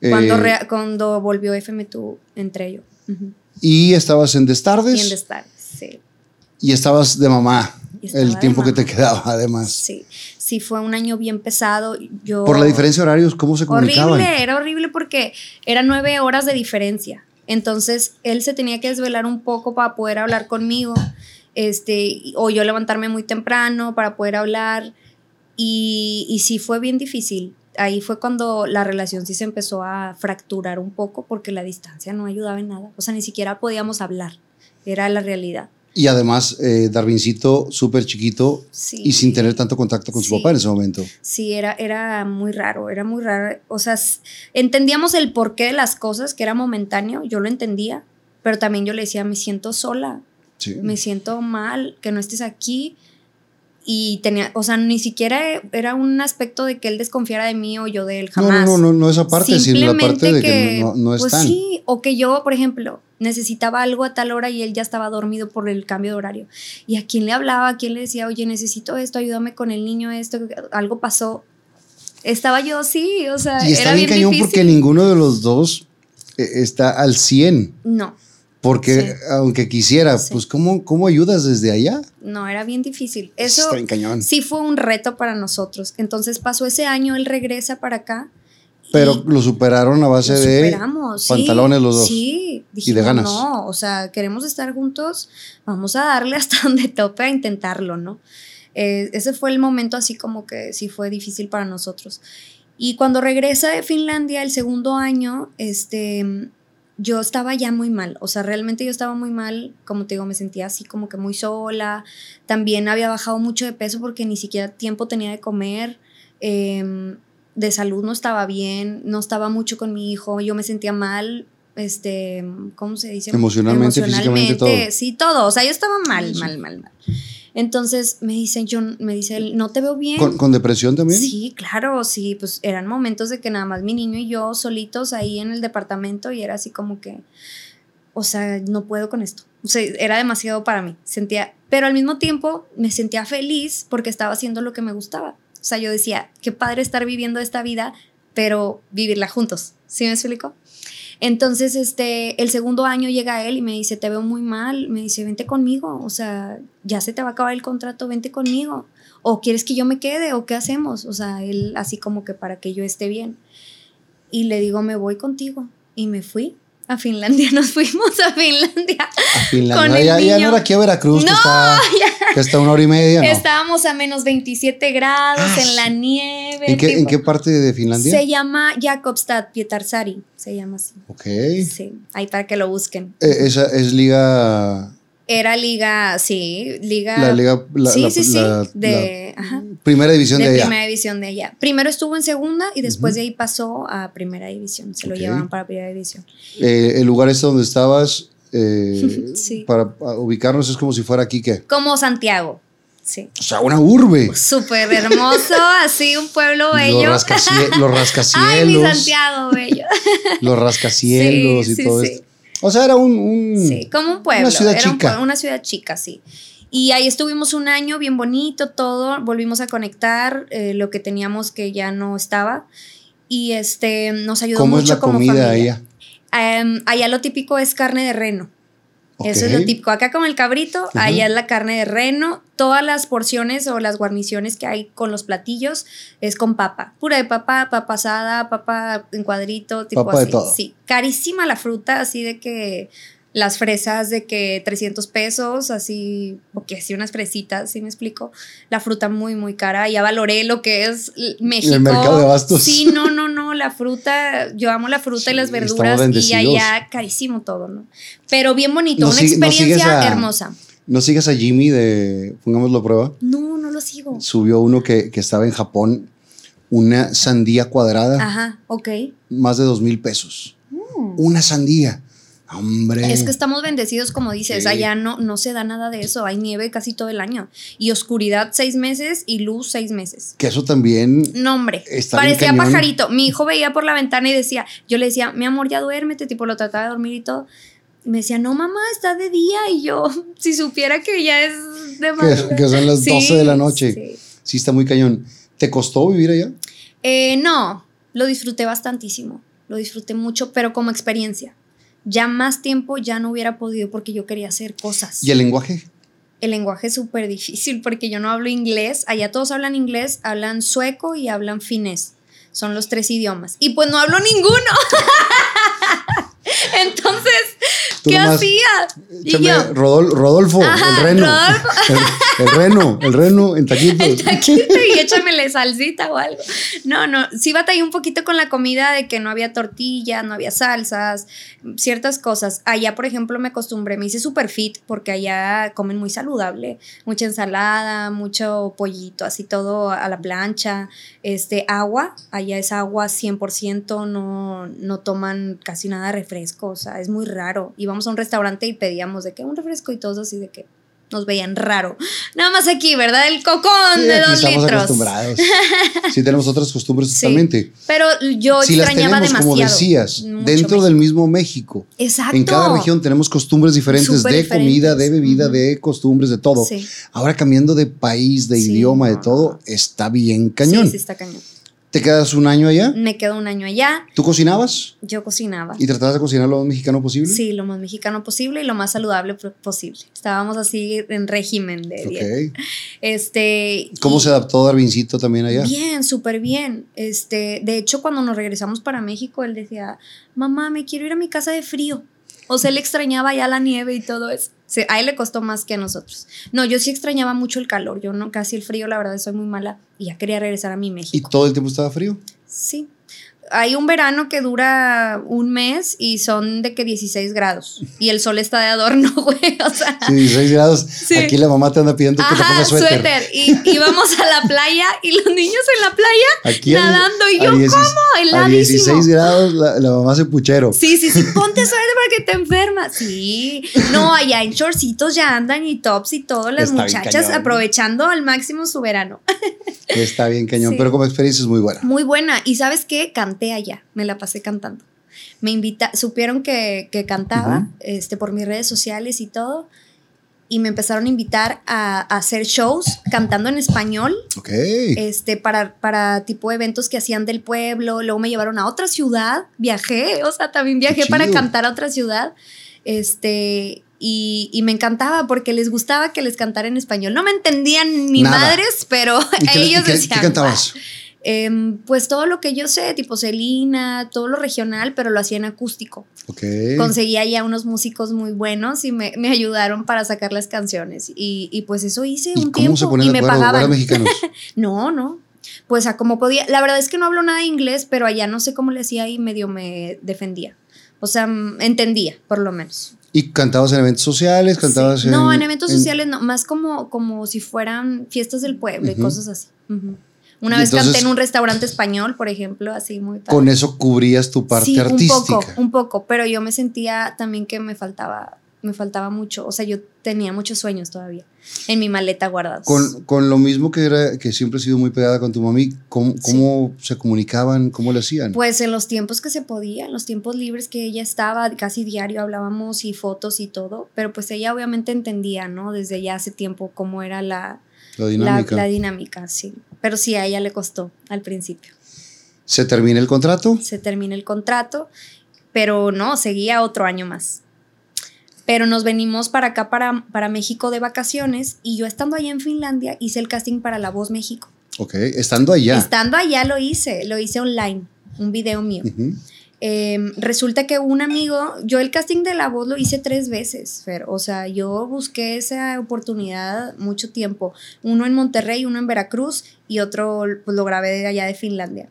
Cuando, eh, cuando volvió FM2, entre ellos. ¿Y estabas en Destardes? Y en Destardes, sí. Y estabas de mamá el tiempo que te quedaba, además. Sí, sí, fue un año bien pesado. Yo, Por la diferencia de horarios, ¿cómo se comunicaban? Horrible, era horrible porque eran nueve horas de diferencia. Entonces él se tenía que desvelar un poco para poder hablar conmigo, este, o yo levantarme muy temprano para poder hablar. Y, y sí fue bien difícil. Ahí fue cuando la relación sí se empezó a fracturar un poco porque la distancia no ayudaba en nada. O sea, ni siquiera podíamos hablar. Era la realidad. Y además, eh, Darwincito, súper chiquito y sin tener tanto contacto con su papá en ese momento. Sí, era, era muy raro, era muy raro. O sea, entendíamos el porqué de las cosas, que era momentáneo, yo lo entendía, pero también yo le decía, me siento sola, me siento mal, que no estés aquí y tenía, o sea, ni siquiera era un aspecto de que él desconfiara de mí o yo de él jamás. No, no, no, no, esa parte, sino la parte de que, no, no pues sí, o que yo, por ejemplo, necesitaba algo a tal hora y él ya estaba dormido por el cambio de horario. Y a quién le hablaba, a quién le decía, oye, necesito esto, ayúdame con el niño, esto, algo pasó. Estaba yo, sí, o sea, y está era bien, cañón porque ninguno de los dos eh, está al 100. No Porque aunque quisiera, pues ¿cómo, ¿cómo ayudas desde allá? No, era bien difícil. Eso sí fue un reto para nosotros. Entonces pasó ese año, él regresa para acá. Pero lo superaron a base de pantalones los dos. Sí, dijimos, y de ganas. No, o sea, queremos estar juntos, vamos a darle hasta donde tope a intentarlo, ¿no? Eh, ese fue el momento así como que sí fue difícil para nosotros. Y cuando regresa de Finlandia el segundo año, este, yo estaba ya muy mal, o sea, realmente yo estaba muy mal, como te digo, me sentía así como que muy sola, también había bajado mucho de peso porque ni siquiera tiempo tenía de comer, em, de salud no estaba bien, no estaba mucho con mi hijo, yo me sentía mal, este, ¿cómo se dice? Emocionalmente, Emocionalmente físicamente, todo. Sí, todo, o sea, yo estaba mal, mal, mal, mal. Entonces me dicen, yo, me dice él, no te veo bien. ¿Con, depresión también? Sí, claro, sí, pues eran momentos de que nada más mi niño y yo solitos ahí en el departamento y era así como que, o sea, no puedo con esto. O sea, era demasiado para mí. Sentía, pero al mismo tiempo me sentía feliz porque estaba haciendo lo que me gustaba. O sea, yo decía, qué padre estar viviendo esta vida, pero vivirla juntos. ¿Sí me explico? Entonces, este, el segundo año llega él y me dice, te veo muy mal, me dice, vente conmigo, o sea, ya se te va a acabar el contrato, vente conmigo, o quieres que yo me quede, o qué hacemos, o sea, él así como que para que yo esté bien. Y le digo, me voy contigo, y me fui a Finlandia, nos fuimos a Finlandia. A Finlandia, ya, ya, no era aquí a Veracruz, no, que, está, que, está, una hora y media. ¿no? Estábamos a menos 27 grados, ah, en la nieve. ¿En qué, ¿En qué, parte de Finlandia? Se llama Jakobstad, Pietarsaari, se llama así. Ok. Sí, ahí para que lo busquen. Eh, ¿Esa es liga era liga, sí, liga. La liga. La, sí, sí, sí. de, primera división de, de allá. Primera división de allá. Primero estuvo en segunda y después de ahí pasó a primera división. Se lo llevaban para primera división. Eh, el lugar este donde estabas, eh, para ubicarnos, es como si fuera aquí, ¿qué? Como Santiago. Sí. O sea, una urbe. Súper hermoso, así un pueblo bello. Los, rascacielos. los rascacielos. Ay, mi Santiago, bello. los rascacielos y todo esto. O sea, era un, sí, como un pueblo. Una ciudad chica. una ciudad chica, sí. Y ahí estuvimos un año bien bonito, todo. Volvimos a conectar eh, lo que teníamos que ya no estaba. Y este nos ayudó ¿Cómo mucho es la como comida familia. Allá? Um, allá lo típico es carne de reno. Eso es lo típico. Acá como el cabrito, allá es la carne de reno. Todas las porciones o las guarniciones que hay con los platillos es con papa. Pura de papa, papa asada, papa en cuadrito, tipo así. Sí. Carísima la fruta, así de que las fresas de que 300 pesos, así, porque así unas fresitas, ¿sí me explico? La fruta muy, muy cara. Ya valoré lo que es México. El mercado de bastos. Sí, no, no, no, la fruta, yo amo la fruta y las verduras y allá carísimo todo, ¿no? Pero bien bonito, una experiencia hermosa. ¿No sigues a Jimmy de Pongámoslo a prueba? No, no lo sigo. Subió uno que, que estaba en Japón, una sandía cuadrada. Ajá, ok. Más de dos mil pesos. Mm. Una sandía. Hombre. Es que estamos bendecidos, como dices, allá no, no se da nada de eso, hay nieve casi todo el año y oscuridad seis meses y luz seis meses. Que eso también... No, hombre, parecía pajarito. Mi hijo veía por la ventana y decía, yo le decía, mi amor, ya duérmete, tipo lo trataba de dormir y todo. Y me decía, no, mamá, está de día. Y yo, si supiera que ya es de que, que, son las 12 de la noche. Sí. está muy cañón. ¿Te costó vivir allá? Eh, no, lo disfruté bastantísimo. Lo disfruté mucho, pero como experiencia ya más tiempo ya no hubiera podido porque yo quería hacer cosas. ¿Y el lenguaje? El lenguaje es súper difícil porque yo no hablo inglés. Allá todos hablan inglés, hablan sueco y hablan finés. Son los tres idiomas. Y pues no hablo ninguno. Entonces, ¿qué hacía? Y yo, Rodolfo, el reno. El, reno, el reno en taquito. En taquito y échamele salsita o algo. No, no, sí batallé un poquito con la comida de que no había tortillas, no había salsas, ciertas cosas. Allá, por ejemplo, me acostumbré, me hice super fit porque allá comen muy saludable, mucha ensalada, mucho pollito, así todo a la plancha, este agua, allá es agua 100%, no, no toman casi nada de refresco, o sea, es muy raro. Íbamos a un restaurante y pedíamos de que un refresco y todos así de que nos veían raro. Nada más aquí, ¿verdad? El cocón de dos estamos litros. acostumbrados. Sí, tenemos otras costumbres totalmente. Pero yo si extrañaba las tenemos, Como decías, dentro del mismo México. Exacto. En cada región tenemos costumbres diferentes de comida, de bebida, de costumbres, de todo. Ahora cambiando de país, de idioma, de todo, está bien cañón. Sí, sí está cañón. ¿Te quedas un año allá? Me quedo un año allá. ¿Tú cocinabas? Yo cocinaba. ¿Y tratabas de cocinar lo más mexicano posible? Sí, lo más mexicano posible y lo más saludable posible. Estábamos así en régimen de dieta. Este, ¿Cómo se adaptó Darwincito también allá? Bien, súper bien. Este, de hecho, cuando nos regresamos para México, él decía, mamá, me quiero ir a mi casa de frío. O sea, él extrañaba ya la nieve y todo eso. a él le costó más que a nosotros. No, yo sí extrañaba mucho el calor. Yo no, casi el frío, la verdad, soy muy mala. Y ya quería regresar a mi México. ¿Y todo el tiempo estaba frío? Sí hay un verano que dura un mes y son de que 16 grados. Y el sol está de adorno, güey. O sea. Sí, 16 grados. Aquí la mamá te anda pidiendo que te pongas suéter. suéter. Y íbamos a la playa y los niños en la playa nadando. y yo, ¿cómo? Heladísimo. A 16 grados la, mamá se puchero. Sí, sí, sí. Ponte suéter porque te enfermas. Sí. No, allá en shortcitos ya andan y tops y todo. Las muchachas aprovechando al máximo su verano. Está bien cañón. Pero como experiencia es muy buena. Muy buena. Y ¿sabes qué? Allá, me la pasé cantando. Me invita, supieron que, que cantaba este, por mis redes sociales y todo, y me empezaron a invitar a, hacer shows cantando en español. Este, para, para tipo eventos que hacían del pueblo. Luego me llevaron a otra ciudad, viajé, o sea, también viajé para cantar a otra ciudad. Este, y, y, me encantaba porque les gustaba que les cantara en español. No me entendían ni madres, pero ellos decían. ¿Qué cantabas? Em, pues todo lo que yo sé, tipo Celina, todo lo regional, pero lo hacía en acústico. Okay. Conseguía ya unos músicos muy buenos y me, me ayudaron para sacar las canciones. Y, y pues eso hice un tiempo se y me pagaban. no, no. Pues a como podía. La verdad es que no hablo nada de inglés, pero allá no sé cómo le hacía y medio me defendía. O sea, entendía, por lo menos. ¿Y cantabas en eventos sociales? ¿Cantabas No, en eventos sociales no, más como, como si fueran fiestas del pueblo y cosas así. Una vez canté en un restaurante español, por ejemplo, así muy Con eso cubrías tu parte sí, artística. Un poco, un poco, pero yo me sentía también que me faltaba, me faltaba mucho. O sea, yo tenía muchos sueños todavía en mi maleta guardados. Con, con lo mismo que era, que siempre he sido muy pegada con tu mami, ¿cómo, cómo se comunicaban? ¿Cómo le hacían? Pues en los tiempos que se podía, en los tiempos libres que ella estaba, casi diario hablábamos y fotos y todo, pero pues ella obviamente entendía, ¿no? Desde ya hace tiempo cómo era la, la dinámica. La, dinámica, sí. Pero sí, a ella le costó al principio. ¿Se termina el contrato? Se termina el contrato, pero no, seguía otro año más. Pero nos venimos para acá, para, para México de vacaciones, y yo estando allá en Finlandia hice el casting para La Voz México. Ok, estando allá. Estando allá lo hice, lo hice online, un video mío. Em, resulta que un amigo, yo el casting de la voz lo hice tres veces, pero o sea, yo busqué esa oportunidad mucho tiempo, uno en Monterrey, uno en Veracruz y otro pues, lo grabé allá de Finlandia.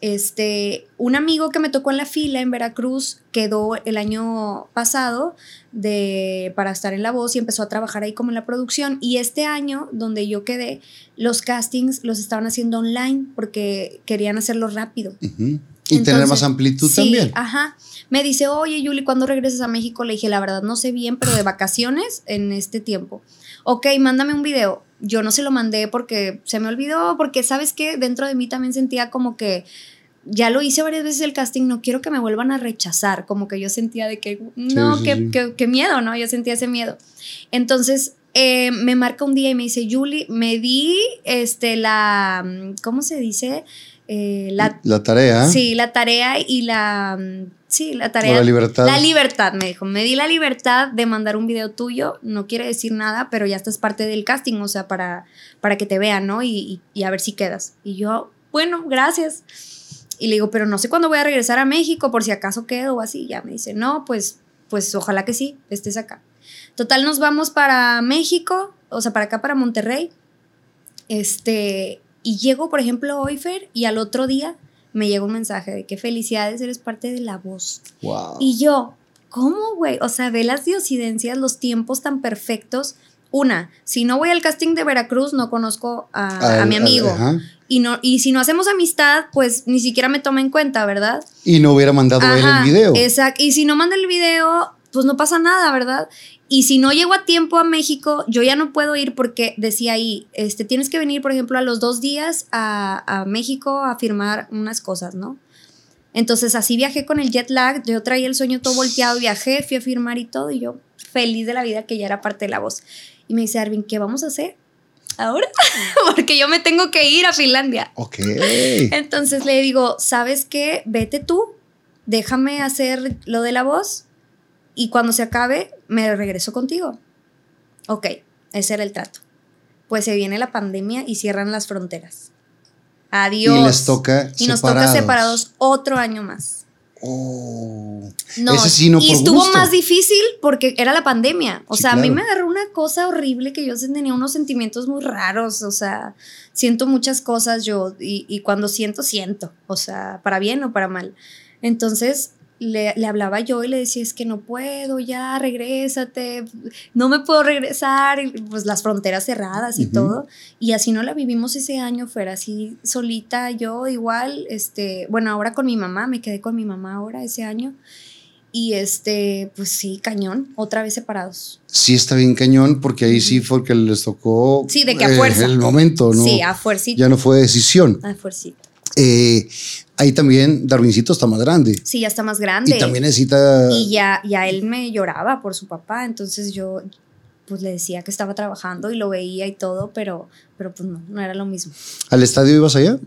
Este, un amigo que me tocó en la fila en Veracruz quedó el año pasado de, para estar en la voz y empezó a trabajar ahí como en la producción. Y este año, donde yo quedé, los castings los estaban haciendo online porque querían hacerlo rápido. Y tener más amplitud sí, también. Ajá. Me dice, oye, Yuli, ¿cuándo regresas a México? Le dije, la verdad, no sé bien, pero de vacaciones en este tiempo. Ok, mándame un video. Yo no se lo mandé porque se me olvidó, porque sabes que dentro de mí también sentía como que ya lo hice varias veces el casting, no quiero que me vuelvan a rechazar, como que yo sentía de que, no, qué miedo, ¿no? Yo sentía ese miedo. Entonces, eh, me marca un día y me dice, Yuli, me di este, la, ¿cómo se dice? Eh, la, la, tarea. Sí, la tarea y la... Mm, sí, la tarea. la libertad. La libertad, me dijo. Me di la libertad de mandar un video tuyo. No quiere decir nada, pero ya estás parte del casting, o sea, para, para que te vean, ¿no? Y, y, a ver si quedas. Y yo, bueno, gracias. Y le digo, pero no sé cuándo voy a regresar a México, por si acaso quedo o así. Ya me dice, no, pues, pues ojalá que sí, estés acá. Total, nos vamos para México, o sea, para acá, para Monterrey. Este, y llego, por ejemplo, hoy, Fer, y al otro día me llega un mensaje de que felicidades, eres parte de la voz. Y yo, ¿cómo, güey? O sea, ve las diosidencias, los tiempos tan perfectos. Una, si no voy al casting de Veracruz, no conozco a, mi amigo. y, no, y si no hacemos amistad, pues ni siquiera me toma en cuenta, ¿verdad? Y no hubiera mandado él el video. Exacto. Y si no manda el video, pues no pasa nada, ¿verdad? Y si no llego a tiempo a México, yo ya no puedo ir porque decía ahí, este, tienes que venir, por ejemplo, a los dos días a, México a firmar unas cosas, ¿no? Entonces así viajé con el jet lag, yo traía el sueño todo volteado, viajé, fui a firmar y todo, y yo feliz de la vida que ya era parte de la voz. Y me dice, Arvin, ¿qué vamos a hacer? ahora, porque yo me tengo que ir a Finlandia. Ok. Entonces le digo, ¿sabes qué? Vete tú, déjame hacer lo de la voz y cuando se acabe me regreso contigo. Ok, ese era el trato. Pues se viene la pandemia y cierran las fronteras. Adiós. Y les toca Y nos toca separados otro año más. Oh. No, Ese sí no y por estuvo gusto. más difícil porque era la pandemia. O Sí, sea, a mí me agarró una cosa horrible que yo tenía unos sentimientos muy raros. O sea, siento muchas cosas yo y, y cuando siento, siento. O sea, para bien o para mal. Entonces le, le hablaba yo y le decía, es que no puedo, ya, regrésate, no me puedo regresar. Y, pues las fronteras cerradas y todo. Y así no la vivimos ese año, fuera así solita, yo igual, este, bueno, ahora con mi mamá, me quedé con mi mamá ahora ese año. Y este, pues sí, cañón, otra vez separados. Sí está bien cañón, porque ahí sí fue que les tocó Sí, de que a eh, fuerza. el momento, ¿no? Sí, a fuercita. ya no fue decisión. A fuercita. Eh, ahí también Darwincito está más grande. Sí, ya está más grande. Y también necesita. Y ya, ya él me lloraba por su papá, entonces yo pues le decía que estaba trabajando y lo veía y todo, pero, pero pues no, no era lo mismo. ¿Al estadio ibas allá?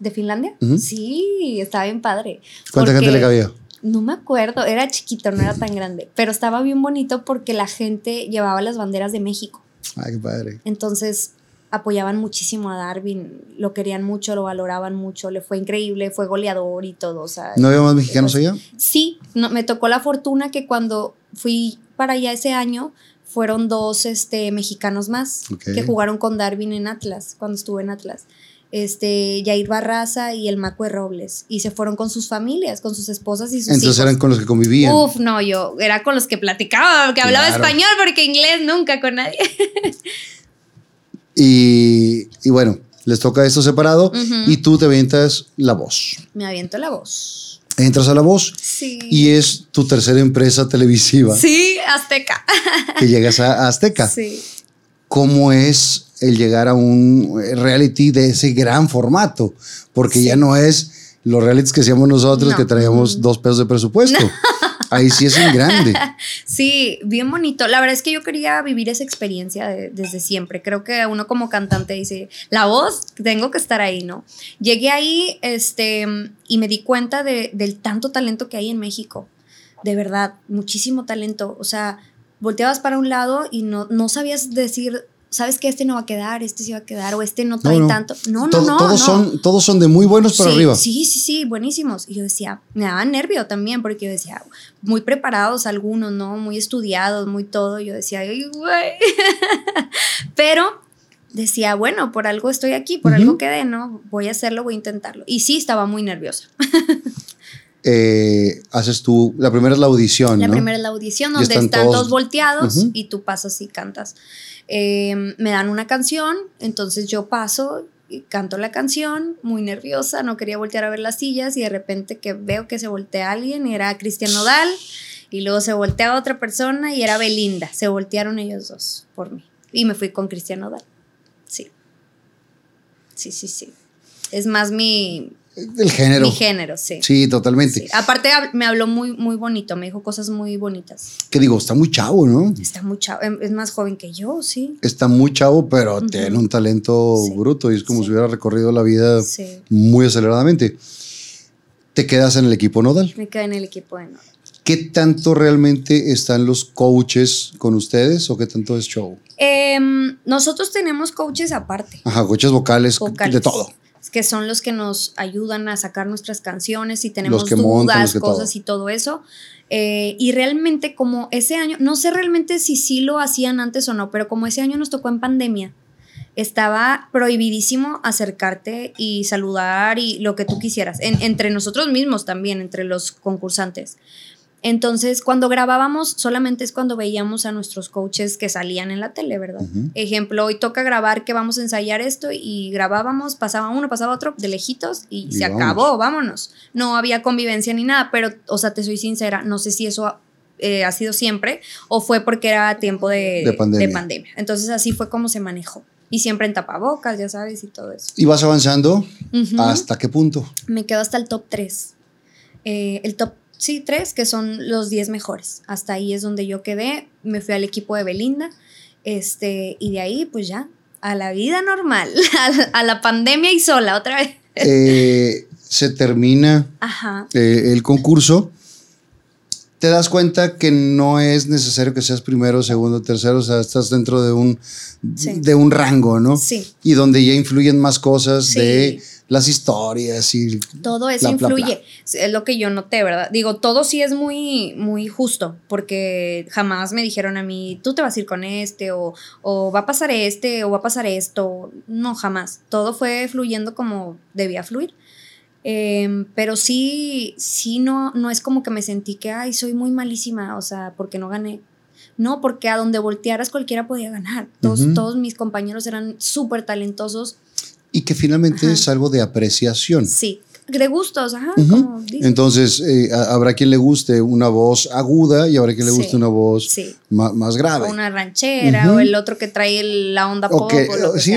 ¿De Finlandia? Sí, estaba bien padre. ¿Cuánta gente le cabía? No me acuerdo, era chiquito, no era tan grande, pero estaba bien bonito porque la gente llevaba las banderas de México. Ay, qué padre. Entonces apoyaban muchísimo a Darwin, lo querían mucho, lo valoraban mucho, le fue increíble, fue goleador y todo. O sea, ¿No había más mexicanos allá? Sí, no, me tocó la fortuna que cuando fui para allá ese año fueron dos este, mexicanos más Ok. que jugaron con Darwin en Atlas, cuando estuve en Atlas. Este, Jair Barraza y el Macue Robles. Y se fueron con sus familias, con sus esposas y sus Entonces hijos. eran con los que convivían. Uf, no, yo era con los que platicaba, que hablaba Claro. español, porque inglés nunca con nadie. Y, y bueno, les toca esto separado y tú te avientas la voz. Me aviento la voz. Entras a la voz Sí. y es tu tercera empresa televisiva Sí, Azteca. que llegas a Azteca. Sí. ¿Cómo es el llegar a un reality de ese gran formato? Porque Sí. ya no es los realities que hacíamos nosotros No. que traíamos dos pesos de presupuesto. Ahí sí es en grande. Sí, bien bonito. La verdad es que yo quería vivir esa experiencia de- desde siempre. Creo que uno como cantante dice, la voz, tengo que estar ahí, ¿no? Llegué ahí este, y me di cuenta de- del tanto talento que hay en México. De verdad, muchísimo talento. O sea, volteabas para un lado y no, no sabías decir, sabes que este no va a quedar, este sí va a quedar, o este no trae no. tanto. No, no, no. todos, no. Son, todos son de muy buenos para sí, arriba. Sí, sí, sí, buenísimos. Y yo decía, me daba nervio también, porque yo decía, muy preparados algunos, ¿no? Muy estudiados, muy todo. Yo decía, ay, güey. Pero decía, bueno, por algo estoy aquí, por Ujú. algo quedé, ¿no? Voy a hacerlo, voy a intentarlo. Y sí, estaba muy nerviosa. Eh, haces tú, la primera es la audición, La ¿no? primera es la audición, Y donde están están, todos- volteados y tú pasas y cantas. Eh, me dan una canción, entonces yo paso y canto la canción, muy nerviosa, no quería voltear a ver las sillas y de repente que veo que se voltea alguien y era Cristian Nodal y luego se voltea otra persona y era Belinda. Se voltearon ellos dos por mí y me fui con Cristian Nodal. Sí. Sí, sí, sí. Es más mi, El género. mi género, sí. Sí, totalmente. Sí. Aparte me habló muy, muy bonito, me dijo cosas muy bonitas. Que digo, está muy chavo, ¿no? Está muy chavo, em- es más joven que yo, sí. Está muy chavo, pero tiene un talento Sí. bruto y es como Sí. si hubiera recorrido la vida muy aceleradamente. Te quedas en el equipo nodal. Me quedé en el equipo de Nora. ¿Qué tanto realmente están los coaches con ustedes o qué tanto es show? Em, nosotros tenemos coaches aparte. Ajá, coaches vocales, vocales, de todo. Que son los que nos ayudan a sacar nuestras canciones y tenemos dudas, montan, cosas todo. y todo eso. Eh, y realmente como ese año, no sé realmente si sí lo hacían antes o no, pero como ese año nos tocó en pandemia, estaba prohibidísimo acercarte y saludar y lo que tú quisieras, en- entre nosotros mismos también, entre los concursantes. Entonces, cuando grabábamos, solamente es cuando veíamos a nuestros coaches que salían en la tele, ¿verdad? Ejemplo, hoy toca grabar que vamos a ensayar esto y grabábamos, pasaba uno, pasaba otro, de lejitos y, Y se vámonos. acabó, vámonos. No había convivencia ni nada, pero, o sea, te soy sincera, no sé si eso eh, ha sido siempre o fue porque era tiempo de, De pandemia. pandemia. Entonces, así fue como se manejó. Y siempre en tapabocas, ya sabes, y todo eso. Y vas avanzando hasta qué punto. Me quedo hasta el top 3. el top, sí, 3, que son los 10 mejores. Hasta ahí es donde yo quedé. Me fui al equipo de Belinda. Este, y de ahí, pues ya, a la vida normal, a la pandemia y sola otra vez. Eh, se termina eh, el concurso. Te das cuenta que no es necesario que seas primero, segundo, tercero, o sea, estás dentro de un, de un rango, ¿no? Sí. Y donde ya influyen más cosas de las historias y todo eso influye. Es lo que yo noté verdad digo todo sí es muy muy justo porque jamás me dijeron a mí tú te vas a ir con este o, o va a pasar este o va a pasar esto no jamás. Todo fue fluyendo como debía fluir. Em, pero sí sí no no es como que me sentí que ay soy muy malísima o sea porque no gané. No, porque a donde voltearas cualquiera podía ganar. Todos, todos mis compañeros eran súper talentosos y que finalmente es algo de apreciación. Sí, de gustos, ajá. Entonces, eh, habrá quien le guste una voz aguda y habrá quien le guste una voz más, grave. O una ranchera, o el otro que trae la onda pop. sí,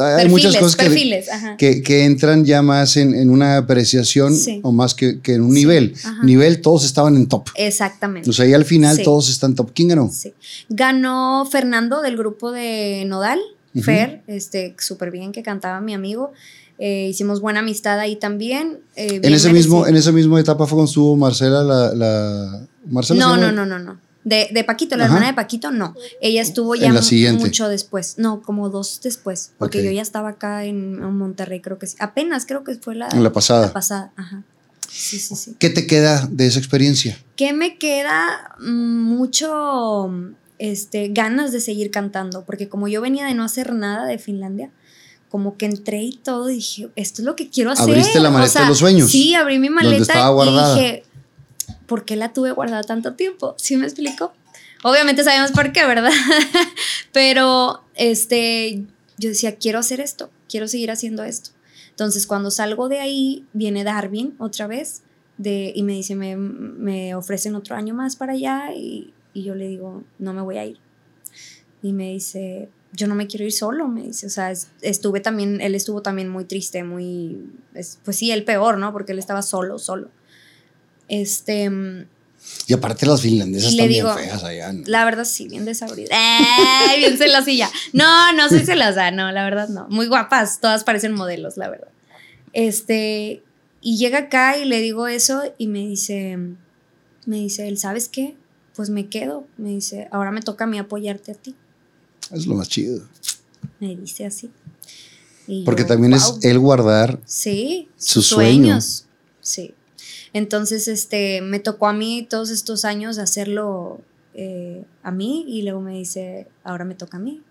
hay muchas cosas que, que, entran ya más en, una apreciación o más que, en un nivel. Nivel, todos estaban en top. Exactamente. O sea, y al final todos están top. ¿Quién ganó? Ganó Fernando del grupo de Nodal. Fer, este, súper bien que cantaba mi amigo. Eh, hicimos buena amistad ahí también. Eh, en, ese mismo, en esa misma etapa fue cuando estuvo Marcela, la... la Marcela no, no, no, no, no. De, de Paquito, la hermana de Paquito, no. Ella estuvo ya mucho después. No, como dos después. Porque yo ya estaba acá en, Monterrey, creo que sí. Apenas creo que fue la, la pasada. La pasada, ajá. Sí, sí, sí. ¿Qué te queda de esa experiencia? ¿Qué me queda? Mm, mucho este, ganas de seguir cantando, porque como yo venía de no hacer nada de Finlandia, como que entré y todo, dije, esto es lo que quiero hacer. ¿Abriste la maleta de los sueños? Sí, abrí mi maleta y dije, ¿por qué la tuve guardada tanto tiempo? ¿Sí me explico? Obviamente sabemos por qué, ¿verdad? Pero este, yo decía, quiero hacer esto, quiero seguir haciendo esto. Entonces, cuando salgo de ahí, viene Darwin otra vez de, y me dice, me, me ofrecen otro año más para allá y y yo le digo, no me voy a ir. Y me dice, yo no me quiero ir solo, me dice, o sea, estuve también, él estuvo también muy triste, muy, pues sí, el peor, ¿no? Porque él estaba solo, solo. Este... Y aparte las finlandesas están bien feas allá. La verdad sí, bien desabridas. ¡Eh! Bien celosilla. No, no soy celosa, no, la verdad no. Muy guapas, todas parecen modelos, la verdad. Este, y llega acá y le digo eso y me dice, me dice él, ¿sabes qué? Pues me quedo. Me dice, ahora me toca a mí apoyarte a ti. Es lo más chido. Me dice así. Porque también es el guardar sí, sus sueños. Sí. Entonces, este, me tocó a mí todos estos años hacerlo eh, a mí y luego me dice, ahora me toca a mí.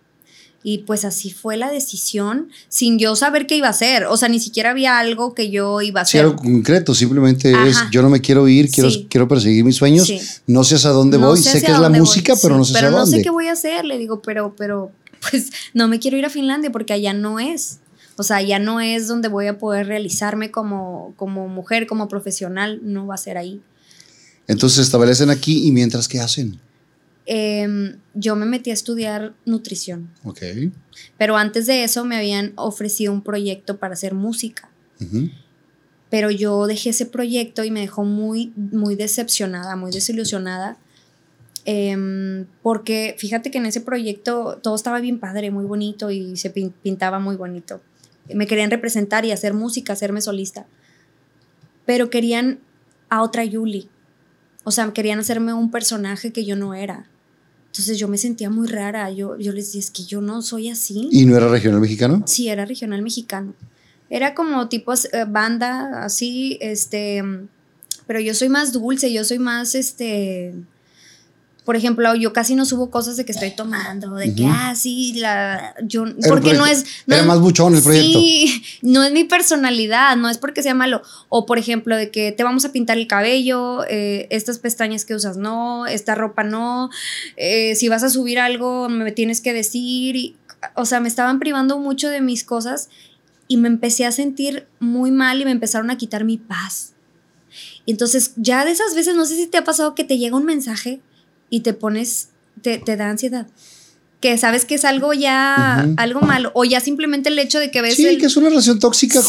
Y pues así fue la decisión sin yo saber qué iba a hacer. O sea, ni siquiera había algo que yo iba a hacer. Sí, algo concreto. Simplemente es, yo no me quiero ir, quiero, quiero perseguir mis sueños. No sé a dónde voy. Sé, que es la música, pero no sé pero a dónde. no sé qué voy a hacer. Le digo, pero, pero, pues no me quiero ir a Finlandia porque allá no es. O sea, ya no es donde voy a poder realizarme como, como mujer, como profesional. No va a ser ahí. Entonces establecen aquí y mientras, ¿qué hacen? Em, yo me metí a estudiar nutrición. Ok. Pero antes de eso me habían ofrecido un proyecto para hacer música. Pero yo dejé ese proyecto y me dejó muy, muy decepcionada, muy desilusionada. Em, porque fíjate que en ese proyecto todo estaba bien padre, muy bonito y se pintaba muy bonito. Me querían representar y hacer música, hacerme solista. Pero querían a otra Yuli. O sea, querían hacerme un personaje que yo no era. Entonces yo me sentía muy rara. Yo, yo les decía, es que yo no soy así. ¿Y no era regional mexicano? Sí, era regional mexicano. Era como tipo eh, banda, así, este. Pero yo soy más dulce, yo soy más, este por ejemplo, yo casi no subo cosas de que estoy tomando, de que, ah, sí, la, yo, porque no es... era más buchón el proyecto. Sí, no es mi personalidad, no es porque sea malo. O, por ejemplo, de que te vamos a pintar el cabello, eh, estas pestañas que usas no, esta ropa no, eh, si vas a subir algo me tienes que decir. o sea, me estaban privando mucho de mis cosas y me empecé a sentir muy mal y me empezaron a quitar mi paz. Y entonces, ya de esas veces, no sé si te ha pasado que te llega un mensaje y te pones, te, da ansiedad. Que sabes que es algo ya, algo malo, o ya simplemente el hecho de que ves. Sí, que es una relación tóxica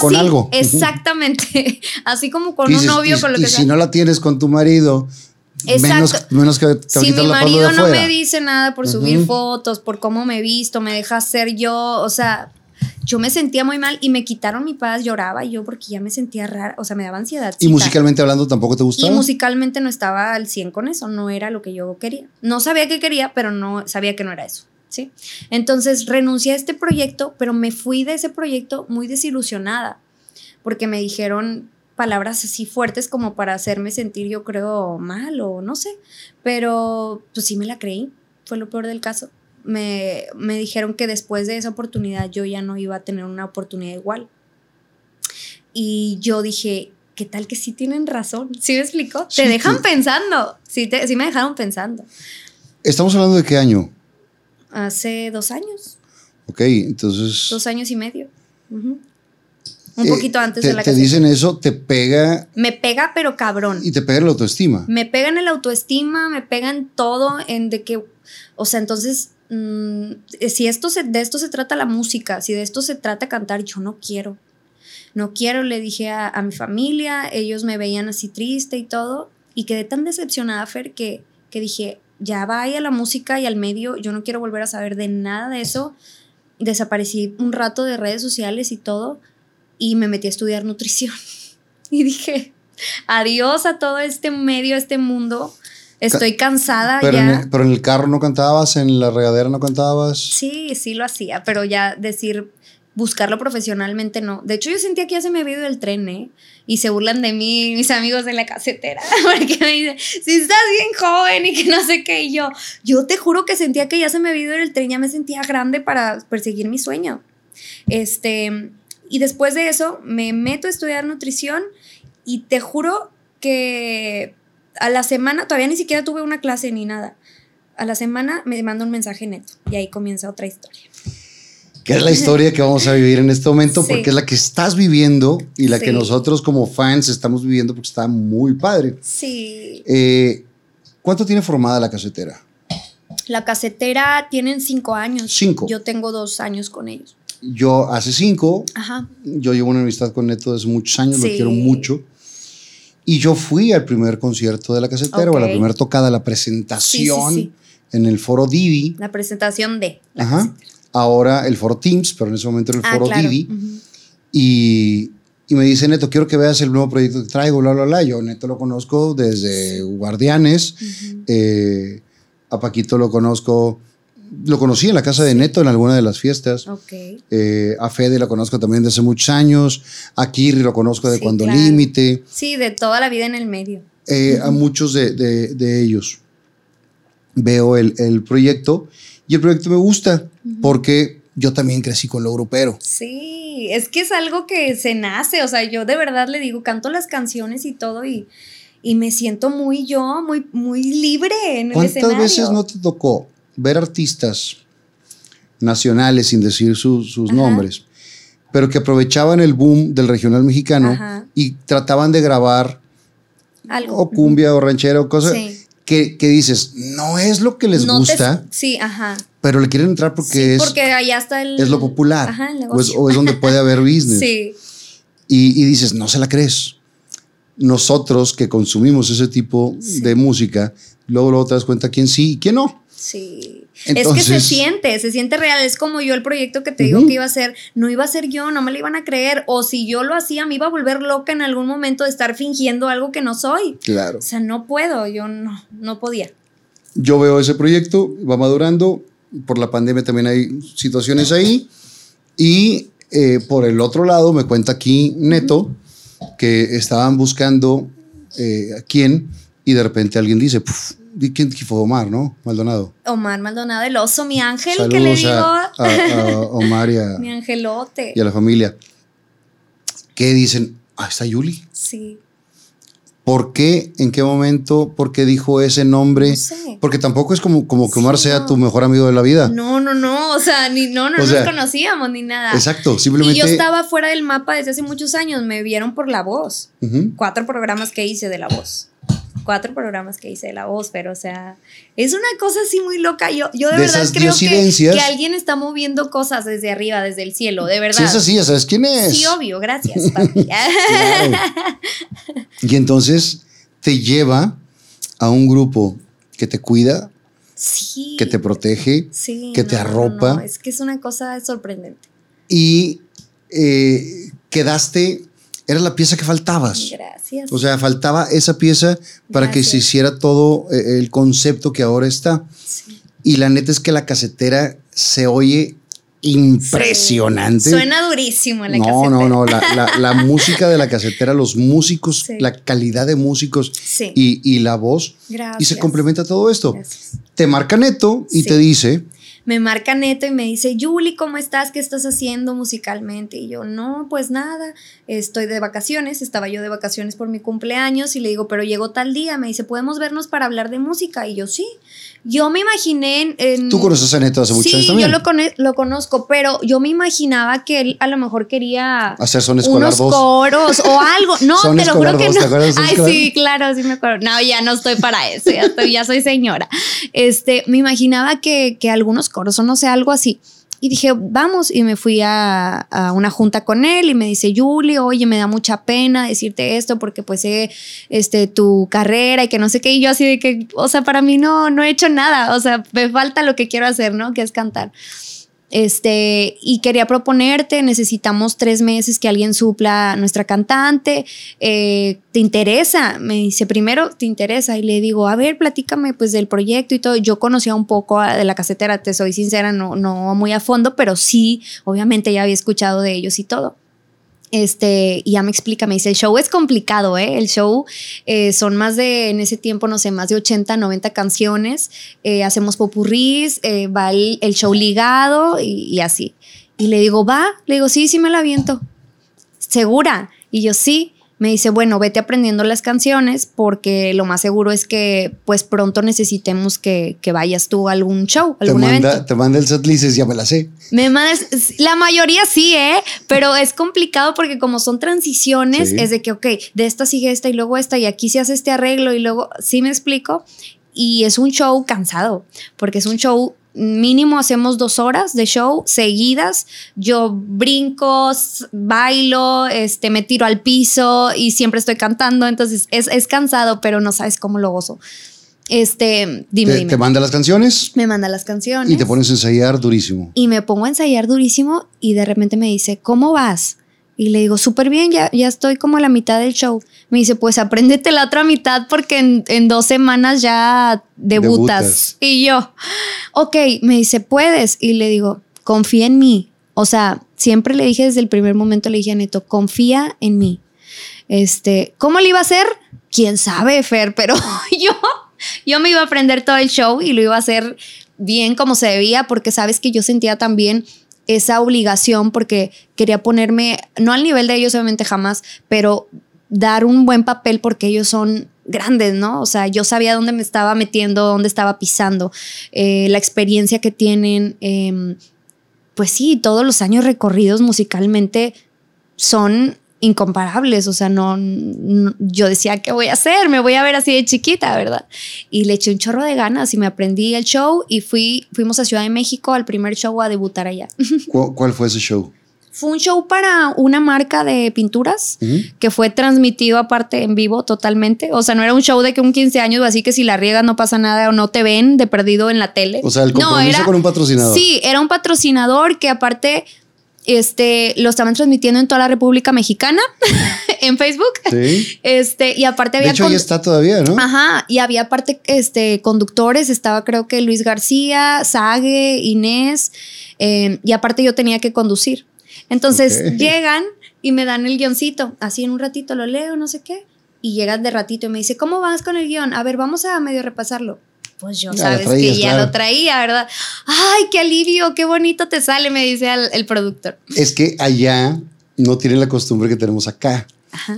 con, algo. Exactamente. así como con un novio, con lo que y si no la tienes con tu marido, Exacto. Menos, que te Si mi marido no me dice nada por subir fotos, por cómo me he visto, me deja ser yo, o sea, yo me sentía muy mal y me quitaron mi paz, lloraba yo porque ya me sentía rara, o sea, me daba ansiedad. ¿Y musicalmente hablando tampoco te gustaba? Y musicalmente no estaba al 100 con eso, no era lo que yo quería. No sabía que quería, pero no sabía que no era eso. ¿Sí? Entonces renuncié a este proyecto, pero me fui de ese proyecto muy desilusionada, porque me dijeron palabras así fuertes como para hacerme sentir, yo creo, mal o no sé, pero pues sí me la creí, fue lo peor del caso me, dijeron que después de esa oportunidad yo ya no iba a tener una oportunidad igual. Y yo dije, ¿qué tal que sí tienen razón? ¿Sí me explico? te dejan pensando. Sí, te, sí me dejaron pensando. ¿Estamos hablando de qué año? Hace dos años. Ok, entonces... Dos años y medio. Un poquito antes de la Te dicen eso, te pega. Me pega, pero cabrón. Y te pega en la autoestima. Me pega en el autoestima, me pega en todo, en de que. O sea, entonces Mm, si esto de esto se trata la música, si de esto se trata cantar, yo no quiero. No quiero, le dije a, mi familia, ellos me veían así triste y todo, y quedé tan decepcionada, Fer, que, que dije, ya vaya a la música y al medio, yo no quiero volver a saber de nada de eso. Desaparecí un rato de redes sociales y todo, y me metí a estudiar nutrición. y dije, adiós a todo este medio, este mundo Estoy cansada pero ya. En el, pero en el carro no cantabas, en la regadera no cantabas. Sí, sí lo hacía, pero ya decir buscarlo profesionalmente no. De hecho, yo sentía que ya se me había ido el tren, ¿eh? Y se burlan de mí, mis amigos de la casetera, porque me dicen, si estás bien joven y que no sé qué. Y yo, yo te juro que sentía que ya se me había ido el tren, ya me sentía grande para perseguir mi sueño. Este, y después de eso, me meto a estudiar nutrición y te juro que a la semana, todavía ni siquiera tuve una clase ni nada. A la semana me manda un mensaje neto y ahí comienza otra historia. Que es la historia que vamos a vivir en este momento porque es la que estás viviendo y la que nosotros como fans estamos viviendo porque está muy padre. Sí. Eh, ¿Cuánto tiene formada la casetera? La casetera tienen cinco años. Cinco. Yo tengo dos años con ellos. Yo hace cinco. Ajá. Yo llevo una amistad con Neto desde muchos años, lo quiero mucho. Y yo fui al primer concierto de la casetera, o a la primera tocada, la presentación en el foro Didi. La presentación de. Ajá. Ahora el foro Teams, pero en ese momento era el ah, foro Didi. y, y, me dice, Neto, quiero que veas el nuevo proyecto que traigo, bla, bla, bla. Yo, Neto, lo conozco desde Guardianes. Eh, a Paquito lo conozco lo conocí en la casa de Neto en alguna de las fiestas. Eh, a Fede lo conozco también de hace muchos años. A Kirri lo conozco de cuando límite. Sí, de toda la vida en el medio. Eh, a muchos de, ellos. Veo el, proyecto y el proyecto me gusta porque yo también crecí con lo grupero. Sí, es que es algo que se nace. O sea, yo de verdad le digo, canto las canciones y todo y, y me siento muy yo, muy, muy libre en el escenario. ¿Cuántas veces no te tocó ver artistas nacionales, sin decir sus nombres, pero que aprovechaban el boom del regional mexicano y trataban de grabar Algo. o cumbia o ranchera o cosas que, dices, no es lo que les gusta. sí, ajá. Pero le quieren entrar porque es. Porque allá está el. Es lo popular. Ajá, el o, es, o, es, donde puede haber business. sí. Y, dices, no se la crees. Nosotros que consumimos ese tipo de música, luego, luego te das cuenta quién sí y quién no. Sí. es que se siente, se siente real. Es como yo el proyecto que te digo que iba a ser, no iba a ser yo, no me lo iban a creer. O si yo lo hacía, me iba a volver loca en algún momento de estar fingiendo algo que no soy. Claro. O sea, no puedo, yo no, no podía. Yo veo ese proyecto, va madurando. Por la pandemia también hay situaciones ahí. Y eh, por el otro lado, me cuenta aquí Neto que estaban buscando eh, a quién y de repente alguien dice, ¿Quién fue Omar, no? Maldonado. Omar Maldonado, el oso, mi ángel, que le digo. A, Omar y a. mi angelote. Y a la familia. ¿Qué dicen? Ah, está Yuli. Sí. ¿Por qué? ¿En qué momento? ¿Por qué dijo ese nombre? No sé. Porque tampoco es como, como que Omar sea tu mejor amigo de la vida. No, no, no. O sea, ni, no, no nos conocíamos ni nada. Exacto, simplemente. Y yo estaba fuera del mapa desde hace muchos años. Me vieron por la voz. Cuatro programas que hice de la voz cuatro programas que hice de la voz, pero o sea, es una cosa así muy loca. Yo, yo de, verdad creo que, que, alguien está moviendo cosas desde arriba, desde el cielo, de verdad. Sí, es así, ¿sabes quién es? Sí, obvio, gracias, papi. Y entonces te lleva a un grupo que te cuida, que te protege, que te arropa. es que es una cosa sorprendente. Y eh, quedaste, era la pieza que faltabas. Gracias. O sea, faltaba esa pieza para que se hiciera todo eh, el concepto que ahora está. Y la neta es que la casetera se oye impresionante. Suena durísimo la no, casetera. No, no, la, la, música de la casetera, los músicos, la calidad de músicos y, y, la voz. Y se complementa todo esto. Te marca Neto y te dice, me marca Neto y me dice, Yuli, ¿cómo estás? ¿Qué estás haciendo musicalmente? Y yo, no, pues nada, estoy de vacaciones, estaba yo de vacaciones por mi cumpleaños y le digo, pero llegó tal día, me dice, ¿podemos vernos para hablar de música? Y yo, sí. Yo me imaginé en... ¿Tú conoces a Neto hace mucho sí, yo lo, lo, conozco, pero yo me imaginaba que él a lo mejor quería... Hacer son escolar unos coros o algo. No, te lo juro que no. Ay, sí, claro, sí me acuerdo. No, ya no estoy para eso, ya, estoy, ya soy señora. Este, me imaginaba que, que algunos coros o no sé, algo así. Y dije, vamos, y me fui a, una junta con él y me dice, Julie, oye, me da mucha pena decirte esto porque pues sé este, tu carrera y que no sé qué. Y yo así de que, o sea, para mí no, no he hecho nada, o sea, me falta lo que quiero hacer, ¿no? Que es cantar. Este, y quería proponerte, necesitamos tres meses que alguien supla nuestra cantante. Eh, ¿Te interesa? Me dice, primero, ¿te interesa? Y le digo, a ver, platícame pues del proyecto y todo. Yo conocía un poco de la casetera, te soy sincera, no, no muy a fondo, pero sí, obviamente ya había escuchado de ellos y todo. Este, y ya me explica, me dice, el show es complicado, ¿eh? El show eh, son más de, en ese tiempo, no sé, más de 80, 90 canciones, eh, hacemos popurrís, eh, va el, show ligado y, y, así. Y le digo, va, le digo, sí, sí me la aviento. ¿Segura? Y yo, sí me dice, bueno, vete aprendiendo las canciones porque lo más seguro es que pues pronto necesitemos que, vayas tú a algún show, algún te manda, evento. Te manda el setlist y ya me la sé. Me mandas, la mayoría sí, ¿eh? Pero es complicado porque como son transiciones, es de que, ok, de esta sigue esta y luego esta y aquí se hace este arreglo y luego, ¿sí me explico? Y es un show cansado, porque es un show mínimo hacemos dos horas de show seguidas. Yo brinco, bailo, este, me tiro al piso y siempre estoy cantando. Entonces es, cansado, pero no sabes cómo lo gozo. Este, dime, te, dime. ¿Te manda las canciones? Me manda las canciones. Y te pones a ensayar durísimo. Y me pongo a ensayar durísimo y de repente me dice, ¿cómo vas? Y le digo, súper bien, ya, ya estoy como a la mitad del show. Me dice, pues apréndete la otra mitad porque en, dos semanas ya debutas. Y yo, ok, me dice, puedes. Y le digo, confía en mí. O sea, siempre le dije desde el primer momento, le dije a Neto, confía en mí. Este, ¿cómo le iba a hacer? Quién sabe, Fer, pero yo, yo me iba a aprender todo el show y lo iba a hacer bien como se debía porque sabes que yo sentía también esa obligación porque quería ponerme, no al nivel de ellos obviamente jamás, pero dar un buen papel porque ellos son grandes, ¿no? O sea, yo sabía dónde me estaba metiendo, dónde estaba pisando, eh, la experiencia que tienen, em, pues sí, todos los años recorridos musicalmente son incomparables, o sea, no, yo decía, ¿qué voy a hacer? Me voy a ver así de chiquita, ¿verdad? Y le eché un chorro de ganas y me aprendí el show y fui, fuimos a Ciudad de México al primer show a debutar allá. ¿Cuál, fue ese show? Fue un show para una marca de pinturas que fue transmitido aparte en vivo totalmente. O sea, no era un show de que un 15 años o así que si la riegas no pasa nada o no te ven de perdido en la tele. O sea, el compromiso con un patrocinador. Sí, era un patrocinador que aparte este, lo estaban transmitiendo en toda la República Mexicana, en Facebook. Sí. Este, y aparte había. De hecho, ahí está todavía, ¿no? Ajá. Y había aparte este, conductores. Estaba, creo que Luis García, Sague, Inés. Em, y aparte, yo tenía que conducir. Entonces llegan y me dan el guioncito. Así en un ratito lo leo, no sé qué. Y llegan de ratito y me dice, ¿cómo vas con el guion? A ver, vamos a medio repasarlo pues yo sabes que ya lo traía, ¿verdad? Ay, qué alivio, qué bonito te sale, me dice el productor. Es que allá no tienen la costumbre que tenemos acá.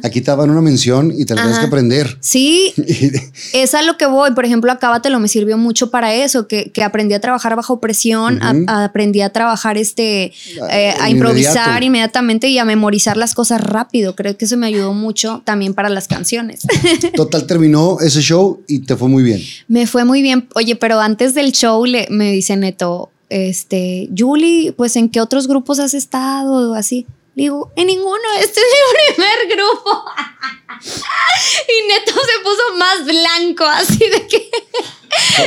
Aquí te daban una mención y te la tienes que aprender. Sí, es a lo que voy. Por ejemplo, Acábatelo me sirvió mucho para eso, que, aprendí a trabajar bajo presión, aprendí a trabajar este, ah, eh, a improvisar inmediatamente y a memorizar las cosas rápido. Creo que eso me ayudó mucho también para las canciones. Total, terminó ese show y te fue muy bien. Me fue muy bien. Oye, pero antes del show le, me dice Neto, este, Julie, pues en qué otros grupos has estado así. Digo, en ninguno, este es mi primer grupo. y Neto se puso más blanco, así de que...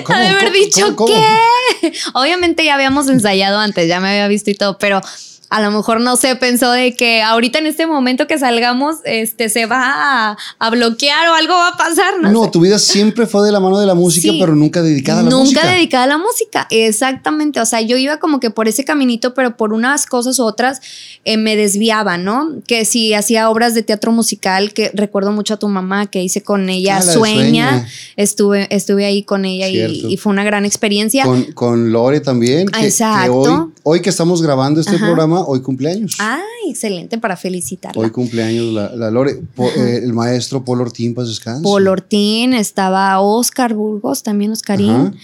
¿Cómo, de haber dicho, ¿qué? Obviamente ya habíamos ensayado antes, ya me había visto y todo, pero a lo mejor no sé, pensó de que ahorita en este momento que salgamos, este se va a, bloquear o algo va a pasar. No, tu vida siempre fue de la mano de la música, pero nunca dedicada a la música. Nunca dedicada a la música, exactamente. O sea, yo iba como que por ese caminito, pero por unas cosas u otras eh, me desviaba, ¿no? Que si hacía obras de teatro musical, que recuerdo mucho a tu mamá que hice con ella, ah, Sueña. Estuve, estuve ahí con ella y, fue una gran experiencia. Con, Lore también. Exacto. hoy, que estamos grabando este programa, hoy cumpleaños. Ah, excelente para felicitarla. Hoy cumpleaños la, Lore. Eh, el maestro Paul Ortín, pues descansa. Paul Ortín, estaba Oscar Burgos, también Oscarín.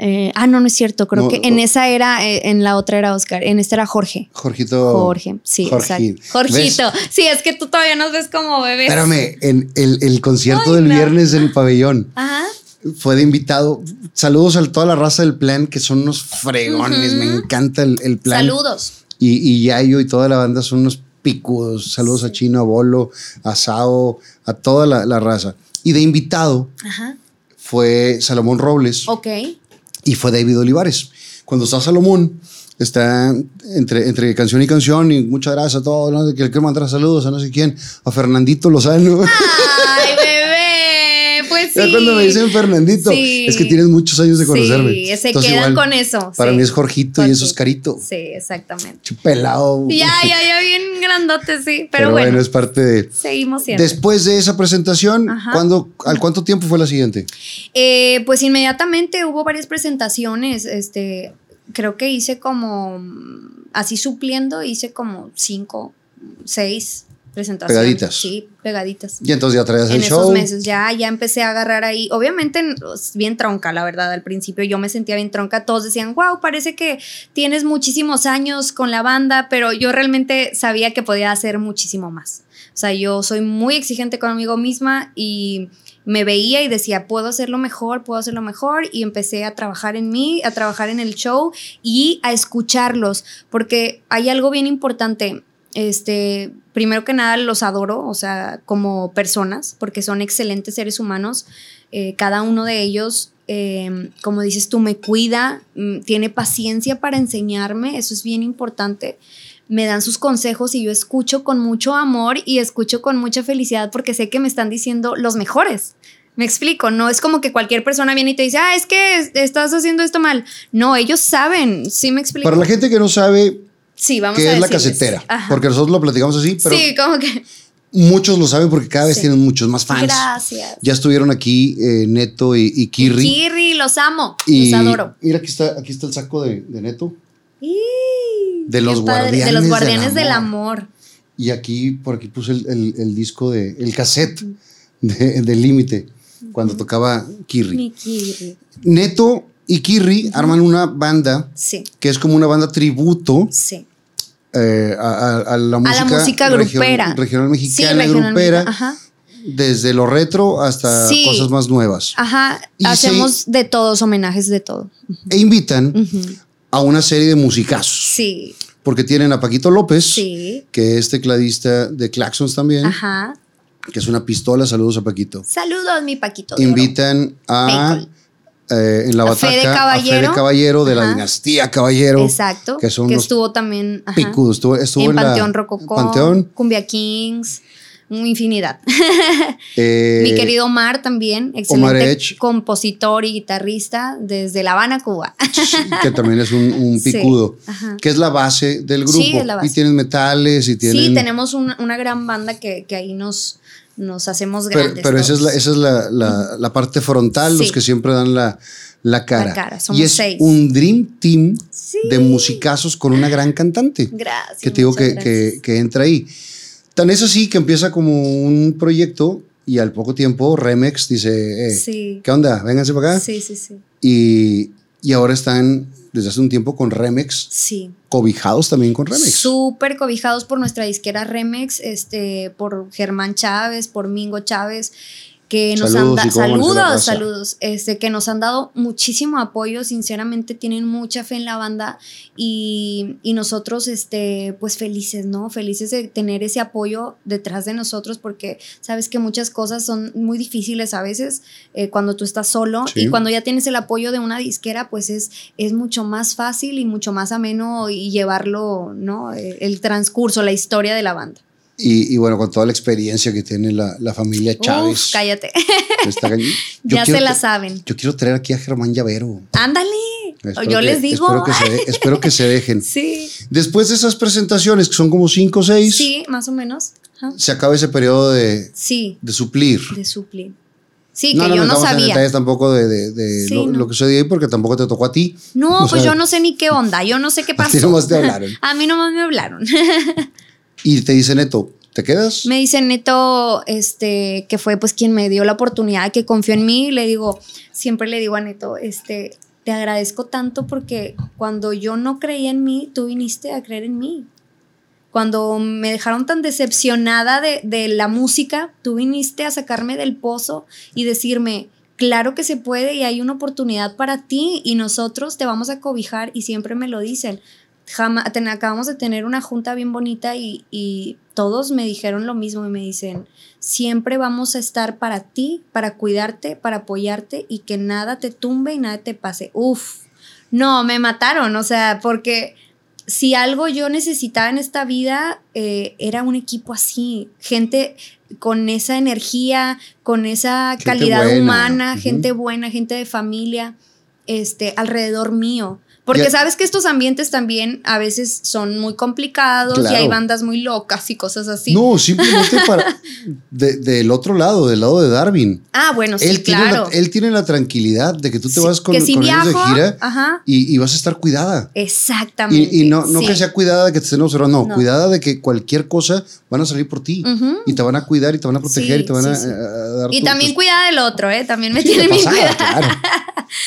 Eh, ah, no, no es cierto. Creo que en esa era, eh, en la otra era Oscar, en esta era Jorge. Jorgito. Jorge, sí, exacto. Jorgito. Sí, es que tú todavía nos ves como bebés. Espérame, en el, concierto del viernes en el pabellón. Ajá fue de invitado. Saludos a toda la raza del plan, que son unos fregones. Me encanta el, el, plan. Saludos y, y Yayo y toda la banda son unos picudos. Saludos a Chino, a Bolo, a Sao, a toda la, raza. Y de invitado fue Salomón Robles. Ok. Y fue David Olivares. Cuando está Salomón, está entre, entre canción y canción y muchas gracias a todos, ¿no? que quiero mandar saludos a no sé quién, a Fernandito Lozano. Ya cuando me dicen Fernandito, es que tienes muchos años de conocerme. Sí, se quedan con eso. Para mí es Jorgito y eso es Carito. Sí, exactamente. Chupelado. Ya, ya, ya, bien grandote, sí. Pero, bueno, es parte de. Seguimos siendo. Después de esa presentación, ¿al cuánto tiempo fue la siguiente? Eh, pues inmediatamente hubo varias presentaciones. Este, creo que hice como. Así supliendo, hice como cinco, seis presentaciones. Pegaditas. Sí, pegaditas. Y entonces ya traías el show. En esos meses ya, ya empecé a agarrar ahí. Obviamente pues, bien tronca, la verdad. Al principio yo me sentía bien tronca. Todos decían, wow, parece que tienes muchísimos años con la banda, pero yo realmente sabía que podía hacer muchísimo más. O sea, yo soy muy exigente conmigo misma y me veía y decía, puedo hacerlo mejor, puedo hacerlo mejor. Y empecé a trabajar en mí, a trabajar en el show y a escucharlos, porque hay algo bien importante. Este, primero que nada los adoro, o sea, como personas, porque son excelentes seres humanos. Eh, cada uno de ellos, em, como dices tú, me cuida, mm, tiene paciencia para enseñarme, eso es bien importante. Me dan sus consejos y yo escucho con mucho amor y escucho con mucha felicidad porque sé que me están diciendo los mejores. Me explico, no es como que cualquier persona viene y te dice, ah, es que estás haciendo esto mal. No, ellos saben, sí me explico. Para la gente que no sabe, Sí, vamos que es la casetera. Porque nosotros lo platicamos así, pero. Sí, como que. Muchos lo saben porque cada vez tienen muchos más fans. Gracias. Ya estuvieron aquí eh, Neto y, y Kirri. Kirri, los amo. los adoro. Mira, aquí está, aquí está el saco de, Neto. de los guardianes. De los guardianes del amor. Y aquí, por aquí puse el, disco de. el cassette de, Límite. Cuando tocaba Kirri. Mi Kirri. Neto y Kirri arman una banda que es como una banda tributo eh, a, la música, grupera. regional mexicana, grupera. Desde lo retro hasta cosas más nuevas. Ajá. Hacemos de todos, homenajes de todo. E invitan a una serie de musicazos. Sí. Porque tienen a Paquito López, que es tecladista de Claxons también. Ajá. Que es una pistola. Saludos a Paquito. Saludos, mi Paquito. Invitan a eh, en la bataca Fede Caballero, Caballero de la dinastía Caballero. Exacto. Que, estuvo también Estuvo, en, Panteón Rococó, Panteón. Cumbia Kings, infinidad. Eh, Mi querido Omar también, excelente compositor y guitarrista desde La Habana, Cuba. que también es un, picudo. que es la base del grupo. Sí, Y tienen metales y tienen... Sí, tenemos una gran banda que, que ahí nos nos hacemos grandes. Pero, esa es, la, esa es la, la, parte frontal, los que siempre dan la, la cara. La cara. Somos y es seis. un dream team de musicazos con una gran cantante. Gracias. Que te digo que, que, que, entra ahí. Tan es así que empieza como un proyecto y al poco tiempo Remex dice, eh, ¿qué onda? Vénganse para acá. Sí, sí, sí. Y, y ahora están desde hace un tiempo con Remex. Sí. Cobijados también con Remex. Súper cobijados por nuestra disquera Remex, este, por Germán Chávez, por Mingo Chávez. Que nos han dado saludos, saludos, este, que nos han dado muchísimo apoyo, sinceramente tienen mucha fe en la banda y, y, nosotros, este, pues felices, ¿no? Felices de tener ese apoyo detrás de nosotros porque sabes que muchas cosas son muy difíciles a veces eh, cuando tú estás solo y cuando ya tienes el apoyo de una disquera, pues es, es mucho más fácil y mucho más ameno y llevarlo, ¿no? El, el transcurso, la historia de la banda. Y, bueno, con toda la experiencia que tiene la, la familia Chávez. Uf, cállate. ya se la saben. Yo quiero traer aquí a Germán Llavero. Ándale. yo les digo. Espero que, se, espero que se dejen. sí. Después de esas presentaciones, que son como cinco o seis. Sí, más o menos. Se acaba ese periodo de, sí. de suplir. De suplir. Sí, que yo no sabía. En detalles tampoco de, de, lo, que sucedió ahí porque tampoco te tocó a ti. No, pues yo no sé ni qué onda, yo no sé qué pasó. A ti nomás te hablaron. a mí nomás me hablaron. Y te dice Neto, ¿te quedas? Me dice Neto, este, que fue pues quien me dio la oportunidad, que confió en mí. le digo, siempre le digo a Neto, este, te agradezco tanto porque cuando yo no creía en mí, tú viniste a creer en mí. Cuando me dejaron tan decepcionada de, de la música, tú viniste a sacarme del pozo y decirme, claro que se puede y hay una oportunidad para ti y nosotros te vamos a cobijar y siempre me lo dicen acabamos de tener una junta bien bonita y, todos me dijeron lo mismo y me dicen, siempre vamos a estar para ti, para cuidarte, para apoyarte y que nada te tumbe y nada te pase. Uf, no, me mataron, o sea, porque si algo yo necesitaba en esta vida eh, era un equipo así, gente con esa energía, con esa calidad humana, gente buena, gente de familia, este, alrededor mío. Porque sabes que estos ambientes también a veces son muy complicados y hay bandas muy locas y cosas así. No, simplemente para del otro lado, del lado de Darwin. Ah, bueno, sí, él claro. Tiene él tiene la tranquilidad de que tú te vas con, con ellos de gira y, vas a estar cuidada. Exactamente. Y, no, no que sea cuidada de que te estén observando, no, cuidada de que cualquier cosa van a salir por ti y te van a cuidar y te van a proteger y te van a, dar. Y también cuida del otro, ¿eh? También me tiene mi cuidado. Claro.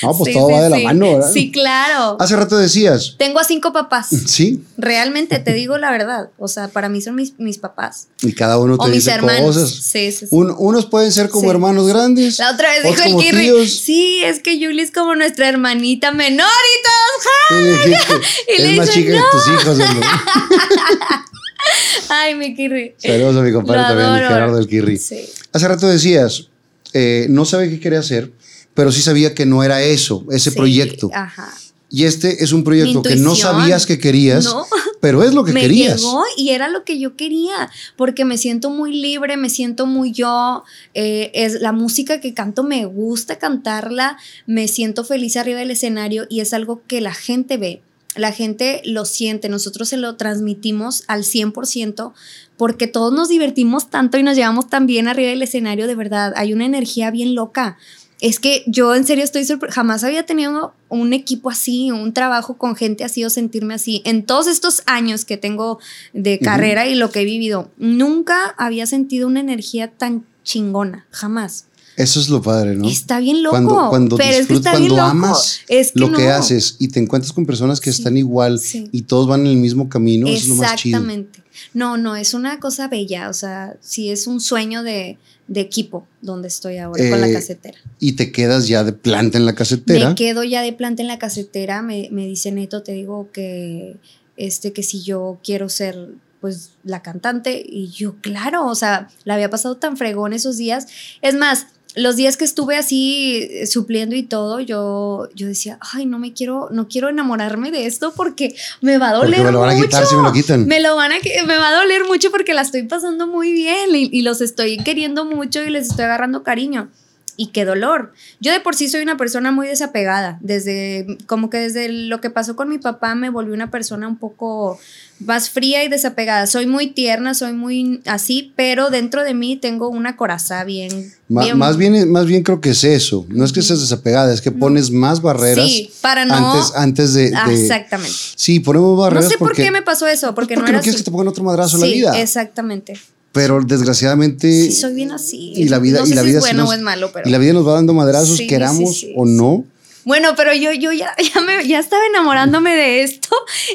No, pues todo va de la mano, ¿verdad? Sí, claro. Hace rato decías. Tengo a cinco papás. Sí. Realmente, te digo la verdad. O sea, para mí son mis, mis papás. Y cada uno te o dice mis hermanos. cosas. Sí, sí, sí. unos pueden ser como hermanos grandes. La otra vez dijo el Kirri. Sí, es que Julie es como nuestra hermanita menor y todos. y le es más chica que tus hijos, Ay, mi Kirri. Saludos a mi compadre también, Gerardo del Kirri. Sí. Hace rato decías, eh, no sabe qué quería hacer pero sí sabía que no era eso, ese proyecto. Ajá. Y este es un proyecto que no sabías que querías, pero es lo que me querías. Llegó y era lo que yo quería, porque me siento muy libre, me siento muy yo. Eh, es la música que canto, me gusta cantarla, me siento feliz arriba del escenario y es algo que la gente ve. La gente lo siente, nosotros se lo transmitimos al 100% porque todos nos divertimos tanto y nos llevamos tan bien arriba del escenario, de verdad, hay una energía bien loca es que yo en serio estoy jamás había tenido un equipo así, un trabajo con gente así o sentirme así. En todos estos años que tengo de carrera y lo que he vivido, nunca había sentido una energía tan chingona, jamás. Eso es lo padre, ¿no? Está bien loco. Cuando, cuando pero es que está bien loco. amas lo que haces y te encuentras con personas que están igual y todos van en el mismo camino, es lo más chido. Exactamente. No, no, es una cosa bella, o sea, sí es un sueño de, equipo donde estoy ahora con la eh, casetera. ¿Y te quedas ya de planta en la casetera? Me quedo ya de planta en la casetera, me, me dice Neto, te digo que, este, que si yo quiero ser pues la cantante y yo claro, o sea, la había pasado tan fregón esos días. Es más, los días que estuve así eh, supliendo y todo, yo, yo decía, ay, no me quiero, no quiero enamorarme de esto porque me va a doler porque me lo van a quitar si me lo quitan. Me lo van a, me va a doler mucho porque la estoy pasando muy bien y, y los estoy queriendo mucho y les estoy agarrando cariño y qué dolor. Yo de por sí soy una persona muy desapegada, desde como que desde lo que pasó con mi papá me volví una persona un poco más fría y desapegada. Soy muy tierna, soy muy así, pero dentro de mí tengo una coraza bien, Más, bien, más bien creo que es eso. No es que seas desapegada, es que pones más barreras. Sí, para no. Antes, antes de, Exactamente. Sí, ponemos barreras. No sé por qué me pasó eso, porque, no, era no quieres que te pongan otro madrazo en la vida. Exactamente. Pero desgraciadamente. Sí, soy bien así. Y la vida, no sé y la si vida es bueno o es malo, pero. Y la vida nos va dando madrazos, queramos o no. Bueno, pero yo, yo ya, ya, me, ya estaba enamorándome de esto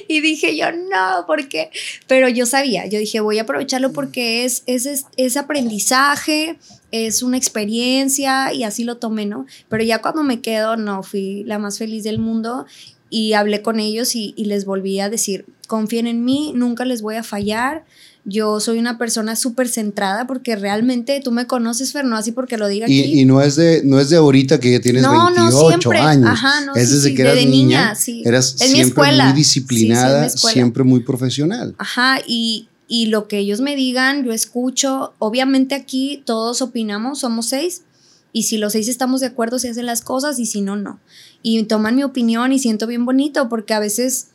y dije yo, no, ¿por qué? Pero yo sabía, yo dije, voy a aprovecharlo porque es, es, es aprendizaje, es una experiencia y así lo tomé, ¿no? Pero ya cuando me quedo, no, fui la más feliz del mundo y hablé con ellos y les volví a decir, confíen en mí, nunca les voy a fallar yo soy una persona súper centrada porque realmente tú me conoces, Fer, no así porque lo diga y, aquí. Y no es de, no es de ahorita que ya tienes no, 28 no, años. Ajá, no, es desde que eras niña, eras siempre muy disciplinada, siempre muy profesional. Ajá, y, y lo que ellos me digan, yo escucho. Obviamente aquí todos opinamos, somos seis. Y si los seis estamos de acuerdo, se hacen las cosas y si no, no. Y toman mi opinión y siento bien bonito porque a veces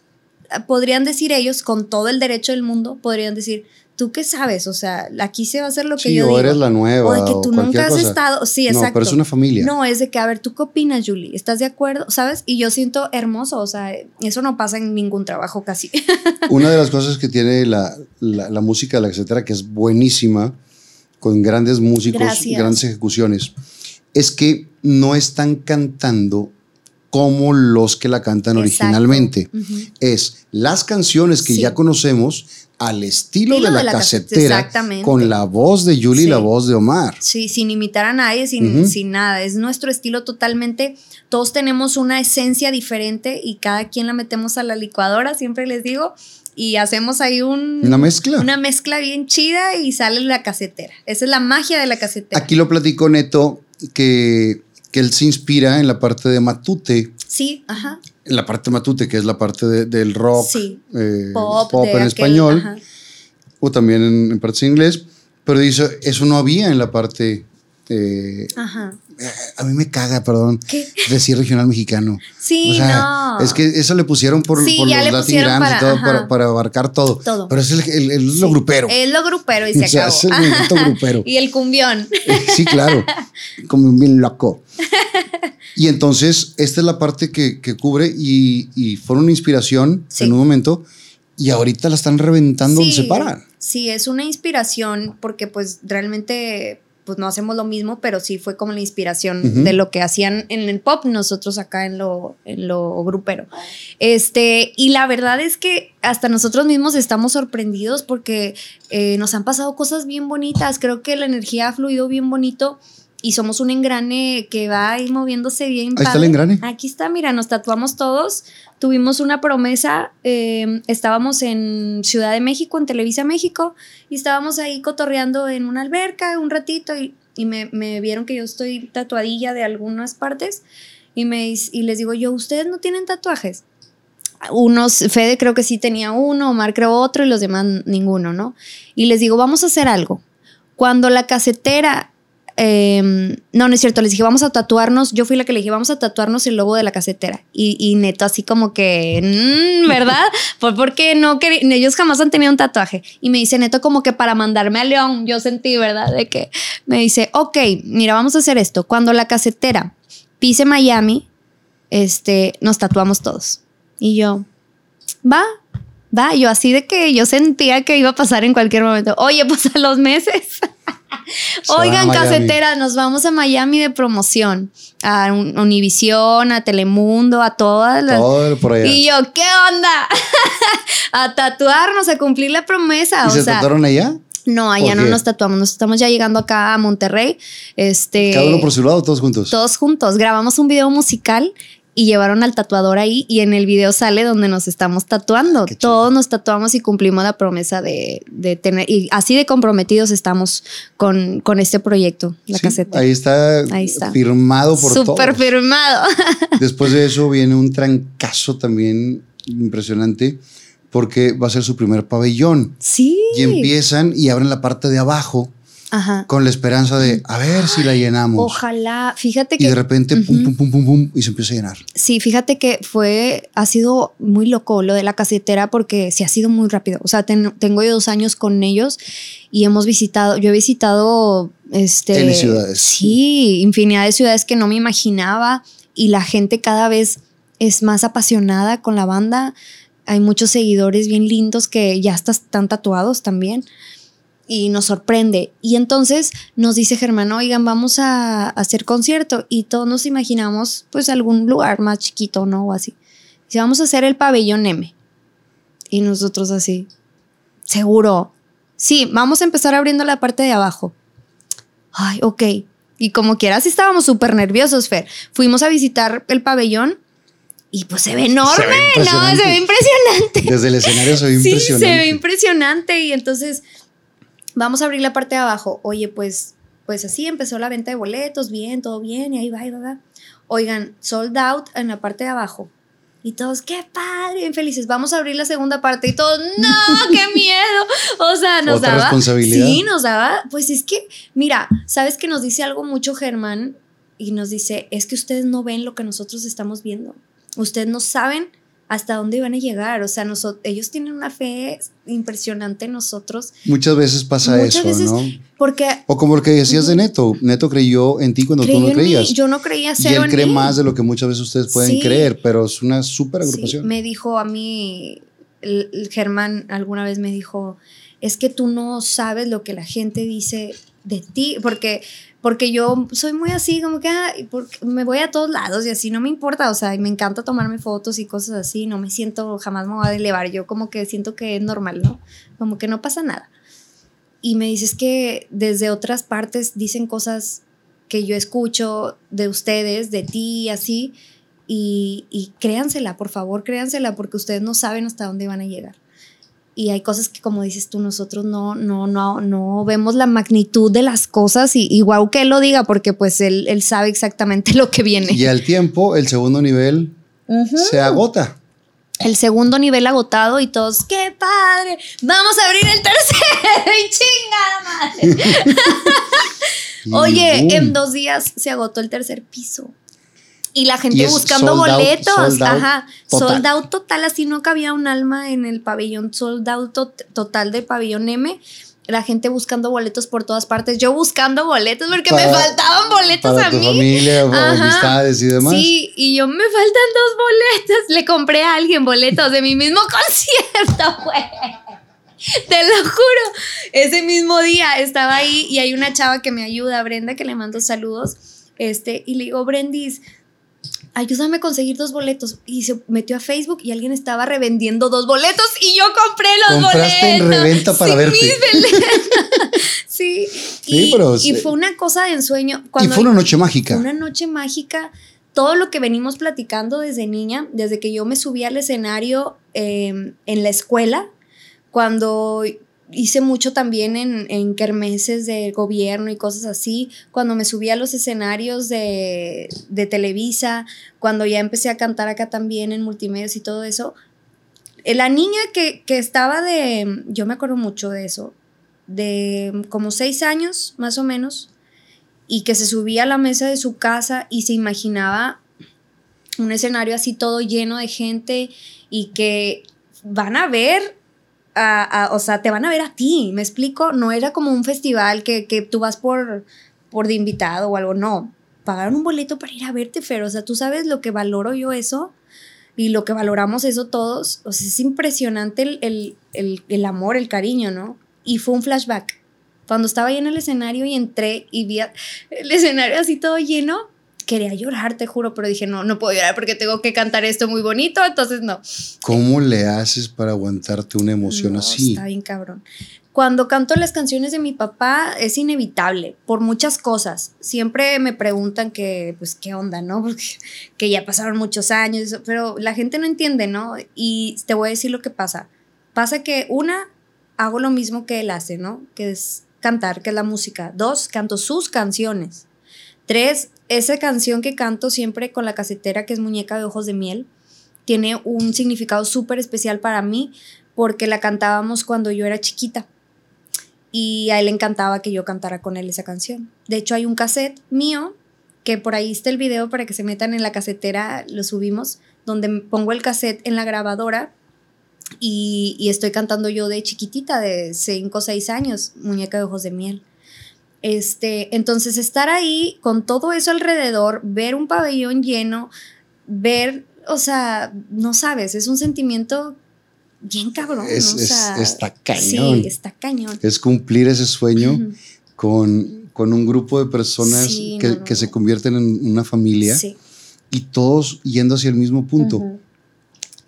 podrían decir ellos, con todo el derecho del mundo, podrían decir, ¿tú qué sabes? O sea, aquí se va a hacer lo que sí, yo o digo. eres la nueva. O de que tú nunca has estado. Sí, exacto. No, pero es una familia. No, es de que, a ver, ¿tú qué opinas, Julie? ¿Estás de acuerdo? ¿Sabes? Y yo siento hermoso. O sea, eso no pasa en ningún trabajo casi. una de las cosas que tiene la, la, música de la etcétera, que es buenísima, con grandes músicos, grandes ejecuciones, es que no están cantando como los que la cantan originalmente. Es las canciones que ya conocemos al estilo, de, la casetera, con la voz de Julie y la voz de Omar. Sí, sin imitar a nadie, sin, sin, nada. Es nuestro estilo totalmente. Todos tenemos una esencia diferente y cada quien la metemos a la licuadora, siempre les digo, y hacemos ahí un, una mezcla. Una mezcla bien chida y sale la casetera. Esa es la magia de la casetera. Aquí lo platico Neto que, que él se inspira en la parte de Matute. Sí, ajá. En la parte matute, que es la parte del rock, eh, pop, en español, o también en, parte en inglés, pero dice, eso no había en la parte... Eh, ajá. Eh, a mí me caga, perdón, decir regional mexicano. Sí, no. Es que eso le pusieron por, los Latin Grams y todo para, abarcar todo. todo. Pero es el, lo grupero. Es lo grupero y se acabó. Es el grupero. y el cumbión. sí, claro. Como un bien loco. Y entonces, esta es la parte que, cubre y, y, fueron una inspiración en un momento y ahorita la están reventando sí, se paran. Sí, es una inspiración porque pues realmente pues no hacemos lo mismo, pero sí fue como la inspiración de lo que hacían en el pop, nosotros acá en lo, en lo grupero. Este, y la verdad es que hasta nosotros mismos estamos sorprendidos porque eh, nos han pasado cosas bien bonitas, creo que la energía ha fluido bien bonito y somos un engrane que va ahí moviéndose bien. Ahí está el engrane. Aquí está, mira, nos tatuamos todos. Tuvimos una promesa, eh, estábamos en Ciudad de México, en Televisa México, y estábamos ahí cotorreando en una alberca un ratito y, y me, me, vieron que yo estoy tatuadilla de algunas partes y, me, y les digo yo, ¿ustedes no tienen tatuajes? Unos, Fede creo que sí tenía uno, Omar creo otro y los demás ninguno, ¿no? Y les digo, vamos a hacer algo. Cuando la casetera Em, no, no es cierto, les dije, vamos a tatuarnos, yo fui la que le dije, vamos a tatuarnos el logo de la casetera. Y, neto así como que, mm, ¿verdad? ¿Por, porque no querían, ellos jamás han tenido un tatuaje. Y me dice neto como que para mandarme a León, yo sentí, ¿verdad? De que me dice, ok, mira, vamos a hacer esto. Cuando la casetera pise Miami, este, nos tatuamos todos. Y yo, va, va, yo así de que yo sentía que iba a pasar en cualquier momento. Oye, pues a los meses. Oigan, casetera, nos vamos a Miami de promoción. A Univisión, a Telemundo, a todas las. Todo por allá. Y yo, ¿qué onda? a tatuarnos, a cumplir la promesa. ¿Y se tatuaron allá? No, allá no nos tatuamos, nos estamos ya llegando acá a Monterrey. Este, ¿Cada uno por su lado todos juntos? Todos juntos. Grabamos un video musical y llevaron al tatuador ahí y en el video sale donde nos estamos tatuando. Todos nos tatuamos y cumplimos la promesa de, tener, y así de comprometidos estamos con, con este proyecto, la caseta. Ahí está, ahí está, firmado por todos. Súper firmado. Después de eso viene un trancazo también impresionante porque va a ser su primer pabellón. Sí. Y empiezan y abren la parte de abajo con la esperanza de a ver si la llenamos. Ojalá, fíjate que. Y de repente, pum, pum, pum, pum, pum, y se empieza a llenar. Sí, fíjate que fue, ha sido muy loco lo de la casetera porque sí ha sido muy rápido. O sea, tengo yo dos años con ellos y hemos visitado, yo he visitado. Este, ciudades. Sí, infinidad de ciudades que no me imaginaba y la gente cada vez es más apasionada con la banda. Hay muchos seguidores bien lindos que ya están tatuados también y nos sorprende. Y entonces nos dice Germán, oigan, vamos a, hacer concierto. Y todos nos imaginamos pues algún lugar más chiquito, ¿no? O así. Dice, vamos a hacer el pabellón M. Y nosotros así, seguro. Sí, vamos a empezar abriendo la parte de abajo. Ay, ok. Y como quiera, sí estábamos súper nerviosos, Fer. Fuimos a visitar el pabellón y pues se ve enorme, ¿no? Se ve impresionante. Desde el escenario se ve impresionante. Sí, se ve impresionante. Y entonces vamos a abrir la parte de abajo. Oye, pues, pues así empezó la venta de boletos, bien, todo bien, y ahí va, ahí va, va. Oigan, sold out en la parte de abajo. Y todos, qué padre, bien felices. Vamos a abrir la segunda parte. Y todos, no, qué miedo. O sea, nos ¿Otra daba. responsabilidad? Sí, nos daba. Pues es que, mira, ¿sabes que nos dice algo mucho Germán? Y nos dice, es que ustedes no ven lo que nosotros estamos viendo. Ustedes no saben hasta dónde van a llegar. O sea, nosotros, ellos tienen una fe impresionante en nosotros. Muchas veces pasa eso, ¿no? Porque, o como lo que decías de Neto. Neto creyó en ti cuando tú no creías. yo no creía ser. Y él cree más de lo que muchas veces ustedes pueden creer, pero es una súper agrupación. me dijo a mí, el Germán alguna vez me dijo, es que tú no sabes lo que la gente dice de ti, porque porque yo soy muy así, como que me voy a todos lados y así no me importa, o sea, me encanta tomarme fotos y cosas así, no me siento, jamás me voy a elevar, yo como que siento que es normal, ¿no? Como que no pasa nada. Y me dices que desde otras partes dicen cosas que yo escucho de ustedes, de ti, así, y, y créansela, por favor, créansela, porque ustedes no saben hasta dónde van a llegar y hay cosas que como dices tú nosotros no no no no vemos la magnitud de las cosas y igual que él lo diga porque pues él, él sabe exactamente lo que viene. Y al tiempo el segundo nivel se agota. El segundo nivel agotado y todos qué padre vamos a abrir el tercero y chingada madre. Oye en dos días se agotó el tercer piso y la gente buscando boletos, ajá, sold out total, así no cabía un alma en el pabellón, sold out total del pabellón M. La gente buscando boletos por todas partes, yo buscando boletos porque me faltaban boletos para a tu mí. familia, amistades y demás. Sí, y yo me faltan dos boletos. Le compré a alguien boletos de mi mismo concierto, güey. Te lo juro. Ese mismo día estaba ahí y hay una chava que me ayuda, Brenda, que le mando saludos. Este, y le digo, Brendis, ayúdame a conseguir dos boletos. Y se metió a Facebook y alguien estaba revendiendo dos boletos y yo compré los Compraste boletos. en reventa para verte. sí. sí y, y, fue una cosa de ensueño. y fue una noche mágica. Una noche mágica. Todo lo que venimos platicando desde niña, desde que yo me subí al escenario em, en la escuela, cuando hice mucho también en, en kermeses de gobierno y cosas así, cuando me subí a los escenarios de, de Televisa, cuando ya empecé a cantar acá también en multimedios y todo eso. Eh, la niña que, que estaba de, yo me acuerdo mucho de eso, de como seis años más o menos, y que se subía a la mesa de su casa y se imaginaba un escenario así todo lleno de gente y que van a ver o sea, te van a ver a ti, ¿me explico? No era como un festival que, que tú vas por, por de invitado o algo, no. Pagaron un boleto para ir a verte, Fer, o sea, tú sabes lo que valoro yo eso y lo que valoramos eso todos, o sea, es impresionante el, el, el, el amor, el cariño, ¿no? Y fue un flashback. Cuando estaba ahí en el escenario y entré y vi el escenario así todo lleno, quería llorar, te juro, pero dije, no, no puedo llorar porque tengo que cantar esto muy bonito, entonces no. ¿Cómo le haces para aguantarte una emoción así? Está bien cabrón. Cuando canto las canciones de mi papá es inevitable por muchas cosas. Siempre me preguntan que, pues, qué onda, ¿no? Porque que ya pasaron muchos años, pero la gente no entiende, ¿no? Y te voy a decir lo que pasa. Pasa que una, hago lo mismo que él hace, ¿no? Que es cantar, que es la música. Dos, canto sus canciones. Tres, esa canción que canto siempre con la casetera, que es Muñeca de Ojos de Miel, tiene un significado súper especial para mí porque la cantábamos cuando yo era chiquita y a él le encantaba que yo cantara con él esa canción. De hecho, hay un cassette mío que por ahí está el video para que se metan en la casetera, lo subimos, donde pongo el cassette en la grabadora y, estoy cantando yo de chiquitita, de 5 o 6 años, Muñeca de Ojos de Miel. Este, entonces estar ahí con todo eso alrededor, ver un pabellón lleno, ver, o sea, no sabes, es un sentimiento bien cabrón. Es, está cañón. Sí, está cañón. Es cumplir ese sueño con, con, un grupo de personas que, se convierten en una familia y todos yendo hacia el mismo punto.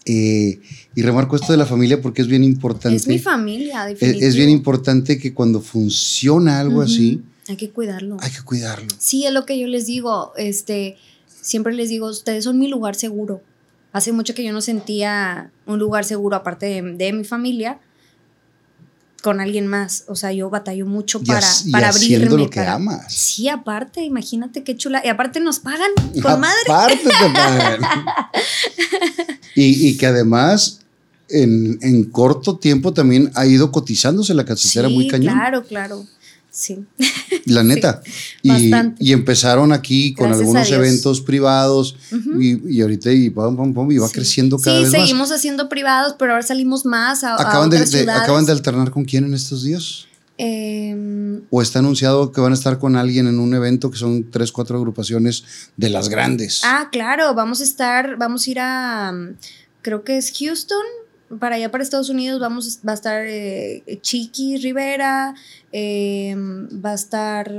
Eh, y remarco esto de la familia porque es bien importante. Es mi familia, Es, bien importante que cuando funciona algo así, Hay que cuidarlo. Hay que cuidarlo. Sí, es lo que yo les digo. Este, siempre les digo, ustedes son mi lugar seguro. Hace mucho que yo no sentía un lugar seguro aparte de, mi familia con alguien más. O sea, yo batallo mucho para, para abrirme. lo que amas. Sí, aparte, imagínate qué chula. Y aparte nos pagan con madre. Aparte te pagan. y, y, que además en, en, corto tiempo también ha ido cotizándose la casetera muy cañón. Claro, claro. Sí. La neta. y, y, empezaron aquí con algunos eventos privados y, ahorita y, va creciendo cada vez más. Sí, seguimos haciendo privados, pero ahora salimos más a, ¿Acaban, de, ¿Acaban de alternar con quién en estos días? Em, ¿O está anunciado que van a estar con alguien en un evento que son tres, cuatro agrupaciones de las grandes? Ah, claro, vamos a estar, vamos a ir a, creo que es Houston, para allá, para Estados Unidos, vamos, va a estar eh, Chiqui Rivera, em, va a estar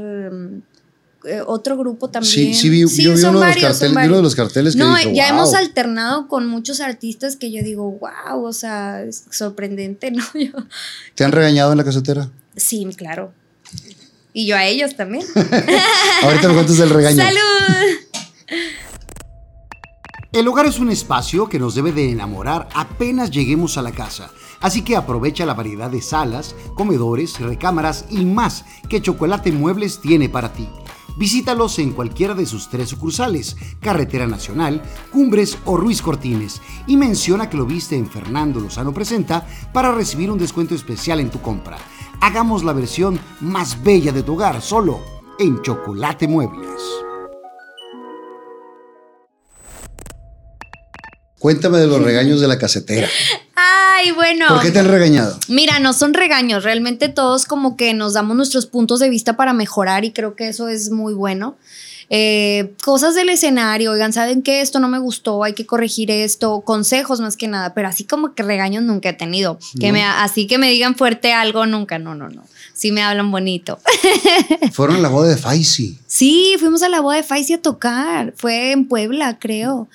eh, otro grupo también. Sí, sí, vi, yo vi uno, de los carteles, No, ya hemos alternado con muchos artistas que yo digo, wow, o sea, es sorprendente, ¿no? ¿Te han regañado en la casetera? Sí, claro. Y yo a ellos también. Ahorita me cuentas del regaño. ¡Salud! El hogar es un espacio que nos debe de enamorar apenas lleguemos a la casa, así que aprovecha la variedad de salas, comedores, recámaras y más que Chocolate Muebles tiene para ti. Visítalos en cualquiera de sus tres sucursales, Carretera Nacional, Cumbres o Ruiz Cortines, y menciona que lo viste en Fernando Lozano Presenta para recibir un descuento especial en tu compra. Hagamos la versión más bella de tu hogar solo en Chocolate Muebles. Cuéntame de los regaños de la casetera. Ay, bueno. ¿Por qué te han regañado? Mira, no son regaños, realmente todos como que nos damos nuestros puntos de vista para mejorar y creo que eso es muy bueno. Eh, cosas del escenario, oigan, ¿saben qué? Esto no me gustó, hay que corregir esto, consejos más que nada, pero así como que regaños nunca he tenido. Que me, así que me digan fuerte algo, nunca, no, no, no. Sí me hablan bonito. Fueron la boda de Faisy. Sí, fuimos a la boda de Faisy a tocar. Fue en Puebla, creo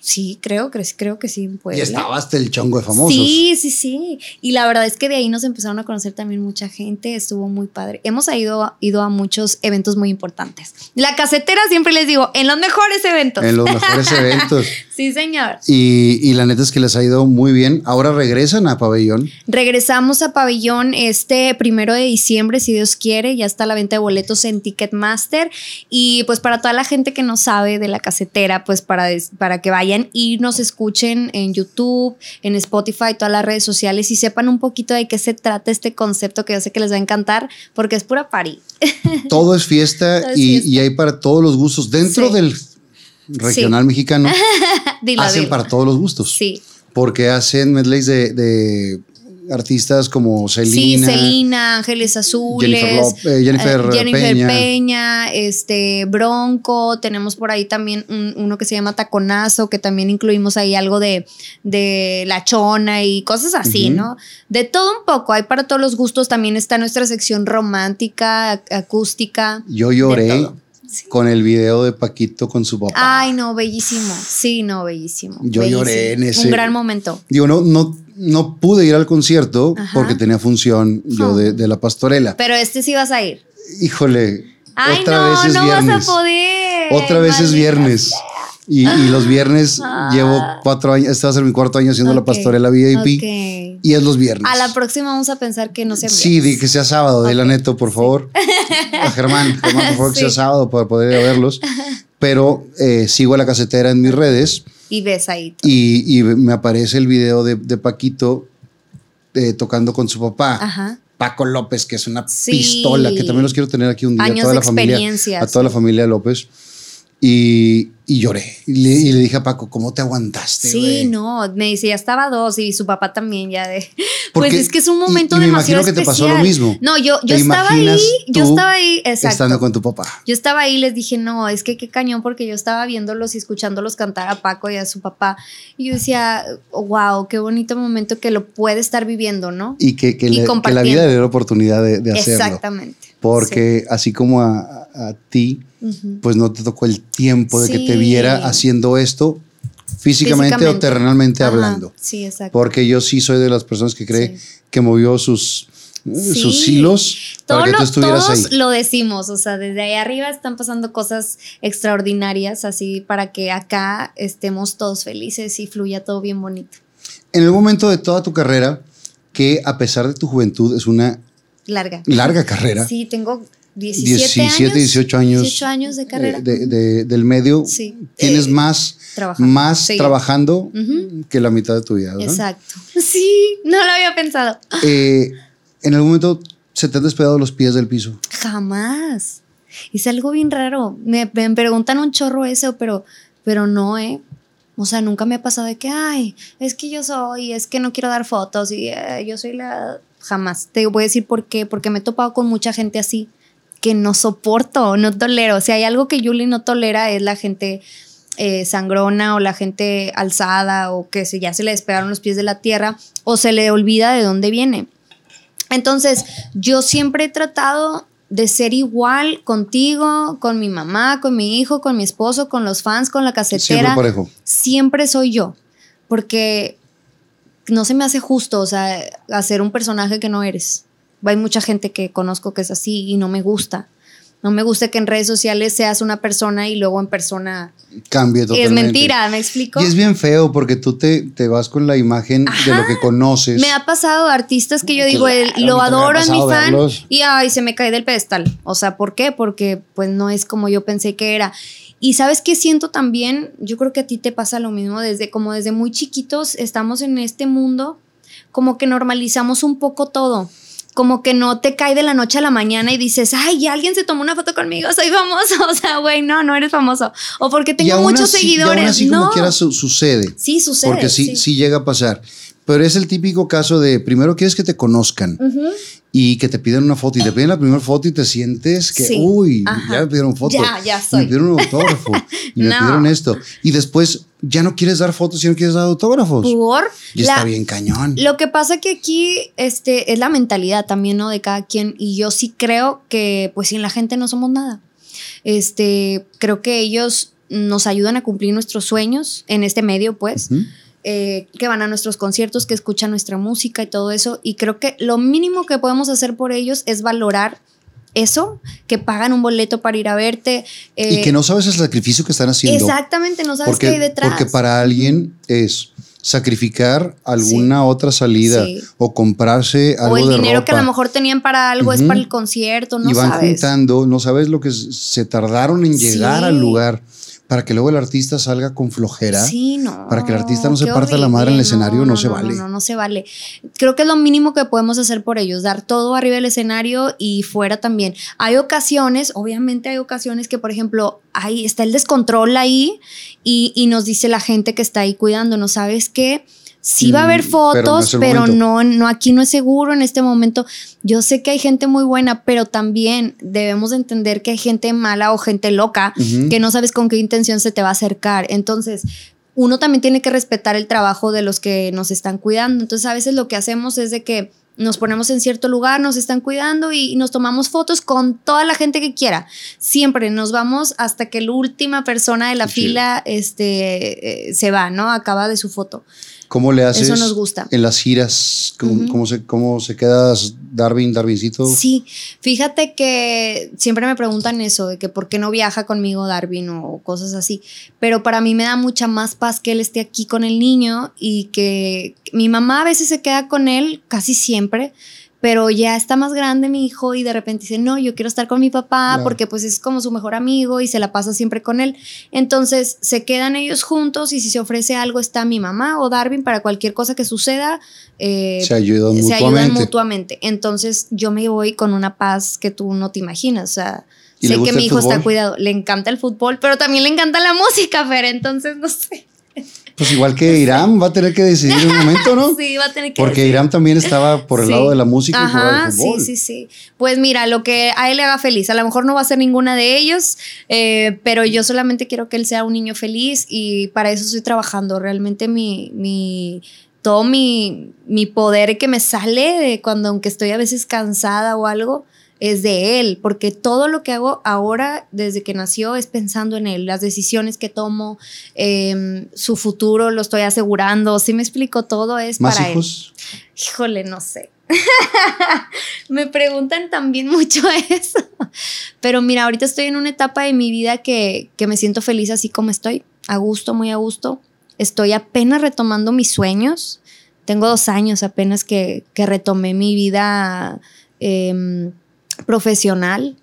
sí, creo, creo, creo que sí. Y estaba hasta el chongo de famosos. Sí, sí, sí. Y la verdad es que de ahí nos empezaron a conocer también mucha gente. Estuvo muy padre. Hemos ido, ido a muchos eventos muy importantes. La casetera siempre les digo, en los mejores eventos. En los mejores eventos. sí, señor. Y, y, la neta es que les ha ido muy bien. Ahora regresan a Pabellón. Regresamos a Pabellón este primero de diciembre, si Dios quiere. Ya está la venta de boletos en Ticketmaster. Y pues para toda la gente que no sabe de la casetera, pues para, para que vayan y nos escuchen en YouTube, en Spotify, todas las redes sociales y sepan un poquito de qué se trata este concepto que yo sé que les va a encantar porque es pura party. Todo es fiesta, y, hay para todos los gustos. Dentro del regional mexicano hacen para todos los gustos. Sí. Porque hacen medleys de artistas como Selena. Sí, Selena, Ángeles Azules. Jennifer, eh, Jennifer, Peña. este, Bronco. Tenemos por ahí también uno que se llama Taconazo, que también incluimos ahí algo de, de La Chona y cosas así, ¿no? De todo un poco. Hay para todos los gustos. También está nuestra sección romántica, acústica. Yo lloré. Con el video de Paquito con su papá. Ay, no, bellísimo. Sí, no, bellísimo. Yo lloré en ese. Un gran momento. Digo, no, no, no pude ir al concierto porque tenía función yo de, la pastorela. Pero este sí vas a ir. Híjole. Ay, otra no, vez es no viernes. vas a poder. Otra vez es viernes. Y, los viernes ah. llevo cuatro años, este va a ser mi cuarto año haciendo la pastorela VIP. Y es los viernes. A la próxima vamos a pensar que no sea viernes. Sí, di que sea sábado, okay. dile a Neto, por favor. A Germán, Germán, por favor, que sea sábado para poder ir a verlos. Pero eh, sigo a la casetera en mis redes. Y ves ahí. Y, y, me aparece el video de, de Paquito eh, tocando con su papá. Ajá. Paco López, que es una pistola, que también los quiero tener aquí un día. Años toda la familia, a toda la familia López. Y, y lloré. Y le, dije a Paco, ¿cómo te aguantaste? Sí, no, me dice, ya estaba dos y su papá también ya de... pues es que es un momento y, y me imagino que te pasó lo mismo. No, yo, yo estaba ahí, yo estaba ahí, exacto. Estando con tu papá. Yo estaba ahí y les dije, no, es que qué cañón porque yo estaba viéndolos y escuchándolos cantar a Paco y a su papá. Y yo decía, wow, qué bonito momento que lo puede estar viviendo, ¿no? Y que, que, la vida le dio la oportunidad de, de hacerlo. Exactamente. Porque así como a, a, ti, pues no te tocó el tiempo de que te viera haciendo esto físicamente, o terrenalmente hablando. Sí, exacto. Porque yo sí soy de las personas que cree que movió sus sus hilos para que tú estuvieras todos lo decimos, o sea, desde ahí arriba están pasando cosas extraordinarias, así para que acá estemos todos felices y fluya todo bien bonito. En el momento de toda tu carrera, que a pesar de tu juventud es una larga, larga carrera. Sí, tengo 17, 17 18 años. 18 años de carrera. del medio. Sí. Tienes eh, más, trabajando, más trabajando que la mitad de tu vida, ¿verdad? Exacto. Sí, no lo había pensado. Eh, en algún momento se te han despegado los pies del piso. Jamás. Es algo bien raro. Me, preguntan un chorro eso, pero, pero no, ¿eh? O sea, nunca me ha pasado de que, ay, es que yo soy, es que no quiero dar fotos y eh, yo soy la... Jamás. Te voy a decir por qué, porque me he topado con mucha gente así que no soporto, no tolero. Sea, hay algo que Julie no tolera es la gente eh, sangrona o la gente alzada o que se, ya se le despegaron los pies de la tierra o se le olvida de dónde viene. Entonces, yo siempre he tratado de ser igual contigo, con mi mamá, con mi hijo, con mi esposo, con los fans, con la casetera. Siempre parejo. Siempre soy yo, porque no se me hace justo, o sea, hacer un personaje que no eres. Hay mucha gente que conozco que es así y no me gusta. No me gusta que en redes sociales seas una persona y luego en persona cambie totalmente. Es mentira, ¿me explico? Y es bien feo porque tú te, te vas con la imagen de lo que conoces. Me ha pasado artistas que yo digo, lo adoro en mi fan y ay, se me cae del pedestal. O sea, ¿por qué? Porque pues no es como yo pensé que era. Y sabes qué siento también, yo creo que a ti te pasa lo mismo desde como desde muy chiquitos estamos en este mundo como que normalizamos un poco todo como que no te cae de la noche a la mañana y dices, ay, ya alguien se tomó una foto conmigo, soy famoso. O sea, güey, no, no eres famoso. O porque tengo muchos seguidores. Y aún así, no. como quiera sucede. Sí, sucede. Porque sí, sí, llega a pasar. Pero es el típico caso de primero quieres que te conozcan y que te piden una foto y te piden la primera foto y te sientes que, uy, ya me pidieron foto. Ya, ya soy. Me pidieron un autógrafo y me pidieron esto. Y después ya no quieres dar fotos y no quieres dar autógrafos. Por. Y está bien cañón. Lo que pasa que aquí este, es la mentalidad también, ¿no? De cada quien. Y yo sí creo que, pues, sin la gente no somos nada. Este, creo que ellos nos ayudan a cumplir nuestros sueños en este medio, pues. Eh, que van a nuestros conciertos, que escuchan nuestra música y todo eso. Y creo que lo mínimo que podemos hacer por ellos es valorar eso, que pagan un boleto para ir a verte. y eh, que no sabes el sacrificio que están haciendo. Exactamente, no sabes qué hay detrás. Porque para alguien es sacrificar alguna otra salida o comprarse algo o el dinero que a lo mejor tenían para algo es para el concierto, no y van sabes. juntando, no sabes lo que se tardaron en llegar al lugar para que luego el artista salga con flojera. Sí, no. Para que el artista no se parta la madre en el escenario, no, se vale. No, no, no se vale. Creo que es lo mínimo que podemos hacer por ellos, dar todo arriba del escenario y fuera también. Hay ocasiones, obviamente hay ocasiones que, por ejemplo, ahí está el descontrol ahí y, y nos dice la gente que está ahí cuidándonos, ¿sabes qué? Sí va a haber fotos, pero, no, no, aquí no es seguro en este momento. Yo sé que hay gente muy buena, pero también debemos entender que hay gente mala o gente loca que no sabes con qué intención se te va a acercar. Entonces, uno también tiene que respetar el trabajo de los que nos están cuidando. Entonces, a veces lo que hacemos es de que nos ponemos en cierto lugar, nos están cuidando y nos tomamos fotos con toda la gente que quiera. Siempre nos vamos hasta que la última persona de la fila este, eh, se va, ¿no? Acaba de su foto. ¿Cómo le haces? Eso nos gusta. En las giras, ¿cómo, se, cómo se queda Darwin, Darwincito? Sí, fíjate que siempre me preguntan eso, de que por qué no viaja conmigo Darwin o cosas así. Pero para mí me da mucha más paz que él esté aquí con el niño y que mi mamá a veces se queda con él, casi siempre, pero ya está más grande mi hijo y de repente dice, no, yo quiero estar con mi papá porque pues es como su mejor amigo y se la pasa siempre con él. Entonces se quedan ellos juntos y si se ofrece algo está mi mamá o Darwin para cualquier cosa que suceda. Eh, se ayudan mutuamente. Se ayudan mutuamente. Entonces yo me voy con una paz que tú no te imaginas. O sea, sé que mi hijo está cuidado. Le encanta el fútbol, pero también le encanta la música, Fer. Entonces no sé. Pues igual que Irán va a tener que decidir un momento, ¿no? sí, va a tener que Porque Irán también estaba por el lado de la música y por el fútbol. Sí, sí, sí. Pues mira, lo que a él le haga feliz. A lo mejor no va a ser ninguna de ellos, eh, pero yo solamente quiero que él sea un niño feliz y para eso estoy trabajando. Realmente mi, mi todo mi, mi poder que me sale de cuando, aunque estoy a veces cansada o algo, es de él, porque todo lo que hago ahora, desde que nació, es pensando en él, las decisiones que tomo, em, su futuro lo estoy asegurando, si me explico, todo es ¿Más para hijos? él. Híjole, no sé. me preguntan también mucho eso. Pero mira, ahorita estoy en una etapa de mi vida que, que me siento feliz así como estoy, a gusto, muy a gusto. Estoy apenas retomando mis sueños. Tengo dos años apenas que, que retomé mi vida em, profesional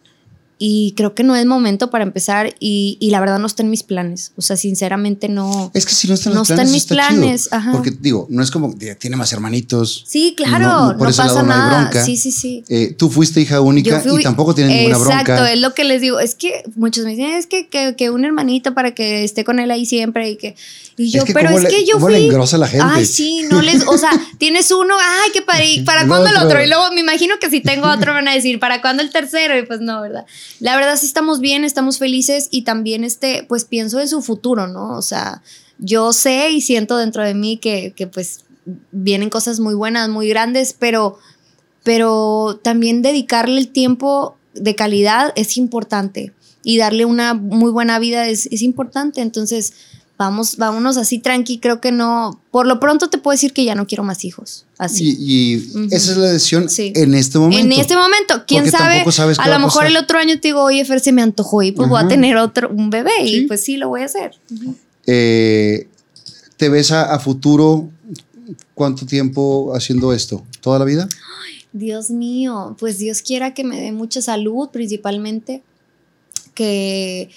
y creo que no es momento para empezar y, y, la verdad no está en mis planes. O sea, sinceramente no. Es que si no está en, no está en mis planes. Ajá. Porque digo, no es como tiene más hermanitos. Sí, claro, no, pasa nada. Sí, sí, sí. Eh, tú fuiste hija única y tampoco tienes ninguna bronca. Exacto, es lo que les digo. Es que muchos me dicen, es que, que, que, un hermanito para que esté con él ahí siempre y que. Y yo, pero es que yo fui. le engrosa la gente? Ay, sí, no les. O sea, tienes uno, ay, qué para, ¿para cuándo el otro? Y luego me imagino que si tengo otro van a decir, ¿para cuándo el tercero? Y pues no, ¿verdad? La verdad sí estamos bien, estamos felices y también este, pues pienso en su futuro, ¿no? O sea, yo sé y siento dentro de mí que, que pues vienen cosas muy buenas, muy grandes, pero, pero también dedicarle el tiempo de calidad es importante y darle una muy buena vida es, es importante. Entonces, vamos, vámonos así tranqui, creo que no, por lo pronto te puedo decir que ya no quiero más hijos, así. Y, esa es la decisión en este momento. En este momento, quién sabe, a lo mejor el otro año te digo, oye, Fer, se me antojó y pues voy a tener otro, un bebé y pues sí, lo voy a hacer. Eh, ¿Te ves a, futuro cuánto tiempo haciendo esto? ¿Toda la vida? Dios mío, pues Dios quiera que me dé mucha salud principalmente, que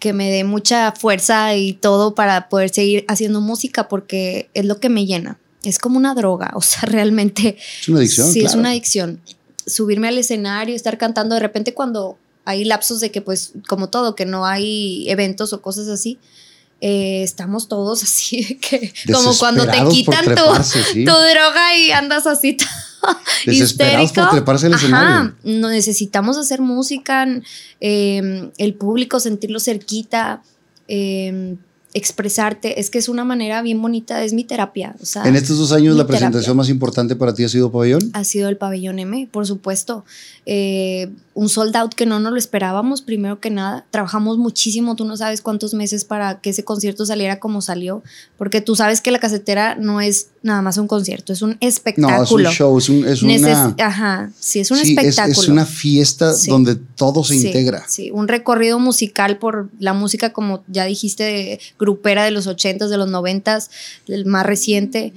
que me dé mucha fuerza y todo para poder seguir haciendo música porque es lo que me llena. Es como una droga, o sea, realmente. Es una adicción. Sí, es una adicción. Subirme al escenario, estar cantando, de repente cuando hay lapsos de que, pues, como todo, que no hay eventos o cosas así, eh, estamos todos así, que como cuando te quitan tu, tu, droga y andas así Desesperados por treparse el escenario. No necesitamos hacer música, em, el público sentirlo cerquita, eh, expresarte, es que es una manera bien bonita, es mi terapia. O sea, en estos dos años, la presentación más importante para ti ha sido Pabellón. Ha sido el Pabellón M, por supuesto. Eh, un sold out que no nos lo esperábamos, primero que nada. Trabajamos muchísimo, tú no sabes cuántos meses para que ese concierto saliera como salió, porque tú sabes que la casetera no es nada más un concierto, es un espectáculo. No, es un show, es, un, es una... Ajá, sí, es un espectáculo. Es, una fiesta donde todo se integra. Sí, un recorrido musical por la música, como ya dijiste, de grupera de los 80s, de los 90s, el más reciente.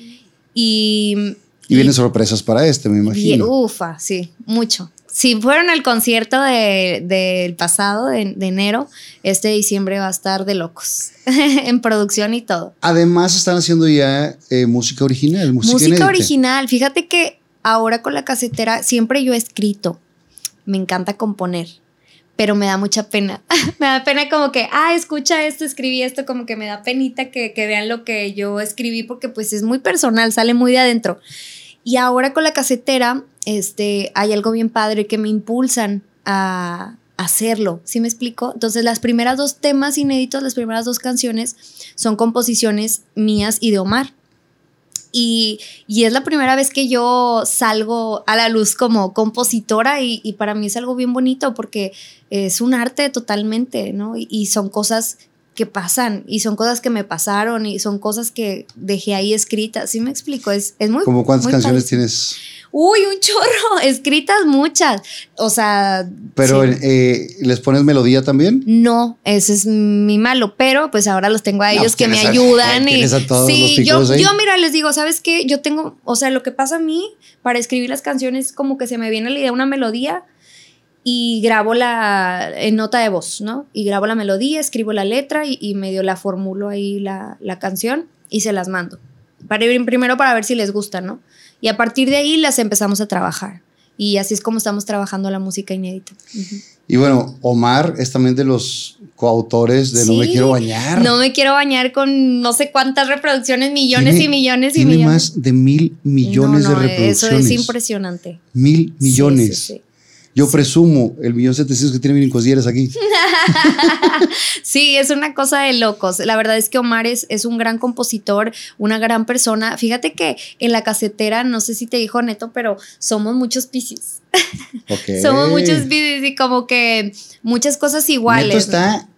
Y, y, vienen sorpresas para este, me imagino. ufa, sí, mucho. Si fueron al concierto del de, pasado, de, enero, este diciembre va a estar de locos, en producción y todo. Además están haciendo ya eh, música original, música, música original. Fíjate que ahora con la casetera siempre yo he escrito, me encanta componer pero me da mucha pena. me da pena como que, ah, escucha esto, escribí esto, como que me da penita que, que, vean lo que yo escribí porque pues es muy personal, sale muy de adentro. Y ahora con la casetera, este, hay algo bien padre que me impulsan a hacerlo, ¿sí me explico? Entonces las primeras dos temas inéditos, las primeras dos canciones son composiciones mías y de Omar. Y, es la primera vez que yo salgo a la luz como compositora y, para mí es algo bien bonito porque es un arte totalmente, ¿no? Y, son cosas que pasan y son cosas que me pasaron y son cosas que dejé ahí escritas, ¿sí me explico? Es, es muy... ¿Cómo cuántas canciones tienes? Uy, un chorro, escritas muchas. O sea. Pero eh, ¿les pones melodía también? No, ese es mi malo, pero pues ahora los tengo a ellos que me ayudan. y, sí, yo, yo, mira, les digo, ¿sabes qué? Yo tengo, o sea, lo que pasa a mí para escribir las canciones, como que se me viene la idea una melodía y grabo la en nota de voz, ¿no? Y grabo la melodía, escribo la letra y, y medio la formulo ahí la, la canción y se las mando. Para, primero para ver si les gusta, ¿no? Y a partir de ahí las empezamos a trabajar. Y así es como estamos trabajando la música inédita. Y bueno, Omar es también de los coautores de No me quiero bañar. No me quiero bañar con no sé cuántas reproducciones, millones y millones y tiene millones. más de mil millones de reproducciones. Eso es impresionante. Mil millones. Sí, sí, yo presumo el millón setecientos que tiene Cosieres aquí. sí, es una cosa de locos. La verdad es que Omar es, es, un gran compositor, una gran persona. Fíjate que en la casetera, no sé si te dijo Neto, pero somos muchos piscis. somos muchos piscis y como que muchas cosas iguales. Neto está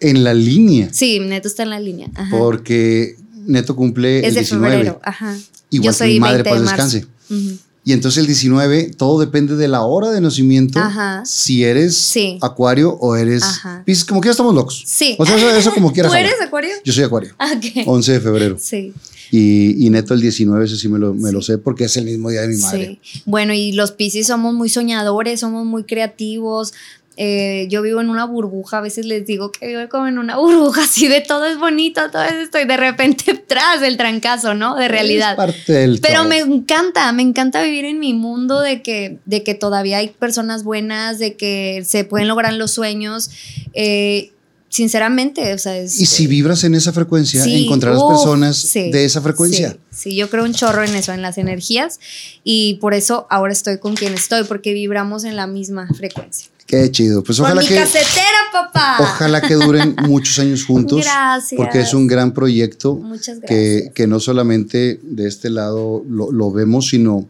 en la línea. Sí, Neto está en la línea. Porque Neto cumple es el de 19. febrero. Ajá. Igual Yo soy mi madre, para descanse. Y entonces el 19, todo depende de la hora de nacimiento. Si eres acuario o eres Pisces, como que ya estamos locos. Sí. O sea, eso, como quieras. ¿Tú eres acuario? Yo soy acuario. Okay. 11 de febrero. Sí. Y, neto el 19, ese sí me, lo, me lo, sé porque es el mismo día de mi madre. Sí. Bueno, y los Pisces somos muy soñadores, somos muy creativos, eh, yo vivo en una burbuja, a veces les digo que vivo como en una burbuja, así de todo es bonito, todo es esto, y de repente tras el trancazo, ¿no? De realidad. Pero me encanta, me encanta vivir en mi mundo de que, de que todavía hay personas buenas, de que se pueden lograr los sueños. Eh, sinceramente, o sea, Y si vibras en esa frecuencia, encontrarás personas de esa frecuencia. Sí, yo creo un chorro en eso, en las energías, y por eso ahora estoy con quien estoy, porque vibramos en la misma frecuencia. Qué chido. Pues ojalá mi que. casetera, papá. Ojalá que duren muchos años juntos. Gracias. Porque es un gran proyecto. Muchas gracias. Que, que no solamente de este lado lo, vemos, sino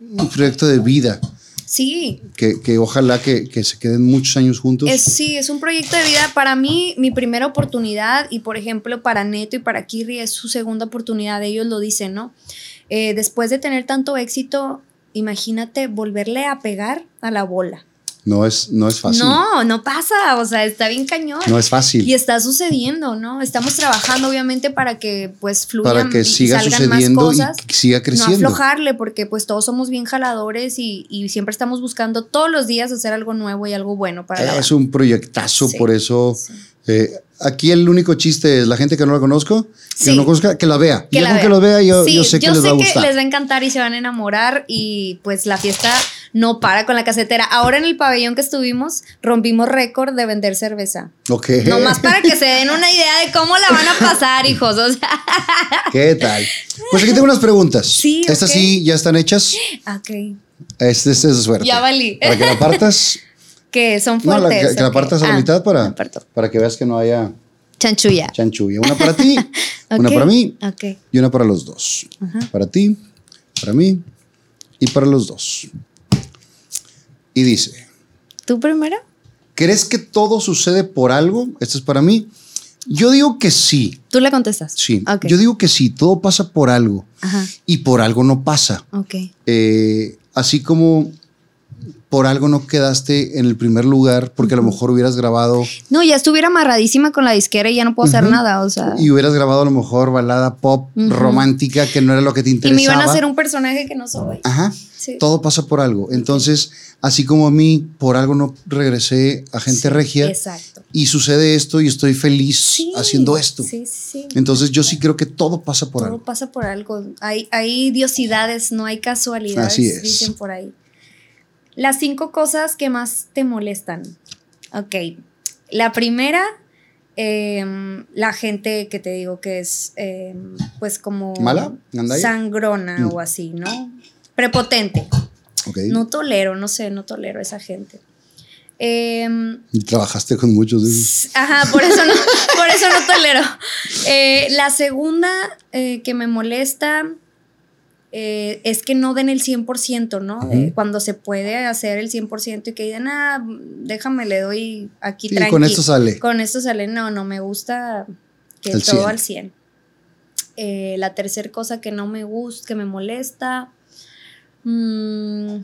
un proyecto de vida. Sí. Que, que ojalá que, que, se queden muchos años juntos. Es, sí, es un proyecto de vida. Para mí, mi primera oportunidad, y por ejemplo, para Neto y para Kirri, es su segunda oportunidad. Ellos lo dicen, ¿no? Eh, después de tener tanto éxito, imagínate volverle a pegar a la bola. No es, no es fácil. No, no pasa, o sea, está bien cañón. No es fácil. Y está sucediendo, ¿no? Estamos trabajando obviamente para que pues fluyan para que siga sucediendo y siga creciendo. No aflojarle porque pues todos somos bien jaladores y, siempre estamos buscando todos los días hacer algo nuevo y algo bueno para Es un proyectazo, por eso eh, aquí el único chiste es la gente que no la conozco, que no conozca, que la vea. Que la que lo vea, yo, yo sé que les va a gustar. Yo sé que les va a encantar y se van a enamorar y pues la fiesta no para con la casetera. Ahora en el pabellón que estuvimos, rompimos récord de vender cerveza. Ok. Nomás para que se den una idea de cómo la van a pasar, hijos. O sea. ¿Qué tal? Pues aquí tengo unas preguntas. Sí. Estas sí ya están hechas. Ok. Este, es de suerte. Ya valí. Para que la partas. que son fuertes. No, que, la partas a la ah, mitad para, para que veas que no haya. Chanchulla. Chanchulla. Una para ti, una para mí okay. y una para los dos. Para ti, para mí y para los dos. Y dice. ¿Tú primero? ¿Crees que todo sucede por algo? Esto es para mí. Yo digo que sí. ¿Tú le contestas? Sí. Yo digo que sí, todo pasa por algo. Y por algo no pasa. Eh, así como por algo no quedaste en el primer lugar porque a lo mejor hubieras grabado. No, ya estuviera amarradísima con la disquera y ya no puedo hacer nada, o sea. Y hubieras grabado a lo mejor balada pop romántica que no era lo que te interesaba. Y me iban a hacer un personaje que no soy. Ajá. Todo pasa por algo. Entonces, así como a mí, por algo no regresé a gente regia. Exacto. Y sucede esto y estoy feliz haciendo esto. Sí, sí. Entonces, yo sí creo que todo pasa por algo. Todo pasa por algo. Hay, hay diosidades, no hay casualidades. Así es. Dicen por ahí. Las cinco cosas que más te molestan. Ok. La primera, em, la gente que te digo que es, em, pues como. ¿Mala? Sangrona mm. o así, ¿no? Prepotente. Okay. No tolero, no sé, no tolero a esa gente. Eh, Trabajaste con muchos de esos. Ajá, por eso no, por eso no tolero. Eh, la segunda eh, que me molesta eh, es que no den el 100%, ¿no? cuando se puede hacer el 100% y que digan, ah, déjame, le doy aquí sí, con esto sale. Con esto sale, no, no me gusta que todo al 100. Eh, la tercera cosa que no me gusta, que me molesta, mmm,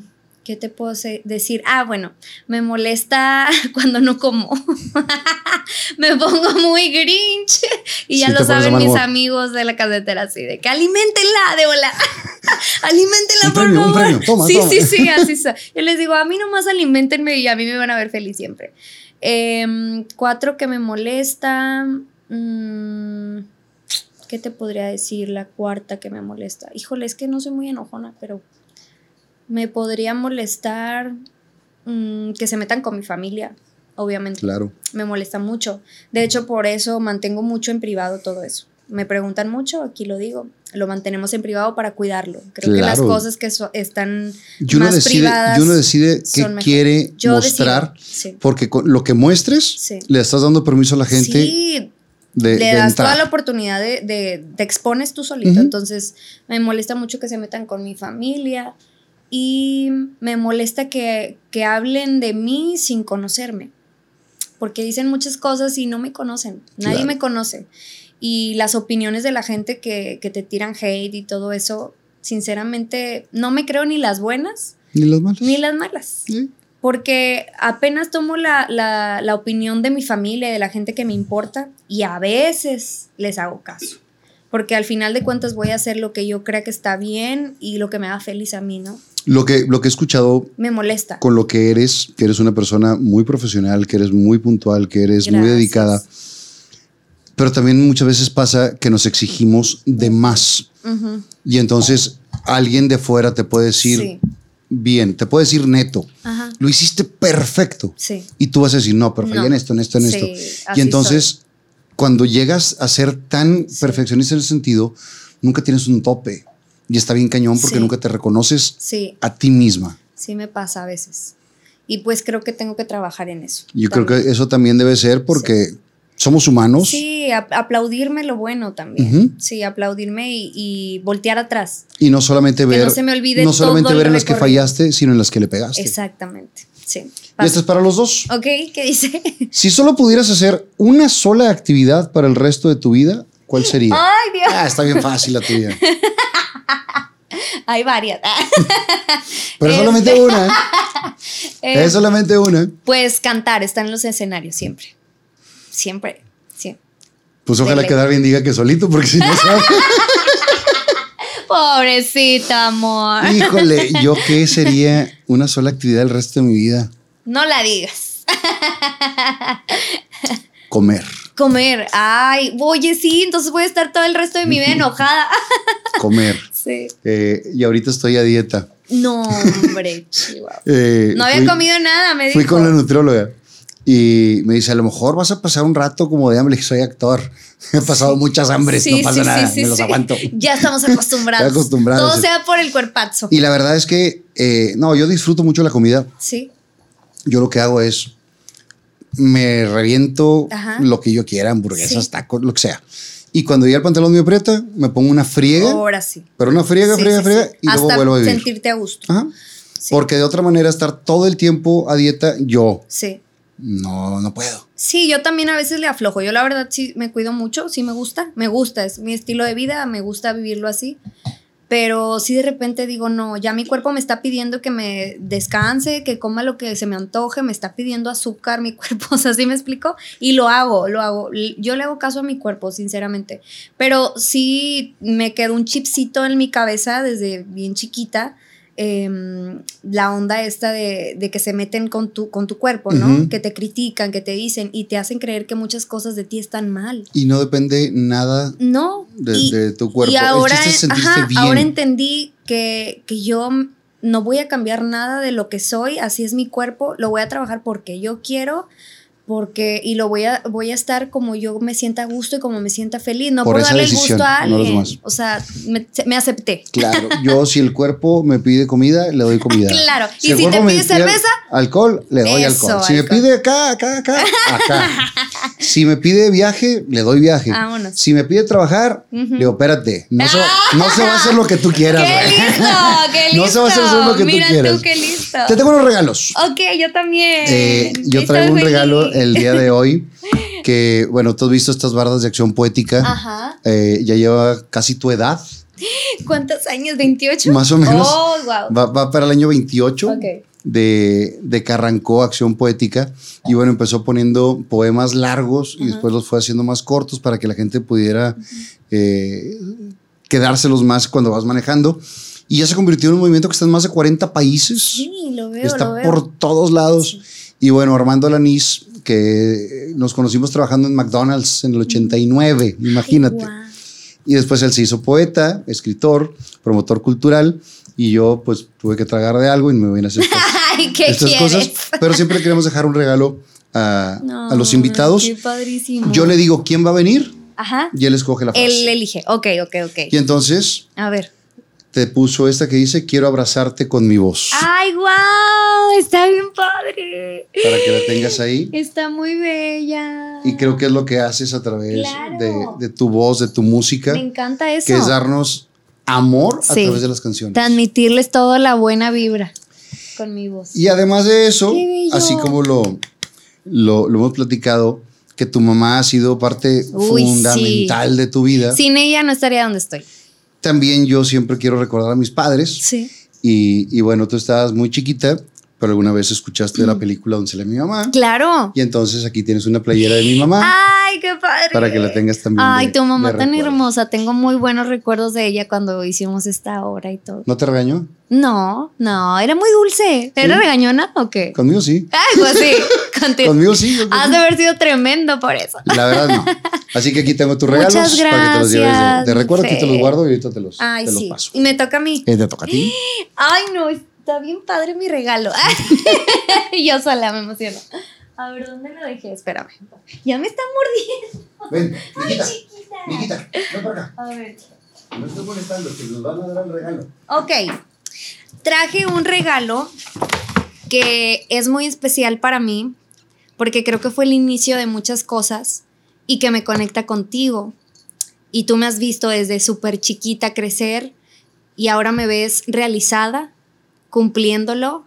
¿Qué te puedo decir? Ah, bueno, me molesta cuando no como. me pongo muy grinch. Y ya lo saben mis amigos de la casetera así, de que alimentenla, de hola. alimentenla, por favor. sí, sí, sí, así es. Yo les digo, a mí nomás alimentenme y a mí me van a ver feliz siempre. Em, cuatro que me molesta. Mm, ¿Qué te podría decir? La cuarta que me molesta. Híjole, es que no soy muy enojona, pero me podría molestar mm, que se metan con mi familia, obviamente. Claro. Me molesta mucho. De hecho, por eso mantengo mucho en privado todo eso. Me preguntan mucho, aquí lo digo, lo mantenemos en privado para cuidarlo. Creo que las cosas que están más decide, privadas. Y uno decide qué quiere mostrar, porque con lo que muestres le estás dando permiso a la gente. Sí. le das toda la oportunidad de, te expones tú solito. Entonces, me molesta mucho que se metan con mi familia y me molesta que, hablen de mí sin conocerme, porque dicen muchas cosas y no me conocen, nadie me conoce. Y las opiniones de la gente que, te tiran hate y todo eso, Sinceramente, no me creo ni las buenas. Ni las malas. Ni las malas. Porque apenas tomo la, la, la opinión de mi familia, de la gente que me importa, y a veces les hago caso porque al final de cuentas voy a hacer lo que yo crea que está bien y lo que me haga feliz a mí, ¿no? Lo que, lo que he escuchado... Me molesta. Con lo que eres, que eres una persona muy profesional, que eres muy puntual, que eres muy dedicada. Pero también muchas veces pasa que nos exigimos de más. Y entonces alguien de fuera te puede decir, bien, te puede decir neto, lo hiciste perfecto. Sí. Y tú vas a decir, no, pero fallé en esto, en esto, en esto. Y entonces cuando llegas a ser tan perfeccionista en ese sentido, nunca tienes un tope. Y está bien cañón porque nunca te reconoces a ti misma. Sí, me pasa a veces. Y pues creo que tengo que trabajar en eso. Yo creo que eso también debe ser porque somos humanos. Sí, aplaudirme lo bueno también. Sí, aplaudirme y, voltear atrás. Y no solamente ver. no se me olvide. No solamente ver en las que fallaste, sino en las que le pegaste. Exactamente. Sí. ¿Y esto es para los dos? Ok, ¿qué dice? Si solo pudieras hacer una sola actividad para el resto de tu vida, ¿cuál sería? Ay, Dios. Ah, está bien fácil la tuya. Hay varias. Pero solamente una. es solamente una. Pues cantar, estar en los escenarios siempre. Siempre. Sí. Pues ojalá que Darwin diga que solito, porque si no sabe. Pobrecita, amor. Híjole, ¿yo qué sería una sola actividad el resto de mi vida? No la digas. Comer. Comer. Ay, oye, sí, entonces voy a estar todo el resto de mi vida enojada. Comer. Sí. Eh, y ahorita estoy a dieta. No, hombre, eh, no había comido nada, me dijo. Fui con la nutrióloga y me dice, a lo mejor vas a pasar un rato como de hambre. Le soy actor. He pasado muchas hambres, no pasa nada, me los aguanto. Ya estamos acostumbrados. acostumbrados. Todo sea por el cuerpazo. Y la verdad es que, eh, no, yo disfruto mucho la comida. Sí yo lo que hago es me reviento lo que yo quiera, hamburguesas, tacos, lo que sea. Y cuando ya el pantalón me aprieta, me pongo una friega. Ahora sí. Pero una friega, friega, friega y luego vuelvo a vivir. sentirte a gusto. Porque de otra manera estar todo el tiempo a dieta, yo. Sí. No, no puedo. Sí, yo también a veces le aflojo. Yo la verdad sí me cuido mucho, sí me gusta, me gusta, es mi estilo de vida, me gusta vivirlo así pero si de repente digo, no, ya mi cuerpo me está pidiendo que me descanse, que coma lo que se me antoje, me está pidiendo azúcar mi cuerpo, o sea, ¿sí me explico? Y lo hago, lo hago. Yo le hago caso a mi cuerpo, sinceramente. Pero sí me quedó un chipcito en mi cabeza desde bien chiquita Em, la onda esta de, que se meten con tu, con tu cuerpo, ¿no? Que te critican, que te dicen y te hacen creer que muchas cosas de ti están mal. Y no depende nada no, de, tu cuerpo. Y ahora, ahora entendí que, que yo no voy a cambiar nada de lo que soy, así es mi cuerpo, lo voy a trabajar porque yo quiero porque y lo voy a voy a estar como yo me sienta a gusto y como me sienta feliz no puedo darle el gusto a alguien. o sea me, acepté. Claro yo si el cuerpo me pide comida le doy comida. Claro y si te pide cerveza alcohol le doy alcohol. Si me pide acá acá acá acá si me pide viaje le doy viaje Vámonos. si me pide trabajar le digo espérate no, se, no se va a hacer lo que tú quieras qué listo qué listo no se va a hacer lo que Mira tú quieras tú, qué listo. te tengo unos regalos ok yo también eh, yo traigo un regalo el día de hoy. Que, bueno, tú has visto estas bardas de acción poética. Ajá. Eh, ya lleva casi tu edad. ¿Cuántos años? ¿28? Más o menos. Oh, wow. va, para el año 28. De, de, que arrancó Acción Poética y bueno, empezó poniendo poemas largos y después los fue haciendo más cortos para que la gente pudiera eh, quedárselos más cuando vas manejando. Y ya se convirtió en un movimiento que está en más de 40 países. Sí, lo veo. Está por todos lados. Y bueno, Armando Lanís que nos conocimos trabajando en McDonald's en el 89, imagínate. Y después él se hizo poeta, escritor, promotor cultural y yo pues tuve que tragar de algo y me voy a hacer estas, cosas. Pero siempre queremos dejar un regalo a, a los invitados. Qué padrísimo. Yo le digo quién va a venir Ajá. y él escoge la frase. Él elige, ok, ok, ok. Y entonces... A ver te puso esta que dice quiero abrazarte con mi voz. ¡Ay, wow! Está bien padre. Para que la tengas ahí. Está muy bella. Y creo que es lo que haces a través de, tu voz, de tu música. Me encanta eso. Que es darnos amor a través de las canciones. Transmitirles toda la buena vibra con mi voz. Y además de eso, así como lo, lo, hemos platicado, que tu mamá ha sido parte fundamental de tu vida. Sin ella no estaría donde estoy. también yo siempre quiero recordar a mis padres. Sí. Y, y bueno, tú estabas muy chiquita pero alguna vez escuchaste de la película donde sale mi mamá. Claro. Y entonces aquí tienes una playera de mi mamá. Ay, qué padre. Para que la tengas también. Ay, tu mamá tan hermosa. Tengo muy buenos recuerdos de ella cuando hicimos esta obra y todo. ¿No te regañó? No, no, era muy dulce. ¿Era regañona o qué? Conmigo sí. Ay, pues sí. Conmigo sí. Has de haber sido tremendo por eso. La verdad no. Así que aquí tengo tus regalos Muchas gracias, para que te los lleves de, recuerdo. Aquí te los guardo y ahorita te los, Ay, te sí. los paso. Y me toca a mí. ¿Eh, ¿Te toca a ti? Ay, no, está bien padre mi regalo. Yo sola me emociono. A ver, ¿dónde lo dejé? Espérame. Ya me está mordiendo. Ven. Ay, chiquita. Miquita, ven para acá. A ver. No estoy molestando, que nos van a dar el regalo. Ok. Traje un regalo que es muy especial para mí porque creo que fue el inicio de muchas cosas y que me conecta contigo. Y tú me has visto desde súper chiquita crecer y ahora me ves realizada, cumpliéndolo.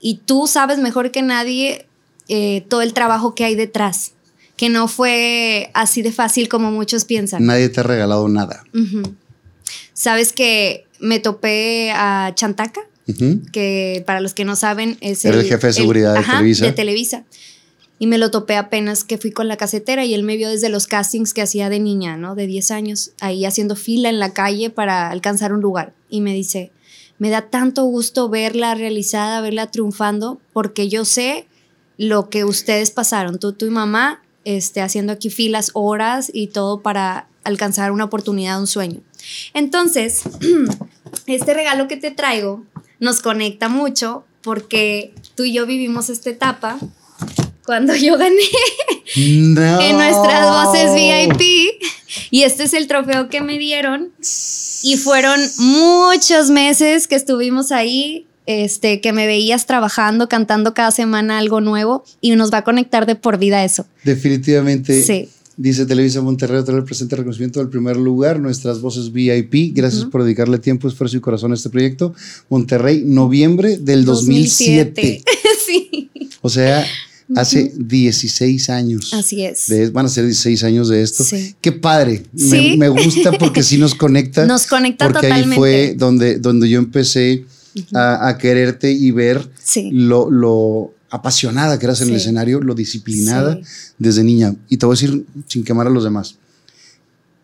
Y tú sabes mejor que nadie eh, todo el trabajo que hay detrás, que no fue así de fácil como muchos piensan. Nadie te ha regalado nada. Sabes que me topé a Chantaca, que para los que no saben es el jefe de seguridad de ajá, Televisa. de Televisa. Y me lo topé apenas que fui con la casetera y él me vio desde los castings que hacía de niña, ¿no? De 10 años, ahí haciendo fila en la calle para alcanzar un lugar. Y me dice, me da tanto gusto verla realizada, verla triunfando, porque yo sé lo que ustedes pasaron, tú, tú y mamá, este, haciendo aquí filas, horas y todo para alcanzar una oportunidad, un sueño. Entonces, este regalo que te traigo nos conecta mucho porque tú y yo vivimos esta etapa cuando yo gané No. en nuestras voces VIP y este es el trofeo que me dieron y fueron muchos meses que estuvimos ahí este que me veías trabajando cantando cada semana algo nuevo y nos va a conectar de por vida eso Definitivamente. Sí. Dice Televisa Monterrey, trae el presente reconocimiento del primer lugar, nuestras voces VIP. Gracias por dedicarle tiempo, esfuerzo y corazón a este proyecto. Monterrey, noviembre del 2007. sí O sea, hace 16 años. así es De- van a ser 16 años de esto. Sí. Qué padre. Sí. Me, me gusta porque sí nos conecta. Nos conecta porque totalmente. ahí fue donde, donde yo empecé a, a quererte y ver Sí. lo, lo apasionada que eras en el escenario, lo disciplinada desde niña. Y te voy a decir sin quemar a los demás.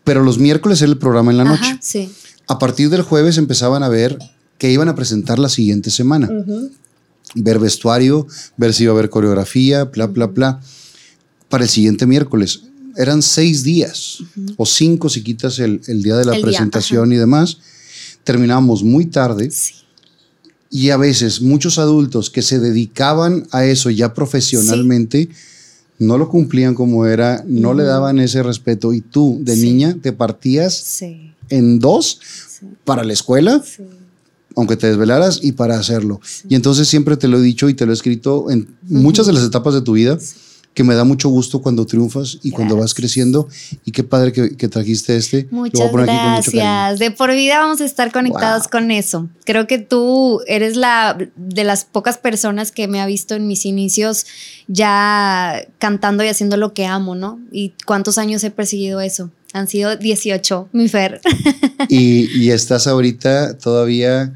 Pero los miércoles era el programa en la noche. Ajá, sí A partir del jueves empezaban a ver que iban a presentar la siguiente semana. Ver vestuario, ver si iba a haber coreografía, bla, bla, bla. Para el siguiente miércoles. Eran seis días o cinco si quitas el, el día de la El día, presentación y demás. Terminábamos muy tarde sí y a veces muchos adultos que se dedicaban a eso ya profesionalmente no lo cumplían como era, no le daban ese respeto y tú de Sí. niña te partías en dos para la escuela, sí. Aunque te desvelaras y para hacerlo. Y entonces siempre te lo he dicho y te lo he escrito en muchas de las etapas de tu vida. Que me da mucho gusto cuando triunfas y cuando vas Gracias. creciendo. Y qué padre que, que trajiste este. Muchas gracias. De por vida vamos a estar conectados Wow. con eso. Creo que tú eres la de las pocas personas que me ha visto en mis inicios ya cantando y haciendo lo que amo, ¿no? Y cuántos años he perseguido eso. Han sido 18, mi Fer. Y, y estás ahorita todavía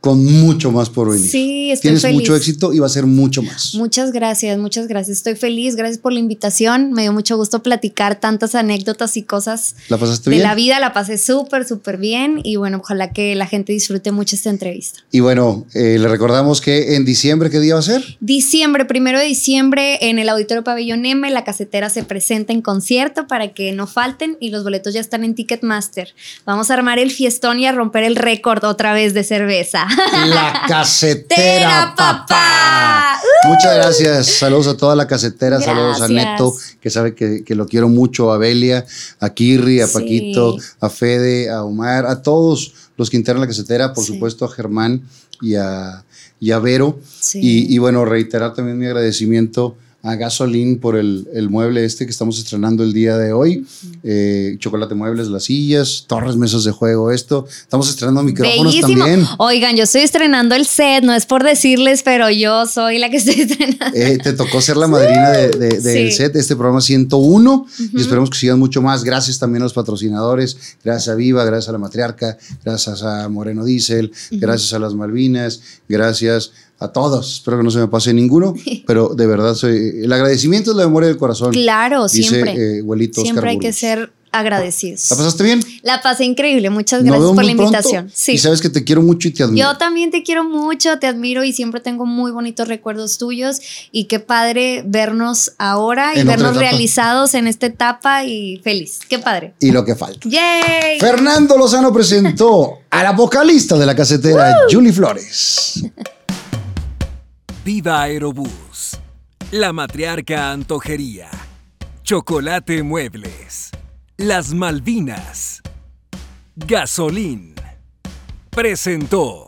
con mucho más por venir. Sí, estoy Tienes feliz. mucho éxito y va a ser mucho más. Muchas gracias, muchas gracias. Estoy feliz, gracias por la invitación. Me dio mucho gusto platicar tantas anécdotas y cosas ¿La pasaste de bien? la vida. La pasé súper, súper bien y bueno, ojalá que la gente disfrute mucho esta entrevista. Y bueno, eh, le recordamos que en diciembre, ¿qué día va a ser? Diciembre, primero de diciembre, en el Auditorio Pabellón M, la casetera se presenta en concierto para que no falten y los boletos ya están en Ticketmaster. Vamos a armar el fiestón y a romper el récord otra vez de cerveza. La casetera, Tera, papá. papá. Muchas gracias. Saludos a toda la casetera. Saludos a. Neto, que sabe que, que lo quiero mucho. A Belia, a Kirri, a Sí. Paquito, a Fede, a Omar, a todos los que integran la casetera. Por Sí. supuesto, a Germán y a, y a Vero. Sí. Y, y bueno, reiterar también mi agradecimiento a Gasolín por el, el, mueble este que estamos estrenando el día de hoy. Eh, chocolate Muebles, las sillas, torres, mesas de juego, esto. Estamos estrenando micrófonos también. Oigan, yo estoy estrenando el set, no es por decirles, pero yo soy la que estoy estrenando. Eh, te tocó ser la madrina del de, de, set, este programa 101, y esperemos que sigan mucho más. Gracias también a los patrocinadores, gracias a Viva, gracias a la matriarca, gracias a Moreno Diesel, gracias a las Malvinas, gracias a todos. Espero que no se me pase ninguno, pero de verdad soy, el agradecimiento es la memoria del corazón. Claro, dice, siempre. Eh, siempre hay que ser agradecidos. ¿La pasaste bien? La pasé increíble. Muchas gracias por la invitación. Sí. Y sabes que te quiero mucho y te admiro. Yo también te quiero mucho, te admiro y siempre tengo muy bonitos recuerdos tuyos. Y qué padre vernos ahora y vernos realizados en esta etapa y feliz. Qué padre. Y lo que falta. ¡Yay! Fernando Lozano presentó a la vocalista de la casetera, Julie Flores. Viva Aerobús, la matriarca Antojería, Chocolate Muebles, Las Malvinas, Gasolín, presentó.